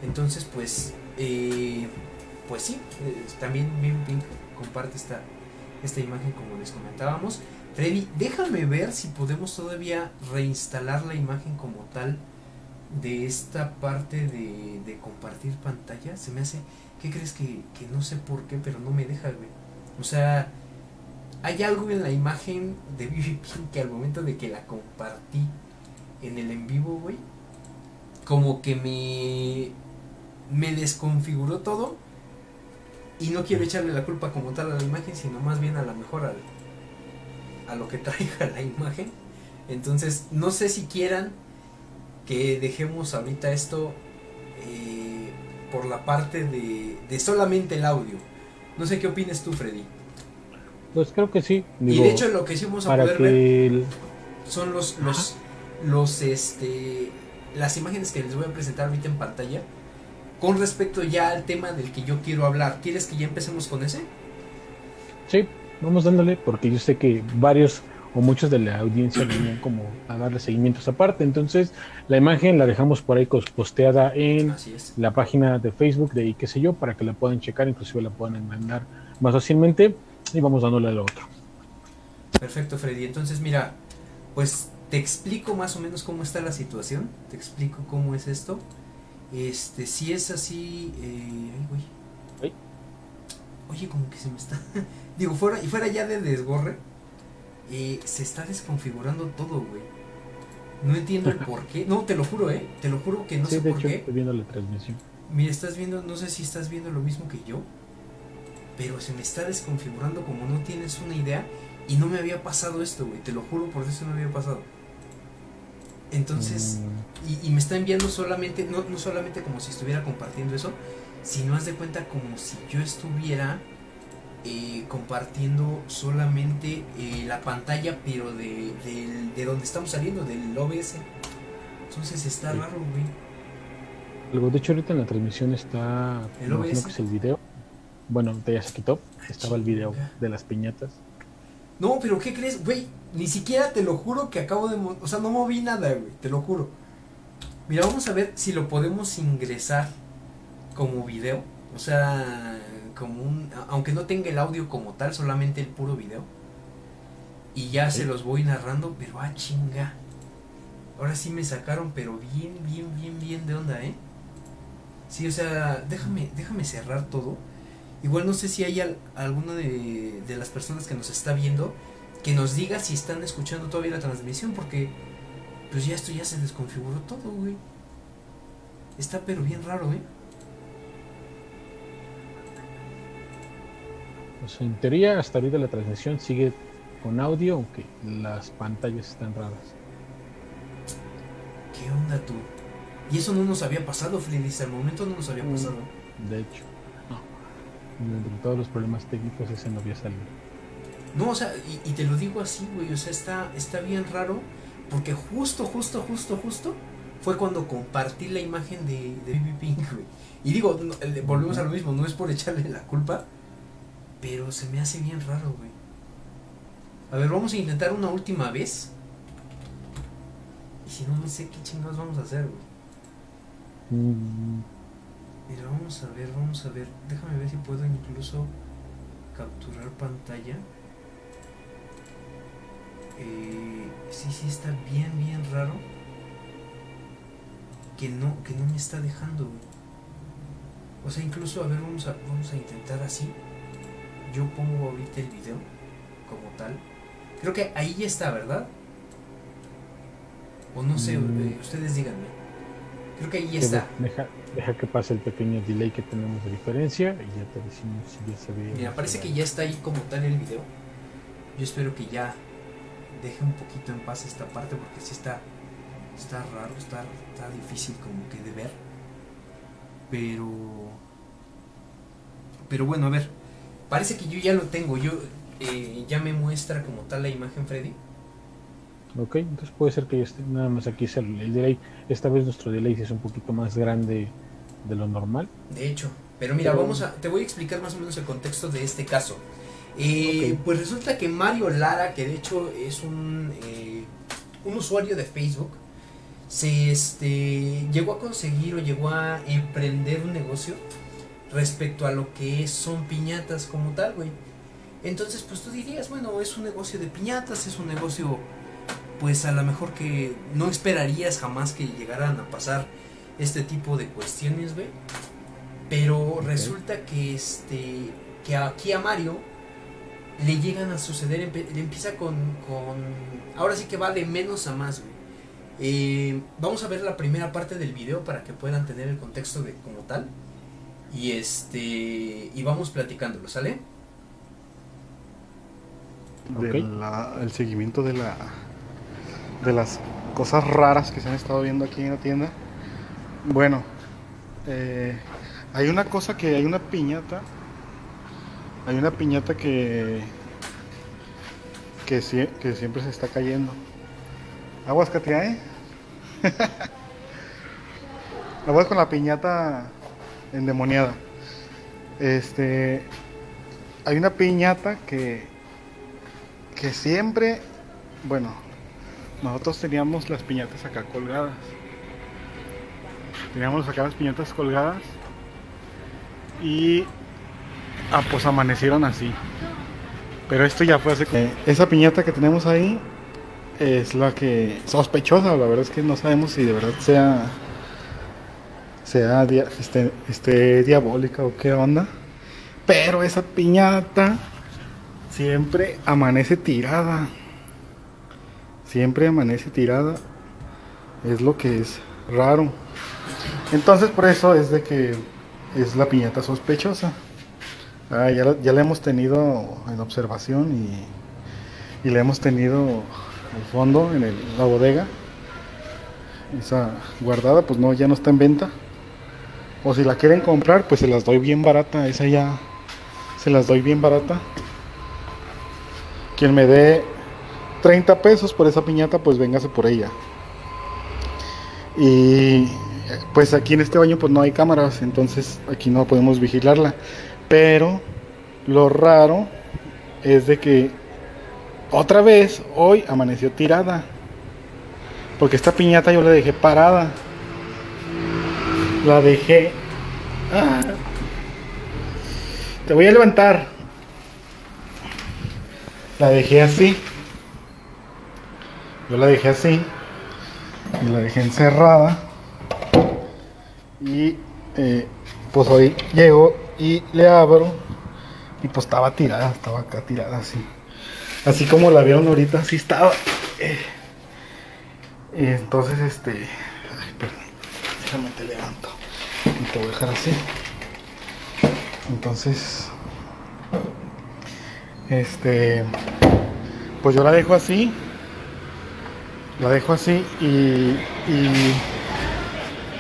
Entonces, pues, eh, pues sí, eh, también Pink comparte esta, esta imagen como les comentábamos. Freddy, déjame ver si podemos todavía reinstalar la imagen como tal de esta parte de, de compartir pantalla. Se me hace, ¿qué crees que, que no sé por qué, pero no me deja, güey? O sea, hay algo en la imagen de Bibi Pink que al momento de que la compartí en el en vivo, güey, como que me, me desconfiguró todo. Y no quiero echarle la culpa como tal a la imagen, sino más bien a la mejor al, a lo que traiga la imagen. Entonces, no sé si quieran que dejemos ahorita esto eh, por la parte de, de solamente el audio. No sé qué opines tú, Freddy.
Pues creo que sí.
y de hecho lo que sí vamos a poder ver son los los los este las imágenes que les voy a presentar ahorita en pantalla con respecto ya al tema del que yo quiero hablar. ¿Quieres que ya empecemos con ese?
Sí, vamos dándole porque yo sé que varios o muchos de la audiencia venían como a darle seguimientos aparte. Entonces, la imagen la dejamos por ahí posteada en la página de Facebook de y qué sé yo, para que la puedan checar, inclusive la puedan mandar más fácilmente y vamos dándole al otro.
Perfecto, Freddy. Entonces, mira, pues te explico más o menos cómo está la situación, te explico cómo es esto. Este, si es así, eh, ay, güey. Oye, como que se me está. Digo, fuera y fuera ya de desgorre, eh, se está desconfigurando todo, güey. No entiendo el por qué. No, te lo juro, eh. Te lo juro que no sé por qué.
Estoy viendo la transmisión.
Mira, estás viendo, no sé si estás viendo lo mismo que yo pero se me está desconfigurando como no tienes una idea y no me había pasado esto, güey, te lo juro, por eso no me había pasado. Entonces, mm. y, me está enviando solamente, no, no solamente como si estuviera compartiendo eso, sino haz de cuenta como si yo estuviera eh, compartiendo solamente eh, la pantalla, pero de, de, donde estamos saliendo, del OBS. Entonces está raro, güey.
De hecho, ahorita en la transmisión está. El OBS. que es el video bueno, ya se quitó. Estaba el video de las piñatas.
No, pero ¿qué crees? Güey, ni siquiera te lo juro que acabo de... O sea, no moví nada, güey, te lo juro. Mira, vamos a ver si lo podemos ingresar como video. O sea, como un... Aunque no tenga el audio como tal, solamente el puro video. Y ya se los voy narrando, pero ah, chinga. Ahora sí me sacaron, pero bien, bien, bien, bien de onda, ¿eh? Sí, o sea, déjame, déjame cerrar todo Igual no sé si hay alguna de, las personas que nos está viendo que nos diga si están escuchando todavía la transmisión, porque pues ya esto ya se desconfiguró todo, güey. Está pero bien raro, ¿eh?
Pues en teoría hasta ahorita la transmisión sigue con audio, aunque las pantallas están raras.
¿Qué onda tú? Y eso no nos había pasado, Freddy, hasta el momento no nos había pasado.
De hecho entre todos los problemas técnicos ese no había salido.
No, o sea, y, te lo digo así, güey, o sea, está, está bien raro, porque justo, justo, justo, justo, fue cuando compartí la imagen de, de BB Pink, güey. Y digo, volvemos a lo mismo, no es por echarle la culpa, pero se me hace bien raro, güey. A ver, vamos a intentar una última vez. Y si no, no sé qué chingados vamos a hacer, güey. Mm. Mira, vamos a ver, vamos a ver. Déjame ver si puedo incluso capturar pantalla. Eh, sí, sí, está bien, bien raro. Que no, que no me está dejando. O sea, incluso, a ver, vamos a, vamos a intentar así. Yo pongo ahorita el video como tal. Creo que ahí ya está, ¿verdad? O no sé, mm. eh, ustedes díganme. Creo que ahí ya está.
Deja, que pase el pequeño delay que tenemos de diferencia y ya te decimos si ya se ve.
Mira, parece que ya está ahí como tal el video. Yo espero que ya deje un poquito en paz esta parte porque sí está, está raro, está, está difícil como que de ver. Pero... Pero bueno, a ver. parece que yo ya lo tengo. Yo eh, ya me muestra como tal la imagen, Freddy.
Ok, entonces puede ser que esté, nada más aquí es el, el delay. Esta vez nuestro delay es un poquito más grande de lo normal.
De hecho, pero mira,
Pero-
vamos a, te voy a explicar más o menos el contexto de este caso. Eh. Pues resulta que Mario Lara, que de hecho es un, eh, un usuario de Facebook, se este, llegó a conseguir o llegó a emprender un negocio respecto a lo que son piñatas como tal, güey. Entonces, pues tú dirías, bueno, es un negocio de piñatas, es un negocio, pues a lo mejor que no esperarías jamás que llegaran a pasar este tipo de cuestiones, güey. Pero resulta que este que aquí a Mario le llegan a suceder, empe- le empieza con, con ahora sí que va de menos a más, güey. Eh, vamos a ver la primera parte del video para que puedan tener el contexto de como tal. Y este y vamos platicándolo, ¿sale?
de la- el seguimiento de la de las cosas raras que se han estado viendo aquí en la tienda. Bueno, eh, hay una cosa que hay una piñata, hay una piñata que que, sie- que siempre se está cayendo. Aguas Katia, ¿eh? Aguas con la piñata endemoniada. Este, hay una piñata que que siempre, bueno, nosotros teníamos las piñatas acá colgadas. Teníamos acá las piñatas colgadas y ah, pues amanecieron así. Pero esto ya fue hace... Eh, esa piñata que tenemos ahí es la que sospechosa, la verdad es que no sabemos si de verdad sea sea este, este diabólica o qué onda. Pero esa piñata siempre amanece tirada. Siempre amanece tirada. Es lo que es raro. Entonces por eso es de que es la piñata sospechosa. Ah, ya, la, ya hemos tenido en observación y, y la hemos tenido al fondo en la bodega. Esa guardada pues no, ya no está en venta. O si la quieren comprar pues se las doy bien barata. Esa ya se las doy bien barata. Quien me dé 30 pesos por esa piñata, pues véngase por ella. Y eh, pues aquí en este baño pues no hay cámaras, entonces aquí no podemos vigilarla. Pero lo raro es de que otra vez hoy amaneció tirada. Porque esta piñata yo la dejé parada. La dejé... Ah. Te voy a levantar. La dejé así. Yo la dejé así. Y la dejé encerrada. Y eh, pues hoy llego y le abro. Y pues estaba tirada, estaba acá tirada así. Así como la vieron ahorita, así estaba. Eh, y entonces este. Ay, perdón. Déjame te levanto. Y te voy a dejar así. Entonces. Este. Pues yo la dejo así. La dejo así. Y.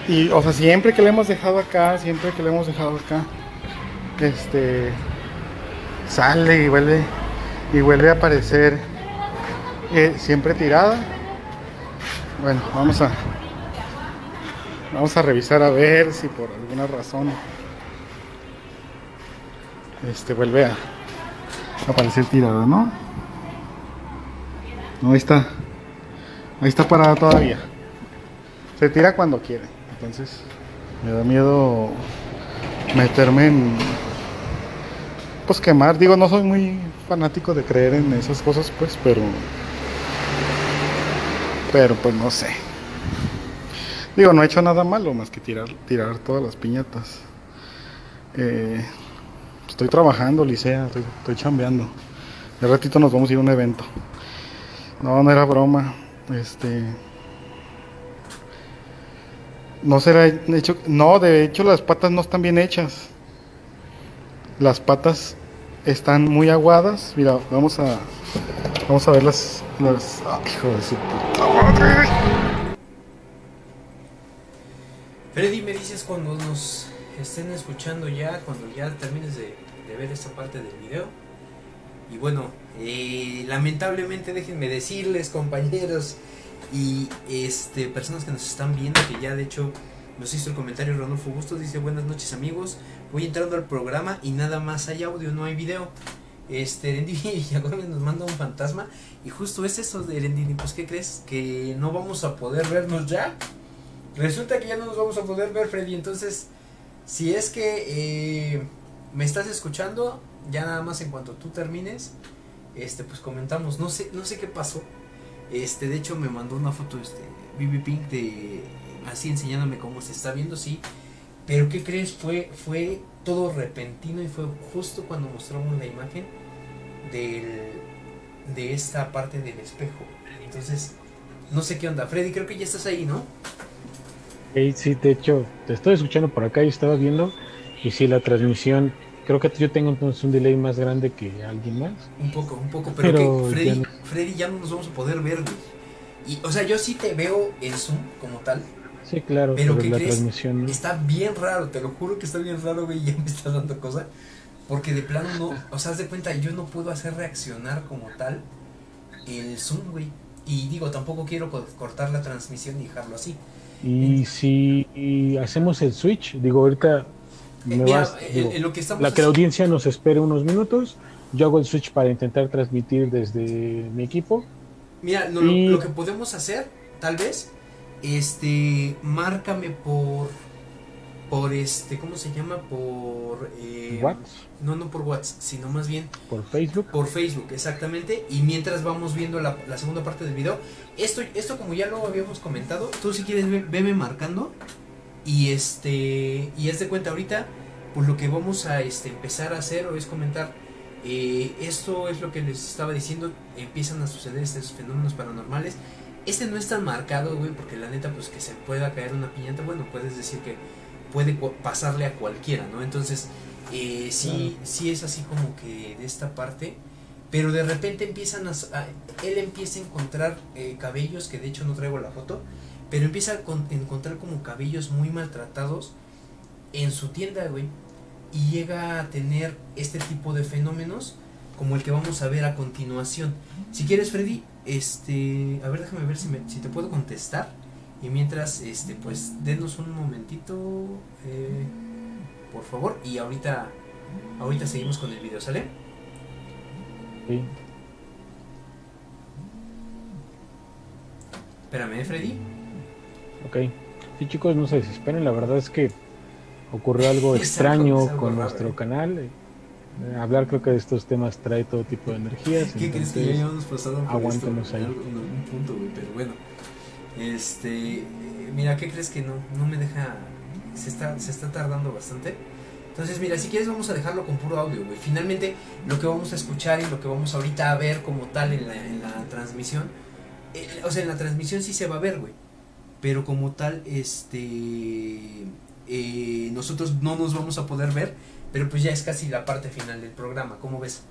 Y, o sea, siempre que la hemos dejado acá, siempre que la hemos dejado acá, este. Sale y vuelve. Y vuelve a aparecer. eh, siempre tirada. Bueno, vamos a. Vamos a revisar a ver si por alguna razón. Este vuelve a aparecer tirada, ¿no? No, ahí está. Ahí está parada todavía. Se tira cuando quiere. Entonces, me da miedo meterme en. Pues quemar. Digo, no soy muy fanático de creer en esas cosas, pues, pero. Pero pues no sé. Digo, no he hecho nada malo más que tirar, tirar todas las piñatas. Eh, estoy trabajando, Licea, estoy, estoy chambeando. De ratito nos vamos a ir a un evento. No, no era broma. Este. No será hecho. No, de hecho las patas no están bien hechas. Las patas están muy aguadas. Mira, vamos a. Vamos a ver las. las ah, hijo de su puta.
Freddy, me dices cuando nos estén escuchando ya, cuando ya termines de, de ver esta parte del video. Y bueno, eh, lamentablemente déjenme decirles compañeros y este personas que nos están viendo que ya de hecho nos hizo el comentario Rodolfo Bustos, dice buenas noches amigos, voy entrando al programa y nada más hay audio, no hay video. Este, Erendini nos manda un fantasma y justo es eso de Erendini, pues ¿qué crees? Que no vamos a poder vernos ya. Resulta que ya no nos vamos a poder ver Freddy, entonces si es que eh, me estás escuchando, ya nada más en cuanto tú termines, este pues comentamos, no sé, no sé qué pasó. Este, de hecho me mandó una foto este BB Pink de así enseñándome cómo se está viendo, sí. Pero ¿qué crees? Fue fue todo repentino y fue justo cuando mostramos la imagen del de esta parte del espejo. Entonces, no sé qué onda. Freddy, creo que ya estás ahí, ¿no?
sí, de hecho, te estoy escuchando por acá y estaba viendo. Y sí, la transmisión, creo que yo tengo entonces un delay más grande que alguien más.
Un poco, un poco, pero, que Freddy, ya no... Freddy ya no nos vamos a poder ver, Y, o sea, yo sí te veo en Zoom como tal.
Sí, claro,
pero que la transmisión está bien raro, te lo juro que está bien raro, güey, ya me estás dando cosa. Porque de plano no, o sea, haz de cuenta, yo no puedo hacer reaccionar como tal el Zoom, güey. Y digo, tampoco quiero cortar la transmisión y dejarlo así.
Y si hacemos el switch, digo, ahorita me vas, lo que la que la audiencia nos espere unos minutos, yo hago el switch para intentar transmitir desde mi equipo.
Mira, lo, que podemos hacer, tal vez, este, márcame por por este, ¿cómo se llama? Por
eh, WhatsApp.
No, no por WhatsApp, sino más bien
por Facebook.
Por Facebook, exactamente. Y mientras vamos viendo la, segunda parte del video, esto, esto como ya lo habíamos comentado, tú si quieres veme marcando y este y es de cuenta ahorita, pues lo que vamos a este, empezar a hacer o es comentar. Eh, esto es lo que les estaba diciendo, empiezan a suceder estos fenómenos paranormales. Este no es tan marcado, güey, porque la neta, pues que se pueda caer una piñata, bueno, puedes decir que puede pasarle a cualquiera, ¿no? Entonces, eh, sí, sí es así como que de esta parte, pero de repente empiezan a, él empieza a encontrar eh, cabellos, que de hecho no traigo la foto, pero empieza a encontrar como cabellos muy maltratados en su tienda, güey, y llega a tener este tipo de fenómenos como el que vamos a ver a continuación. Si quieres, Freddy, este, a ver, déjame ver si, me, si te puedo contestar. Y mientras, este, pues, denos un momentito, eh, por favor. Y ahorita, ahorita seguimos con el video, ¿sale?
Sí.
Espérame, ¿eh, Freddy.
Ok. Sí, chicos, no se desesperen. La verdad es que ocurrió algo extraño con nuestro canal. Eh, hablar creo que de estos temas trae todo tipo de energías.
¿Qué crees que ya habíamos pasado por
esto ahí.
Algún punto, güey, pero bueno. Este, mira, ¿qué crees que no? No me deja, se está, se está tardando bastante. Entonces, mira, si quieres vamos a dejarlo con puro audio, güey. Finalmente, lo que vamos a escuchar y lo que vamos ahorita a ver como tal en la, en la transmisión, eh, o sea, en la transmisión sí se va a ver, güey. Pero como tal, este, eh, nosotros no nos vamos a poder ver, pero pues ya es casi la parte final del programa, ¿cómo ves?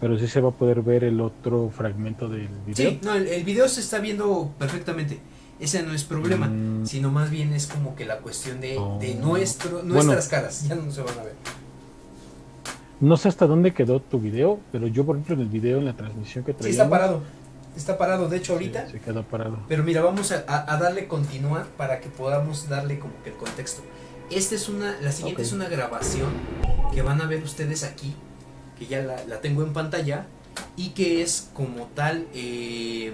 Pero sí se va a poder ver el otro fragmento del video.
Sí, no, el, video se está viendo perfectamente. Ese no es problema, mm. sino más bien es como que la cuestión de, oh. nuestro, nuestras caras, ya no se van a ver.
No sé hasta dónde quedó tu video, pero yo, por ejemplo, en el video, en la transmisión que traía.
Sí, está parado. Está parado, de hecho, ahorita.
se quedó parado.
Pero mira, vamos a, darle continuar para que podamos darle como que el contexto. Esta es una, la siguiente es una grabación que van a ver ustedes aquí que ya la, tengo en pantalla y que es como tal eh,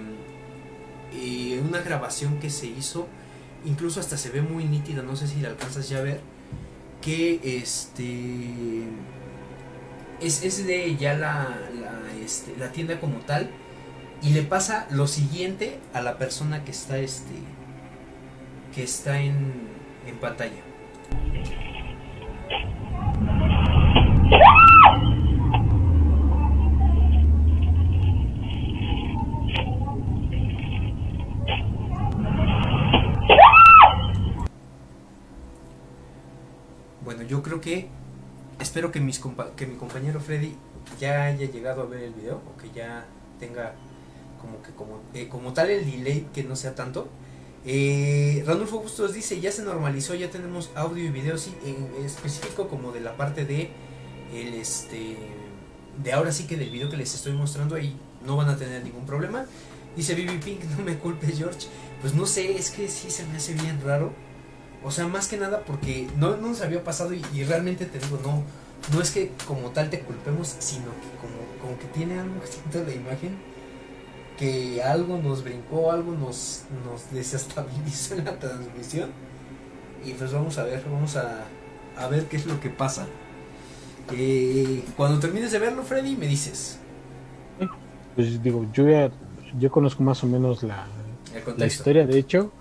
eh, una grabación que se hizo, incluso hasta se ve muy nítida, no sé si la alcanzas ya a ver, que este es, es de ya la, la, este, la tienda como tal y le pasa lo siguiente a la persona que está este que está en, en pantalla. Yo creo que espero que, mis que mi compañero Freddy ya haya llegado a ver el video o que ya tenga como que como, eh, como tal el delay que no sea tanto. Eh, Ranulfo Bustos dice, ya se normalizó, ya tenemos audio y video, sí, en específico como de la parte de el este de ahora sí que del video que les estoy mostrando ahí no van a tener ningún problema. Dice Bibi Pink, no me culpes George. Pues no sé, es que sí se me hace bien raro. O sea, más que nada porque no, no nos había pasado y, realmente te digo, no, no es que como tal te culpemos, sino que como, como que tiene algo siento la imagen que algo nos brincó, algo nos, nos desestabilizó en la transmisión. Y pues vamos a ver, vamos a, a ver qué es lo que pasa. Eh, cuando termines de verlo, Freddy, me dices.
Pues digo, yo ya yo conozco más o menos la, la historia, de hecho.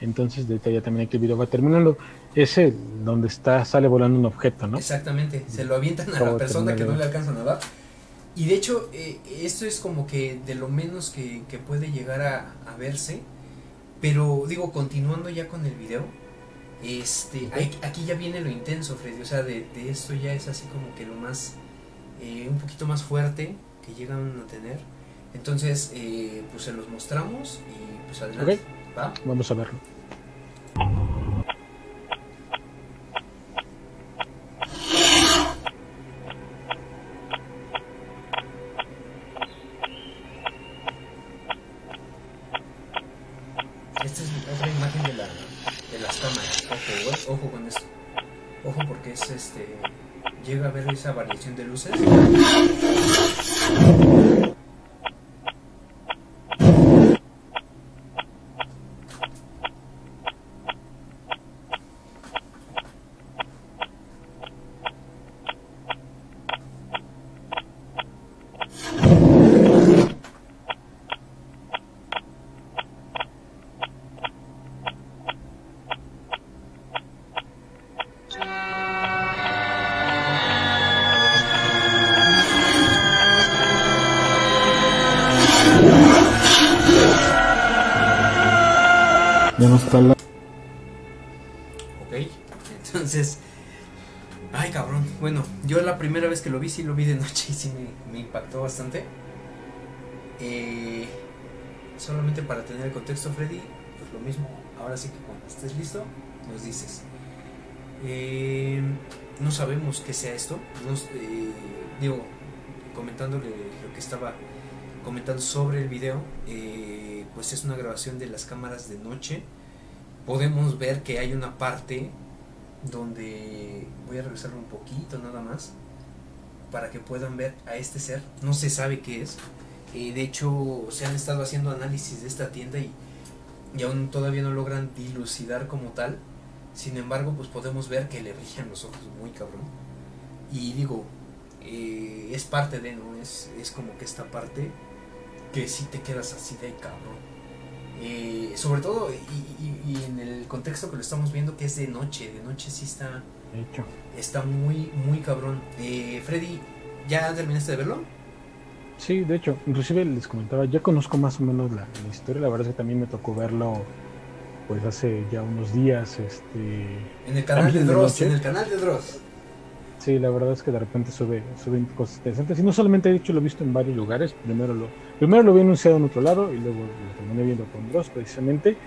Entonces, de ya también que el video va terminando. Ese donde está, sale volando un objeto, ¿no?
Exactamente, se lo avientan a la
Acabo
persona que no le alcanzan a dar. Y de hecho, eh, esto es como que de lo menos que, que puede llegar a, a verse. Pero digo, continuando ya con el video, este, hay- aquí ya viene lo intenso, Freddy. O sea, de, de esto ya es así como que lo más, eh, un poquito más fuerte que llegan a tener. Entonces, eh, pues se los mostramos y pues adelante. ¿va?
Vamos a verlo.
Esta es otra imagen de, la, de las cámaras. Ojo. Ojo porque es este. Llega a ver esa variación de luces. Lo vi, sí lo vi de noche y sí me, impactó bastante. Eh, solamente para tener el contexto, Freddy, pues lo mismo. Ahora sí que cuando estés listo, nos dices. Eh, no sabemos qué sea esto. Nos, eh, digo, comentándole lo que estaba comentando sobre el video, pues es una grabación de las cámaras de noche. Podemos ver que hay una parte donde voy a regresarlo un poquito nada más para que puedan ver a este ser. No se sabe qué es. Eh, de hecho, se han estado haciendo análisis de esta tienda y, y aún todavía no logran dilucidar como tal. Sin embargo, pues podemos ver que le brillan los ojos muy cabrón. Y digo, eh, es parte de, ¿no? Es, es como que esta parte que si te quedas así de cabrón. Eh, sobre todo, y, y- y en el contexto que lo estamos viendo, que es de noche. De noche sí está,
De hecho.
está muy, muy cabrón. Eh, Freddy, ¿ya terminaste de verlo?
Sí, de hecho, inclusive les comentaba, ya conozco más o menos la, la historia, la verdad es que también me tocó verlo pues hace ya unos días, este
En el canal de
¿También de
Dross, en el canal de Dross.
sí, la verdad es que de repente sube, suben cosas interesantes, y no solamente de hecho lo he visto en varios lugares, primero lo, primero lo vi anunciado en otro lado y luego lo terminé viendo con Dross precisamente.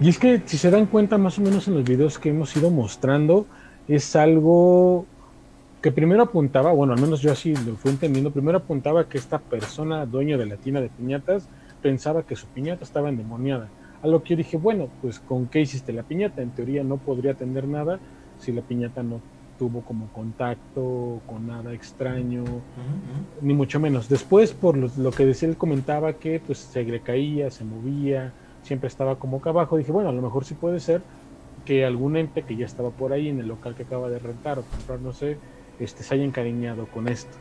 Y es que si se dan cuenta más o menos en los videos que hemos ido mostrando, es algo que primero apuntaba, bueno, al menos yo así lo fui entendiendo, primero apuntaba que esta persona, dueño de la tienda de piñatas, pensaba que su piñata estaba endemoniada. A lo que yo dije, bueno, pues ¿con qué hiciste la piñata? En teoría no podría tener nada si la piñata no tuvo como contacto con nada extraño, ni mucho menos. Después, por lo, lo que decía él, comentaba que pues se le caía, se movía, siempre estaba como acá abajo. Dije, bueno, a lo mejor sí puede ser que algún ente que ya estaba por ahí en el local que acaba de rentar o comprar, no sé, este, se haya encariñado con esto.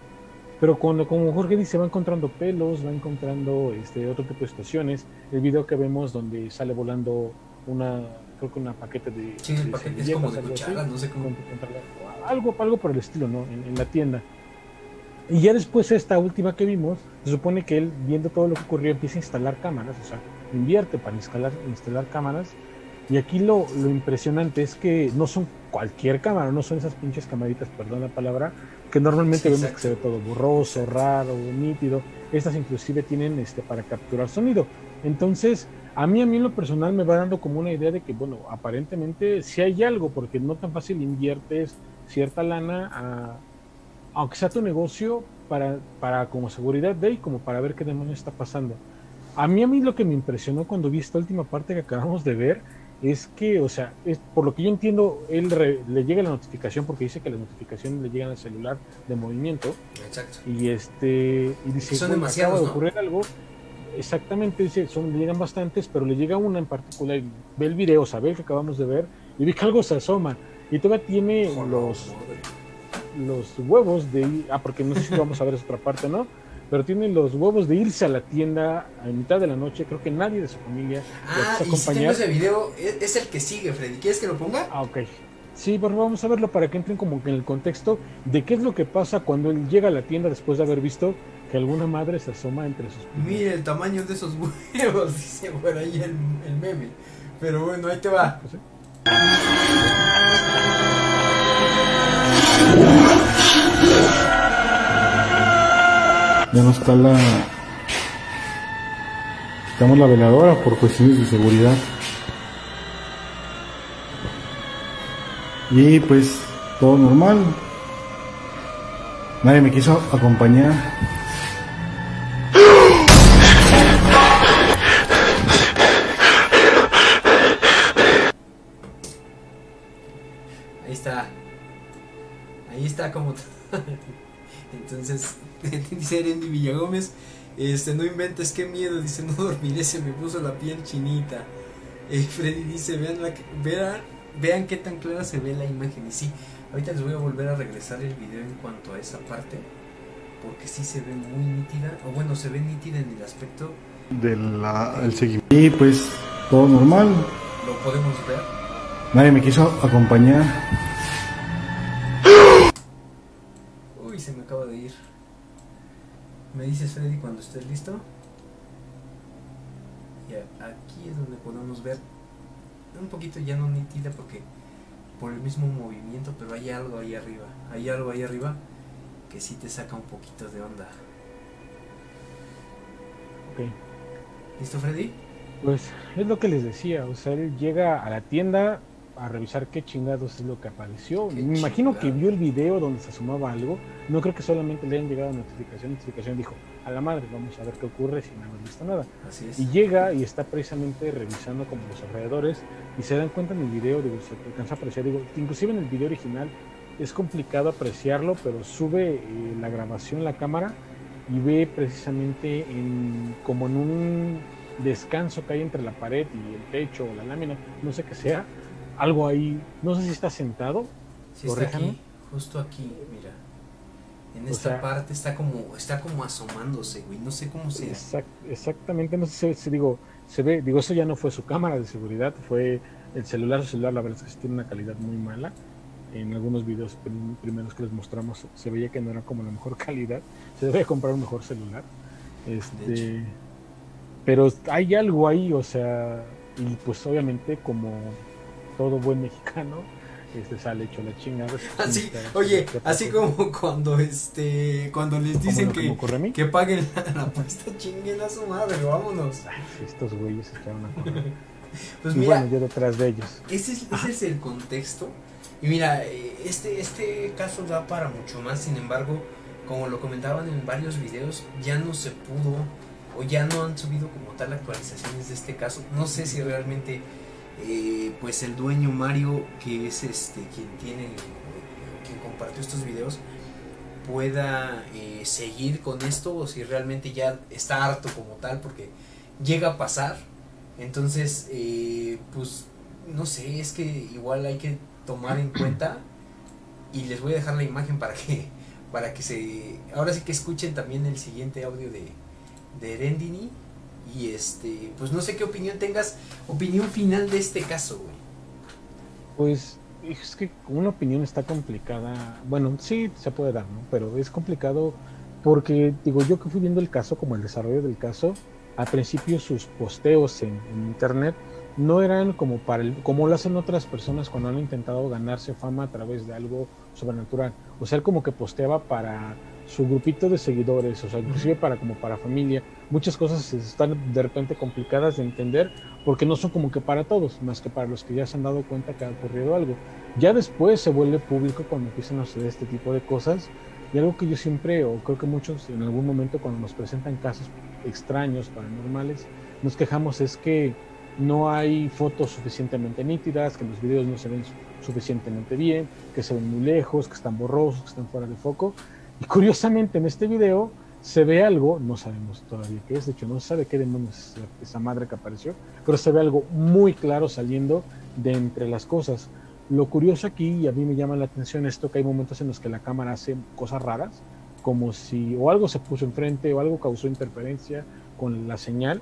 Pero cuando, como Jorge dice, va encontrando pelos, va encontrando este, otro tipo de situaciones. El video que vemos donde sale volando una, creo que una paquete de.
Sí,
de
paquete es como de
así
no sé cómo.
algo, algo por el estilo, ¿no? En, en la tienda. Y ya después esta última que vimos, se supone que él, viendo todo lo que ocurrió, empieza a instalar cámaras, o sea, invierte para instalar, instalar cámaras. Y aquí lo, lo impresionante es que no son cualquier cámara, no son esas pinches camaritas, perdón la palabra, que normalmente
Sí,
vemos
exacto.
que se ve todo borroso, raro, nítido. Estas inclusive tienen este para capturar sonido. Entonces, a mí, a mí en lo personal me va dando como una idea de que, bueno, aparentemente sí hay algo, porque no tan fácil inviertes cierta lana a, aunque sea tu negocio, para, para como seguridad de y como para ver qué demonios está pasando. A mí, a mí lo que me impresionó cuando vi esta última parte que acabamos de ver es que, o sea, es, por lo que yo entiendo, él le llega la notificación porque dice que las notificaciones le llegan al celular de movimiento.
Exacto.
Y este y dice,
son demasiados,
acaba
de
ocurrir algo. Exactamente, dice, son, le llegan bastantes, pero le llega una en particular. Ve el video, sabe el que acabamos de ver, y ve que algo se asoma. Y todavía tiene los, los huevos de ah, porque no sé si vamos a ver esa otra parte, ¿no? Pero tiene los huevos de irse a la tienda a mitad de la noche. Creo que nadie de su familia
ah, y si tengo ese video, es, el que sigue, Freddy. ¿Quieres que lo ponga?
Ah, ok. Sí, pero vamos a verlo para que entren como en el contexto de qué es lo que pasa cuando él llega a la tienda después de haber visto que alguna madre se asoma entre sus
Mire el tamaño de esos huevos, dice por ahí el, meme. Pero bueno, ahí te va. Pues
ya no está la estamos la veladora por cuestiones de seguridad. Y pues todo normal. Nadie me quiso acompañar.
Ahí está. Ahí está como entonces dice Erendi Villagómez, este, no inventes, qué miedo, dice, no dormiré, se me puso la piel chinita. Eh, Freddy dice, vean, la, vean, vean qué tan clara se ve la imagen. Y sí, ahorita les voy a volver a regresar el video en cuanto a esa parte, porque sí se ve muy nítida, o bueno, se ve nítida en el aspecto
del seguimiento. Y pues, todo normal.
Lo podemos ver.
Nadie me quiso acompañar.
Acaba de ir. Me dices Freddy cuando estés listo. Y aquí es donde podemos ver un poquito ya no nítida porque por el mismo movimiento, pero hay algo ahí arriba. Hay algo ahí arriba que sí te saca un poquito de onda.
Ok.
¿Listo, Freddy?
Pues es lo que les decía, o sea, él llega a la tienda, a revisar qué chingados es lo que apareció. Me imagino que vio el video donde se sumaba algo. No creo que solamente le hayan llegado notificación. Notificación dijo, a la madre, vamos a ver qué ocurre si no hemos visto nada. Y llega y está precisamente revisando como los alrededores y se dan cuenta en el video, digo, se alcanza a apreciar, digo, inclusive en el video original es complicado apreciarlo, pero sube eh, la grabación, la cámara y ve precisamente en, como en un descanso que hay entre la pared y el techo o la lámina, no sé qué sea, algo ahí, no sé si está sentado.
Sí, está aquí, justo aquí, mira. En esta parte está como está como asomándose, güey, no sé cómo se
exactamente, no sé si, digo, se ve, digo, eso ya no fue su cámara de seguridad, fue el celular, su celular la verdad es que tiene una calidad muy mala. En algunos videos primeros que les mostramos se veía que no era como la mejor calidad. Se debe comprar un mejor celular. Este, pero hay algo ahí, o sea, y pues obviamente como todo buen mexicano este sale hecho la chingada.
Así, oye, así como cuando este cuando les dicen que, que paguen la, apuesta, chinguen a su madre, vámonos.
estos güeyes echaron a correr. pues mira, bueno, yo detrás de ellos.
Ese es, ese es el contexto. Y mira, eh, este, este caso da para mucho más, sin embargo, como lo comentaban en varios videos, ya no se pudo o ya no han subido como tal actualizaciones de este caso. No sé si realmente eh, pues el dueño Mario, que es este quien tiene, quien compartió estos videos, pueda eh, seguir con esto o si realmente ya está harto como tal, porque llega a pasar. Entonces, eh, pues no sé, es que igual hay que tomar en cuenta y les voy a dejar la imagen para que para que se ahora sí que escuchen también el siguiente audio de de Erendini y este, pues no sé qué opinión tengas, opinión final de este caso, güey.
Pues es que una opinión está complicada. Bueno, sí se puede dar, ¿no? Pero es complicado porque, digo, yo que fui viendo el caso, como el desarrollo del caso, al principio sus posteos en, internet no eran como para el, como lo hacen otras personas cuando han intentado ganarse fama a través de algo sobrenatural. O sea, él como que posteaba para su grupito de seguidores, o sea, inclusive para como para familia, muchas cosas están de repente complicadas de entender porque no son como que para todos, más que para los que ya se han dado cuenta que ha ocurrido algo. Ya después se vuelve público cuando empiezan a suceder este tipo de cosas Y algo que yo siempre, o creo que muchos en algún momento cuando nos presentan casos extraños, paranormales, nos quejamos es que no hay fotos suficientemente nítidas, que los videos no se ven suficientemente bien, que se ven muy lejos, que están borrosos, que están fuera de foco. Y curiosamente en este video se ve algo, no sabemos todavía qué es, de hecho no sabe qué demonios es esa madre que apareció, pero se ve algo muy claro saliendo de entre las cosas. Lo curioso aquí, y a mí me llama la atención esto, que hay momentos en los que la cámara hace cosas raras, como si o algo se puso enfrente o algo causó interferencia con la señal,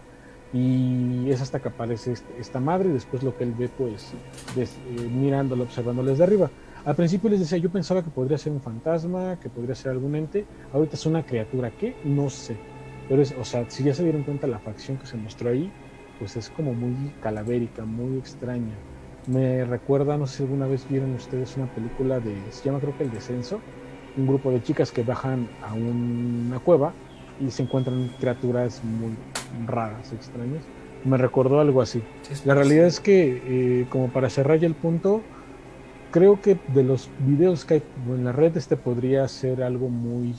y es hasta que aparece este, esta madre y después lo que él ve pues des, eh, mirándolo, observándolo desde arriba. Al principio les decía, yo pensaba que podría ser un fantasma, que podría ser algún ente, ahorita es una criatura, ¿qué? No sé. Pero es, o sea, si ya se dieron cuenta la facción que se mostró ahí, pues es como muy calavérica, muy extraña. Me recuerda, no sé si alguna vez vieron ustedes una película de, se llama creo que El Descenso, un grupo de chicas que bajan a una cueva y se encuentran criaturas muy raras, extrañas. Me recordó algo así. La realidad es que, eh, como para cerrar ya el punto, creo que de los videos que hay en la red, este podría ser algo muy,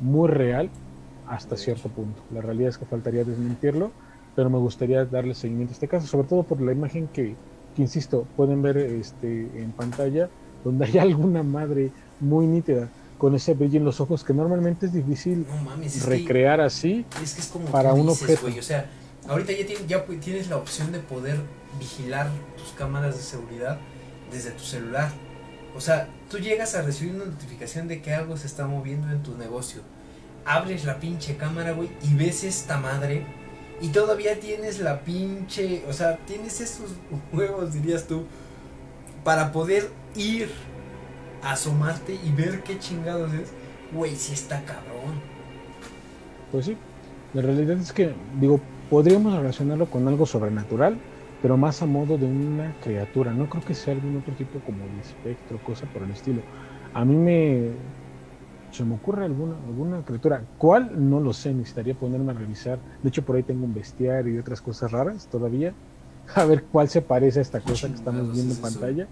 muy real hasta cierto punto. La realidad es que faltaría desmentirlo, pero me gustaría darle seguimiento a este caso, sobre todo por la imagen que, que insisto, pueden ver este, en pantalla, donde hay alguna madre muy nítida con ese brillo en los ojos que normalmente es difícil recrear así
es que es como
para un objeto.
o sea, ahorita ya, tienes, ya tienes la opción de poder vigilar tus cámaras de seguridad desde tu celular. O sea, tú llegas a recibir una notificación de que algo se está moviendo en tu negocio. Abres la pinche cámara, güey, y ves esta madre. Y todavía tienes la pinche. O sea, tienes esos huevos, dirías tú. Para poder ir asomarte y ver qué chingados es, güey, si está cabrón.
Pues sí, la realidad es que, digo, podríamos relacionarlo con algo sobrenatural, pero más a modo de una criatura. No creo que sea algún otro tipo como de espectro, cosa por el estilo. A mí me. Se me ocurre alguna, alguna criatura. ¿Cuál? No lo sé, necesitaría ponerme a revisar. De hecho, por ahí tengo un bestiario y otras cosas raras todavía. A ver cuál se parece a esta cosa que estamos viendo en pantalla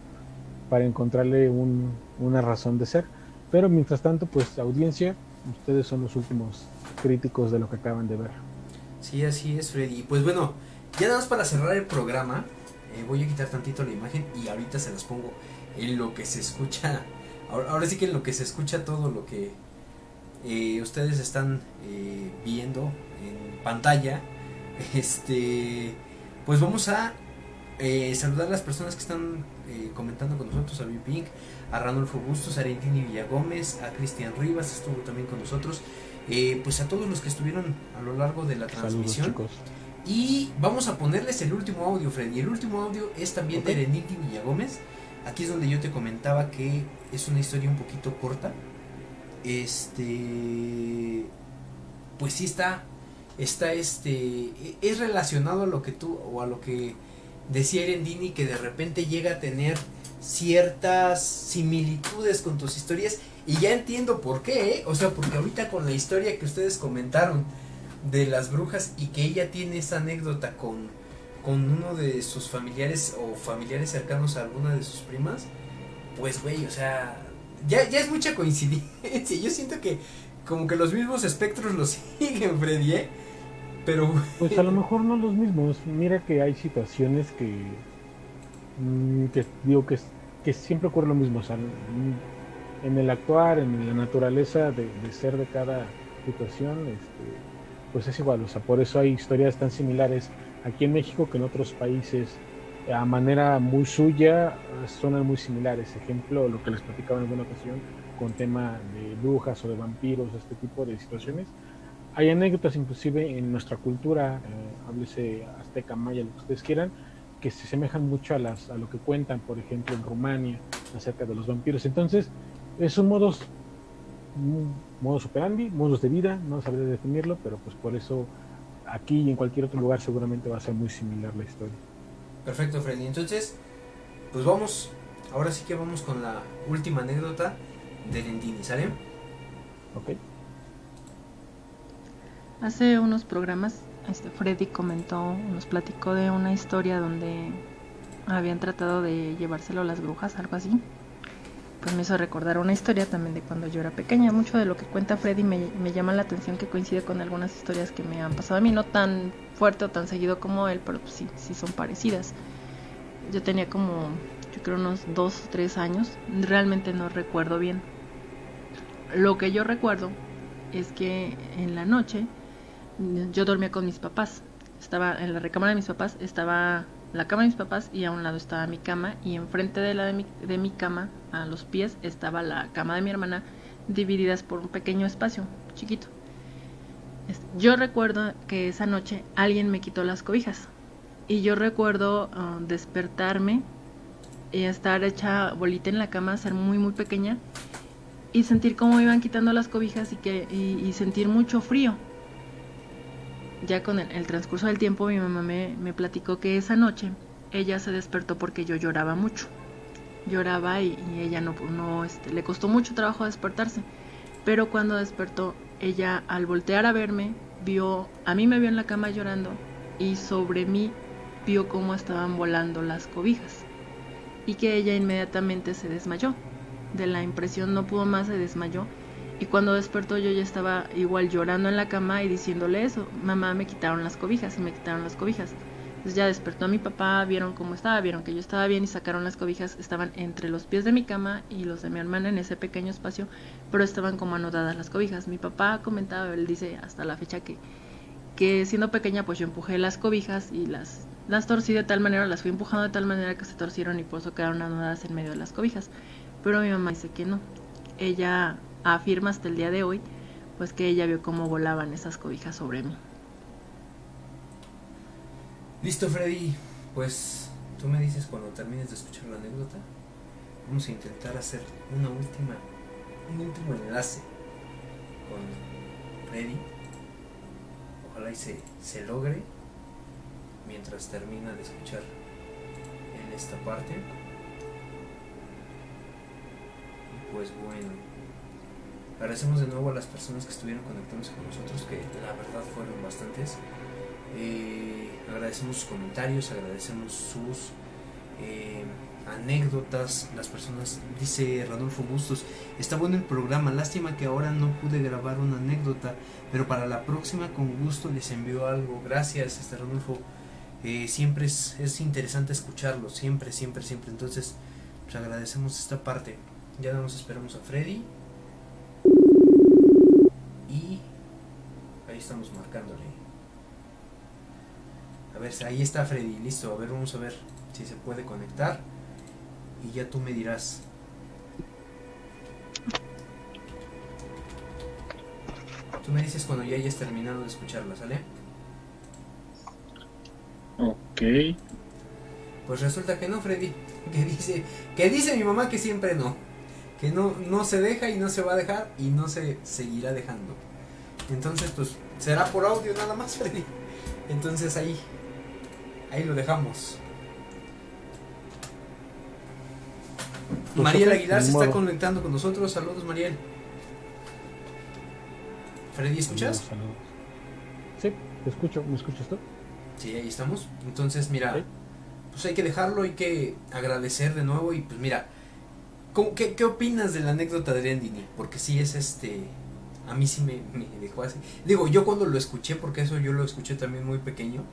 para encontrarle un, una razón de ser. Pero mientras tanto, pues audiencia, ustedes son los últimos críticos de lo que acaban de ver.
Sí, así es, Freddy. Pues bueno, ya nada más para cerrar el programa, eh, voy a quitar tantito la imagen y ahorita se las pongo en lo que se escucha. Ahora, sí que en lo que se escucha todo lo que eh, ustedes están eh, viendo en pantalla. Este, pues vamos a saludar a las personas que están comentando con nosotros, a Pink, a Ranolfo Bustos, a Arentini Villagómez, a Cristian Rivas, estuvo también con nosotros, pues a todos los que estuvieron a lo largo de la transmisión. Y vamos a ponerles el último audio, Freddy. El último audio es también de Arentini Villagómez. Aquí es donde yo te comentaba que es una historia un poquito corta. Este. Pues sí está. Está este. Es relacionado a lo que tú. o a lo que decía Erendini que de repente llega a tener ciertas similitudes con tus historias y ya entiendo por qué, ¿eh? o sea, porque ahorita con la historia que ustedes comentaron de las brujas y que ella tiene esa anécdota con, con uno de sus familiares o familiares cercanos a alguna de sus primas, pues güey, o sea, ya, ya es mucha coincidencia, yo siento que como que los mismos espectros los siguen, Freddy, ¿eh? Pero.
Pues a lo mejor no los mismos. Mira que hay situaciones que. Mm, que digo que, que siempre ocurre lo mismo. En el actuar, en la naturaleza de, ser de cada situación, este, pues es igual. O sea, por eso hay historias tan similares aquí en México que en otros países a manera muy suya son muy similares. Ejemplo, lo que les platicaba en alguna ocasión con tema de brujas o de vampiros, este tipo de situaciones hay anécdotas inclusive en nuestra cultura, eh, háblese azteca, maya, lo que ustedes quieran, que se asemejan mucho a, las, a lo que cuentan, por ejemplo, en Rumania, acerca de los vampiros. Entonces, son modos, modos operandi, modos de vida, no sabría definirlo, pero pues por eso aquí y en cualquier otro lugar seguramente va a ser muy similar la historia.
Perfecto, Freddy. Entonces, pues vamos, ahora sí que vamos con la última anécdota de Lendini, ¿sale?
Ok.
Hace unos programas este Freddy comentó, nos platicó de una historia donde habían tratado de llevárselo las brujas, algo así. Pues me hizo recordar una historia también de cuando yo era pequeña. Mucho de lo que cuenta Freddy me, me, llama la atención que coincide con algunas historias que me han pasado a mí, no tan fuerte o tan seguido como él, pero pues sí, sí son parecidas. Yo tenía como, yo creo unos dos o tres años, realmente no recuerdo bien. Lo que yo recuerdo es que en la noche yo dormía con mis papás. Estaba en la recámara de mis papás, estaba la cama de mis papás y a un lado estaba mi cama y enfrente de la de mi, de mi cama, a los pies, estaba la cama de mi hermana divididas por un pequeño espacio chiquito. Yo recuerdo que esa noche alguien me quitó las cobijas y yo recuerdo uh, despertarme y estar hecha bolita en la cama, ser muy muy pequeña y sentir cómo iban quitando las cobijas y que y sentir mucho frío ya con el, transcurso del tiempo mi mamá me, me, platicó que esa noche ella se despertó porque yo lloraba mucho. Lloraba y, y ella no, no este, le costó mucho trabajo despertarse. Pero cuando despertó, ella al voltear a verme, vio, a mí me vio en la cama llorando y sobre mí vio cómo estaban volando las cobijas. Y que ella inmediatamente se desmayó. De la impresión no pudo más, se desmayó y cuando despertó yo ya estaba igual llorando en la cama y diciéndole eso, mamá me quitaron las cobijas y me quitaron las cobijas. Entonces ya despertó a mi papá, vieron cómo estaba, vieron que yo estaba bien y sacaron las cobijas, estaban entre los pies de mi cama y los de mi hermana en ese pequeño espacio, pero estaban como anodadas las cobijas. Mi papá comentaba, él dice hasta la fecha que, que siendo pequeña pues yo empujé las cobijas y las, las torcí de tal manera, las fui empujando de tal manera que se torcieron y por eso quedaron anodadas en medio de las cobijas. Pero mi mamá dice que no, ella afirma hasta el día de hoy, pues que ella vio cómo volaban esas cobijas sobre mí.
Listo, Freddy. Pues tú me dices cuando termines de escuchar la anécdota. Vamos a intentar hacer una última, un último enlace con Freddy. Ojalá y se, se logre mientras termina de escuchar en esta parte. Y pues bueno. Agradecemos de nuevo a las personas que estuvieron conectándose con nosotros, que la verdad fueron bastantes. Eh, agradecemos sus comentarios, agradecemos sus eh, anécdotas. Las personas, dice Ranulfo Bustos, está bueno el programa, lástima que ahora no pude grabar una anécdota, pero para la próxima con gusto les envío algo. Gracias, este Ranulfo. Eh, siempre es, es interesante escucharlo, siempre, siempre, siempre. Entonces, pues agradecemos esta parte. Ya nos esperamos a Freddy. Y ahí estamos marcándole. A ver, ahí está Freddy, listo. A ver, vamos a ver si se puede conectar. Y ya tú me dirás. Tú me dices cuando ya hayas terminado de escucharla, ¿sale?
Ok.
Pues resulta que no, Freddy. Que dice, que dice mi mamá que siempre no. Que no, no se deja y no se va a dejar y no se seguirá dejando. Entonces, pues, será por audio nada más, Freddy. Entonces ahí, ahí lo dejamos. Mariel Aguilar se está conectando con nosotros. Saludos, Mariel. Freddy, ¿escuchas?
Saludos, saludos. Sí, te escucho. ¿Me escuchas tú?
Sí, ahí estamos. Entonces, mira, pues hay que dejarlo, hay que agradecer de nuevo y pues mira, ¿cómo- qué, qué opinas de la anécdota de Lendini? Porque sí es este, a mí sí me, dejó así. Digo, yo cuando lo escuché, porque eso yo lo escuché también muy pequeño,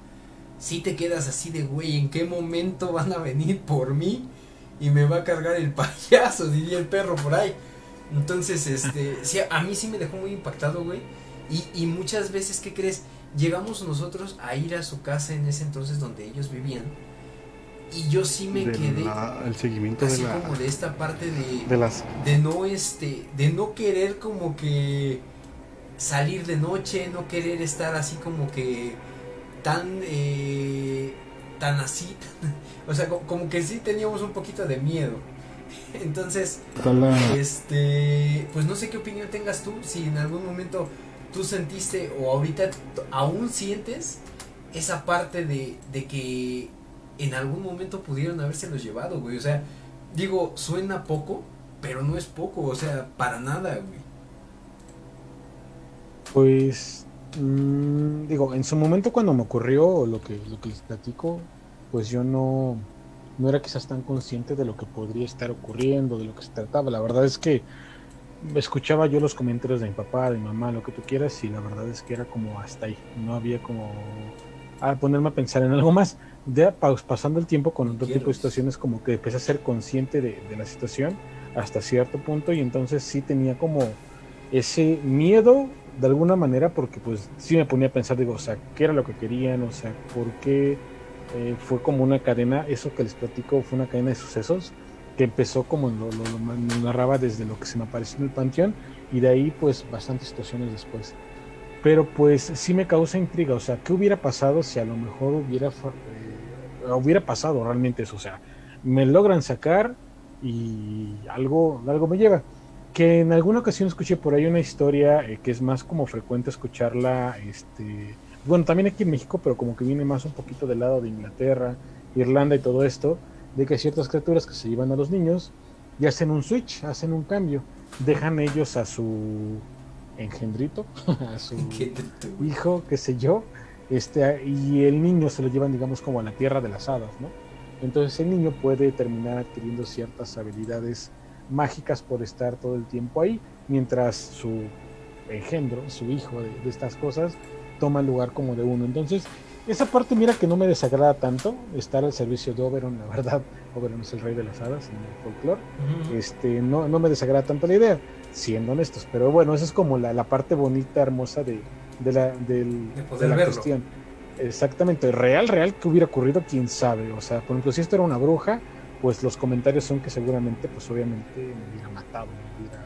sí te quedas así de, güey, ¿en qué momento van a venir por mí? Y me va a cargar el payaso, diría el perro por ahí. Entonces, este, sí, a mí sí me dejó muy impactado, güey. Y, y muchas veces, ¿qué crees? Llegamos nosotros a ir a su casa en ese entonces donde ellos vivían. Y yo sí me
De
quedé
la- el seguimiento de,
así
la,
como de esta parte de,
de las
de no este, de no querer como que salir de noche, no querer estar así como que tan eh, tan así, o sea, co- como que sí teníamos un poquito de miedo. Entonces,
está la-
este, pues no sé qué opinión tengas tú, si en algún momento tú sentiste o ahorita aún sientes esa parte de, de que en algún momento pudieron habérselos llevado, güey. O sea, digo, suena poco, pero no es poco, o sea, para nada, güey.
Pues, mm, digo, en su momento cuando me ocurrió lo que, lo que les platico, pues yo no, no era quizás tan consciente de lo que podría estar ocurriendo, de lo que se trataba. La verdad es que escuchaba yo los comentarios de mi papá, de mi mamá, lo que tú quieras, y la verdad es que era como hasta ahí. No había como a ponerme a pensar en algo más. De, pasando el tiempo con otro tipo de situaciones, como que empecé a ser consciente de, de la situación hasta cierto punto, y entonces sí tenía como ese miedo de alguna manera, porque pues sí me ponía a pensar, digo, o sea, ¿qué era lo que querían? O sea, ¿por qué eh, fue como una cadena? Eso que les platico fue una cadena de sucesos que empezó como lo, lo, narraba desde lo que se me apareció en el panteón y de ahí pues bastantes situaciones después. Pero pues sí me causa intriga, o sea, ¿qué hubiera pasado si a lo mejor hubiera, eh, hubiera pasado realmente eso? O sea, me logran sacar y algo, algo me lleva. Que en alguna ocasión escuché por ahí una historia eh, que es más como frecuente escucharla, este, bueno, también aquí en México, pero como que viene más un poquito del lado de Inglaterra, Irlanda y todo esto, de que ciertas criaturas que se llevan a los niños y hacen un switch, hacen un cambio, dejan ellos a su engendrito, a su hijo, qué sé yo, este, y el niño se lo llevan, digamos, como a la tierra de las hadas, ¿no? Entonces el niño puede terminar adquiriendo ciertas habilidades mágicas por estar todo el tiempo ahí, mientras su engendro, su hijo de, de estas cosas, toma el lugar como de uno. Entonces, esa parte, mira que no me desagrada tanto estar al servicio de Oberon, la verdad. Oberon es el rey de las hadas en el folclore. este, no, no me desagrada tanto la idea, siendo honestos. Pero bueno, esa es como la, la parte bonita, hermosa de, de la, del, de, la cuestión. Exactamente, real, real que hubiera ocurrido, quién sabe. O sea, por ejemplo, si esto era una bruja, pues los comentarios son que seguramente, pues obviamente me hubiera matado, me hubiera,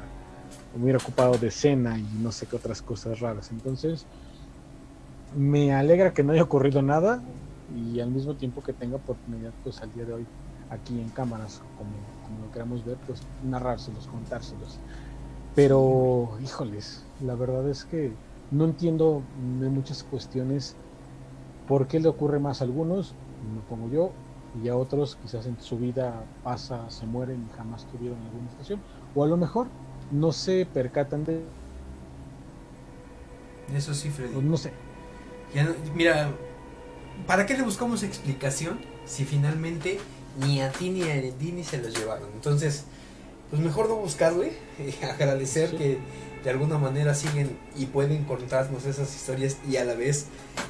me hubiera ocupado de cena y no sé qué otras cosas raras. Entonces, me alegra que no haya ocurrido nada y al mismo tiempo que tenga oportunidad pues al día de hoy aquí en cámaras como, lo queramos ver pues narrárselos contárselos pero híjoles la verdad es que no entiendo muchas cuestiones por qué le ocurre más a algunos me pongo yo y a otros quizás en su vida pasa se mueren y jamás tuvieron alguna situación. O a lo mejor no se percatan de
eso sí Freddy.
No sé.
Mira, ¿para qué le buscamos explicación si finalmente ni a ti ni a Erendini se los llevaron? Entonces, pues mejor no buscarle, y agradecer que de alguna manera siguen y pueden contarnos esas historias y a la vez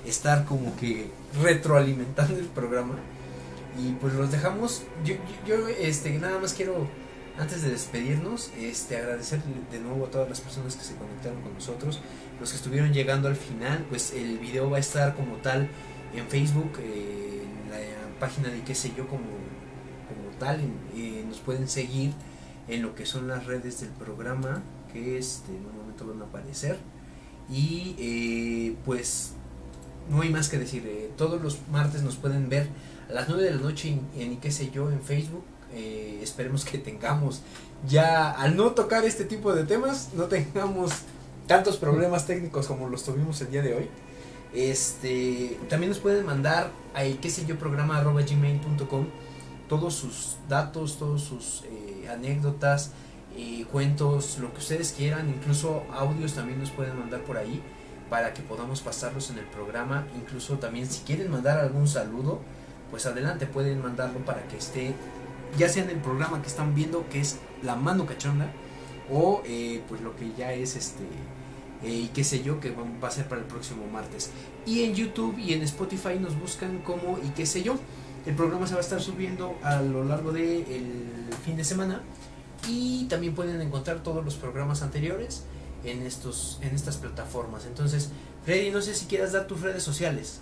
estar como que retroalimentando el programa. Y pues los dejamos. Yo, yo, este, nada más quiero, antes de despedirnos, este, agradecer de nuevo a todas las personas que se conectaron con nosotros los que estuvieron llegando al final, pues el video va a estar como tal en Facebook, en la página de qué sé yo como, como tal, eh, nos pueden seguir en lo que son las redes del programa, que este, en un momento van a aparecer. Y eh, pues no hay más que decir, todos los martes nos pueden ver a las 9 de la noche en, en qué sé yo en Facebook. esperemos que tengamos ya al no tocar este tipo de temas, no tengamos tantos problemas técnicos como los tuvimos el día de hoy. Este, también nos pueden mandar a qué sé yo programa arroba gmail.com todos sus datos, todos sus eh, anécdotas, eh, cuentos, lo que ustedes quieran, incluso audios también nos pueden mandar por ahí para que podamos pasarlos en el programa. Incluso también si quieren mandar algún saludo, pues adelante pueden mandarlo para que esté ya sea en el programa que están viendo que es La Mano Cachonda o eh, pues lo que ya es este eh, y qué sé yo, que va a ser para el próximo martes. Y en YouTube y en Spotify nos buscan como y qué sé yo. El programa se va a estar subiendo a lo largo del fin de semana y también pueden encontrar todos los programas anteriores en, estos, en estas plataformas. Entonces, Freddy, no sé si quieras dar tus redes sociales.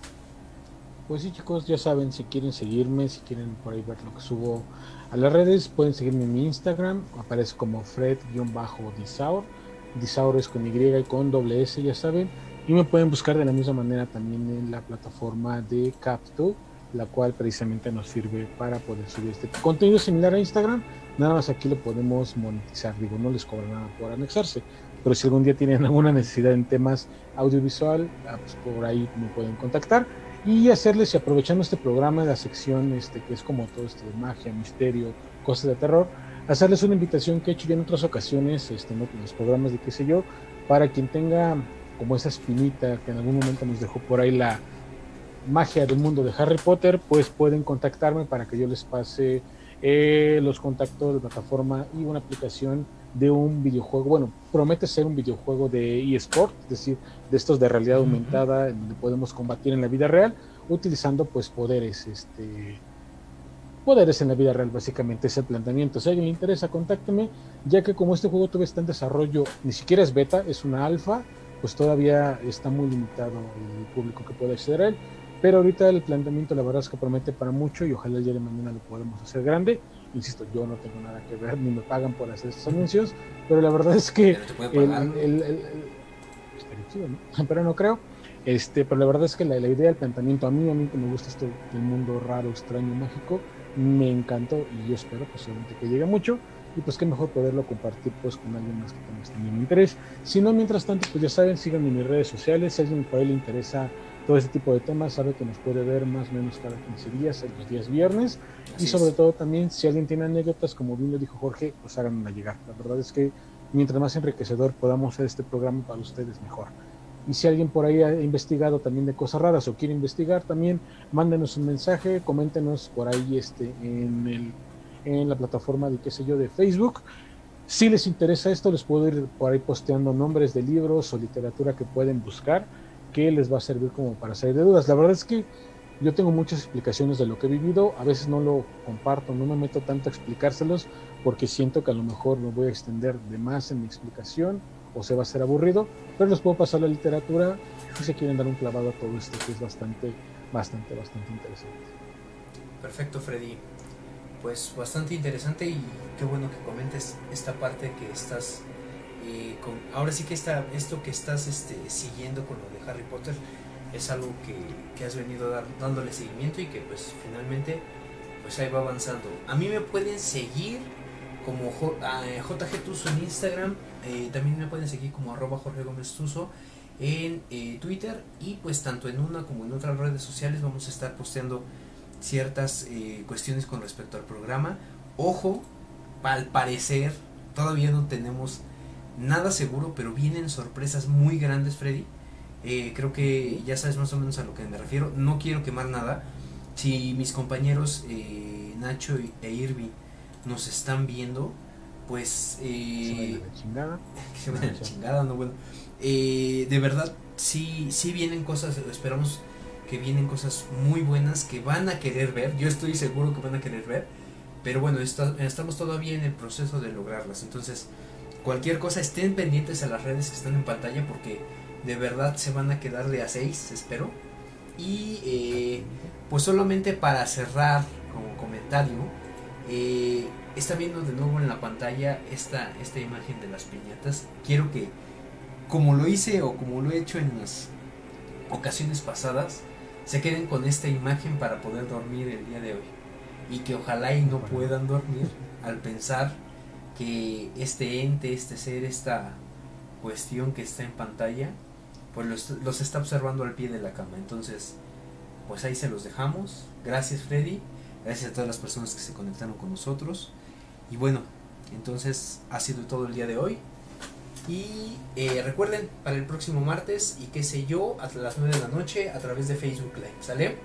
Pues sí, chicos, ya saben, si quieren seguirme, si quieren por ahí ver lo que subo a las redes, pueden seguirme en mi Instagram, aparece como Fred-Disaur Disauro es con Y y con doble S, ya saben. Y me pueden buscar de la misma manera también en la plataforma de Capto, la cual precisamente nos sirve para poder subir este contenido similar a Instagram. Nada más aquí lo podemos monetizar, digo, no les cobra nada por anexarse. Pero si algún día tienen alguna necesidad en temas audiovisual, ah, pues por ahí me pueden contactar y hacerles y aprovechando este programa, la sección este que es como todo esto de magia, misterio, cosas de terror, hacerles una invitación que he hecho ya en otras ocasiones, este, en los programas de qué sé yo, para quien tenga como esa espinita que en algún momento nos dejó por ahí la, magia del mundo de Harry Potter, pues pueden contactarme para que yo les pase eh, los contactos de plataforma y una aplicación de un videojuego, bueno, promete ser un videojuego de eSport, es decir, de estos de realidad aumentada, donde podemos combatir en la vida real, utilizando pues poderes, este poderes en la vida real, básicamente es el planteamiento. Si a alguien le interesa, contácteme, ya que como este juego todavía está en desarrollo, ni siquiera es beta, es una alfa, pues todavía está muy limitado el público que puede acceder a él. Pero ahorita el planteamiento, la verdad es que promete para mucho y ojalá el día de mañana lo podamos hacer grande. Insisto, yo no tengo nada que ver, ni me pagan por hacer estos anuncios, pero la verdad es que. Pero no creo. Este, pero la verdad es que la, idea del planteamiento, a mí, a mí que me gusta esto del mundo raro, extraño, mágico, me encantó y yo espero posiblemente que llegue mucho y pues qué mejor poderlo compartir pues con alguien más que también esté en mi interés. Si no, mientras tanto, pues ya saben, síganme en mis redes sociales, si a alguien por ahí le interesa todo este tipo de temas, sabe que nos puede ver más o menos cada 15 días, los días viernes. y sobre todo también, si alguien tiene anécdotas, como bien lo dijo Jorge, pues háganla llegar. La verdad es que mientras más enriquecedor podamos hacer este programa para ustedes, mejor. Y si alguien por ahí ha investigado también de cosas raras o quiere investigar, también mándenos un mensaje, coméntenos por ahí este, en, el, en la plataforma de qué sé yo de Facebook. Si les interesa esto, les puedo ir por ahí posteando nombres de libros o literatura que pueden buscar que les va a servir como para salir de dudas. La verdad es que yo tengo muchas explicaciones de lo que he vivido, a veces no lo comparto, no me meto tanto a explicárselos porque siento que a lo mejor me voy a extender de más en mi explicación o se va a hacer aburrido, pero les puedo pasar la literatura si se quieren dar un clavado a todo esto que es bastante, bastante, bastante interesante.
Perfecto, Freddy. Pues bastante interesante y qué bueno que comentes esta parte que estás ahora sí que está, esto que estás este, siguiendo con lo de Harry Potter es algo que, has venido dándole seguimiento y que pues finalmente pues ahí va avanzando. A mí me pueden seguir como JG Tuso en Instagram, eh, también me pueden seguir como arroba Jorge Gómez Tuso en eh, Twitter y pues tanto en una como en otras redes sociales vamos a estar posteando ciertas eh, cuestiones con respecto al programa. Ojo, al parecer todavía no tenemos nada seguro, pero vienen sorpresas muy grandes, Freddy. Eh, creo que ya sabes más o menos a lo que me refiero. No quiero quemar nada. Si mis compañeros eh, Nacho e Irving nos están viendo, pues...
Eh,
se la chingada. no bueno. Eh, de verdad, sí, sí vienen cosas, esperamos que vienen cosas muy buenas que van a querer ver. Yo estoy seguro que van a querer ver. Pero bueno, estamos todavía en el proceso de lograrlas. Entonces, Cualquier cosa, estén pendientes a las redes que están en pantalla porque de verdad se van a quedar de a 6, espero. Y eh, pues solamente para cerrar como comentario, eh, está viendo de nuevo en la pantalla esta, esta imagen de las piñatas. Quiero que, como lo hice o como lo he hecho en las ocasiones pasadas, se queden con esta imagen para poder dormir el día de hoy. Y que ojalá y no puedan dormir al pensar que este ente, este ser, esta cuestión que está en pantalla, pues los, está observando al pie de la cama. Entonces, pues ahí se los dejamos. Gracias Freddy, gracias a todas las personas que se conectaron con nosotros. Y bueno, entonces ha sido todo el día de hoy. Y eh, recuerden, para el próximo martes y qué sé yo, a las 9 de la noche a través de Facebook Live. ¿Sale?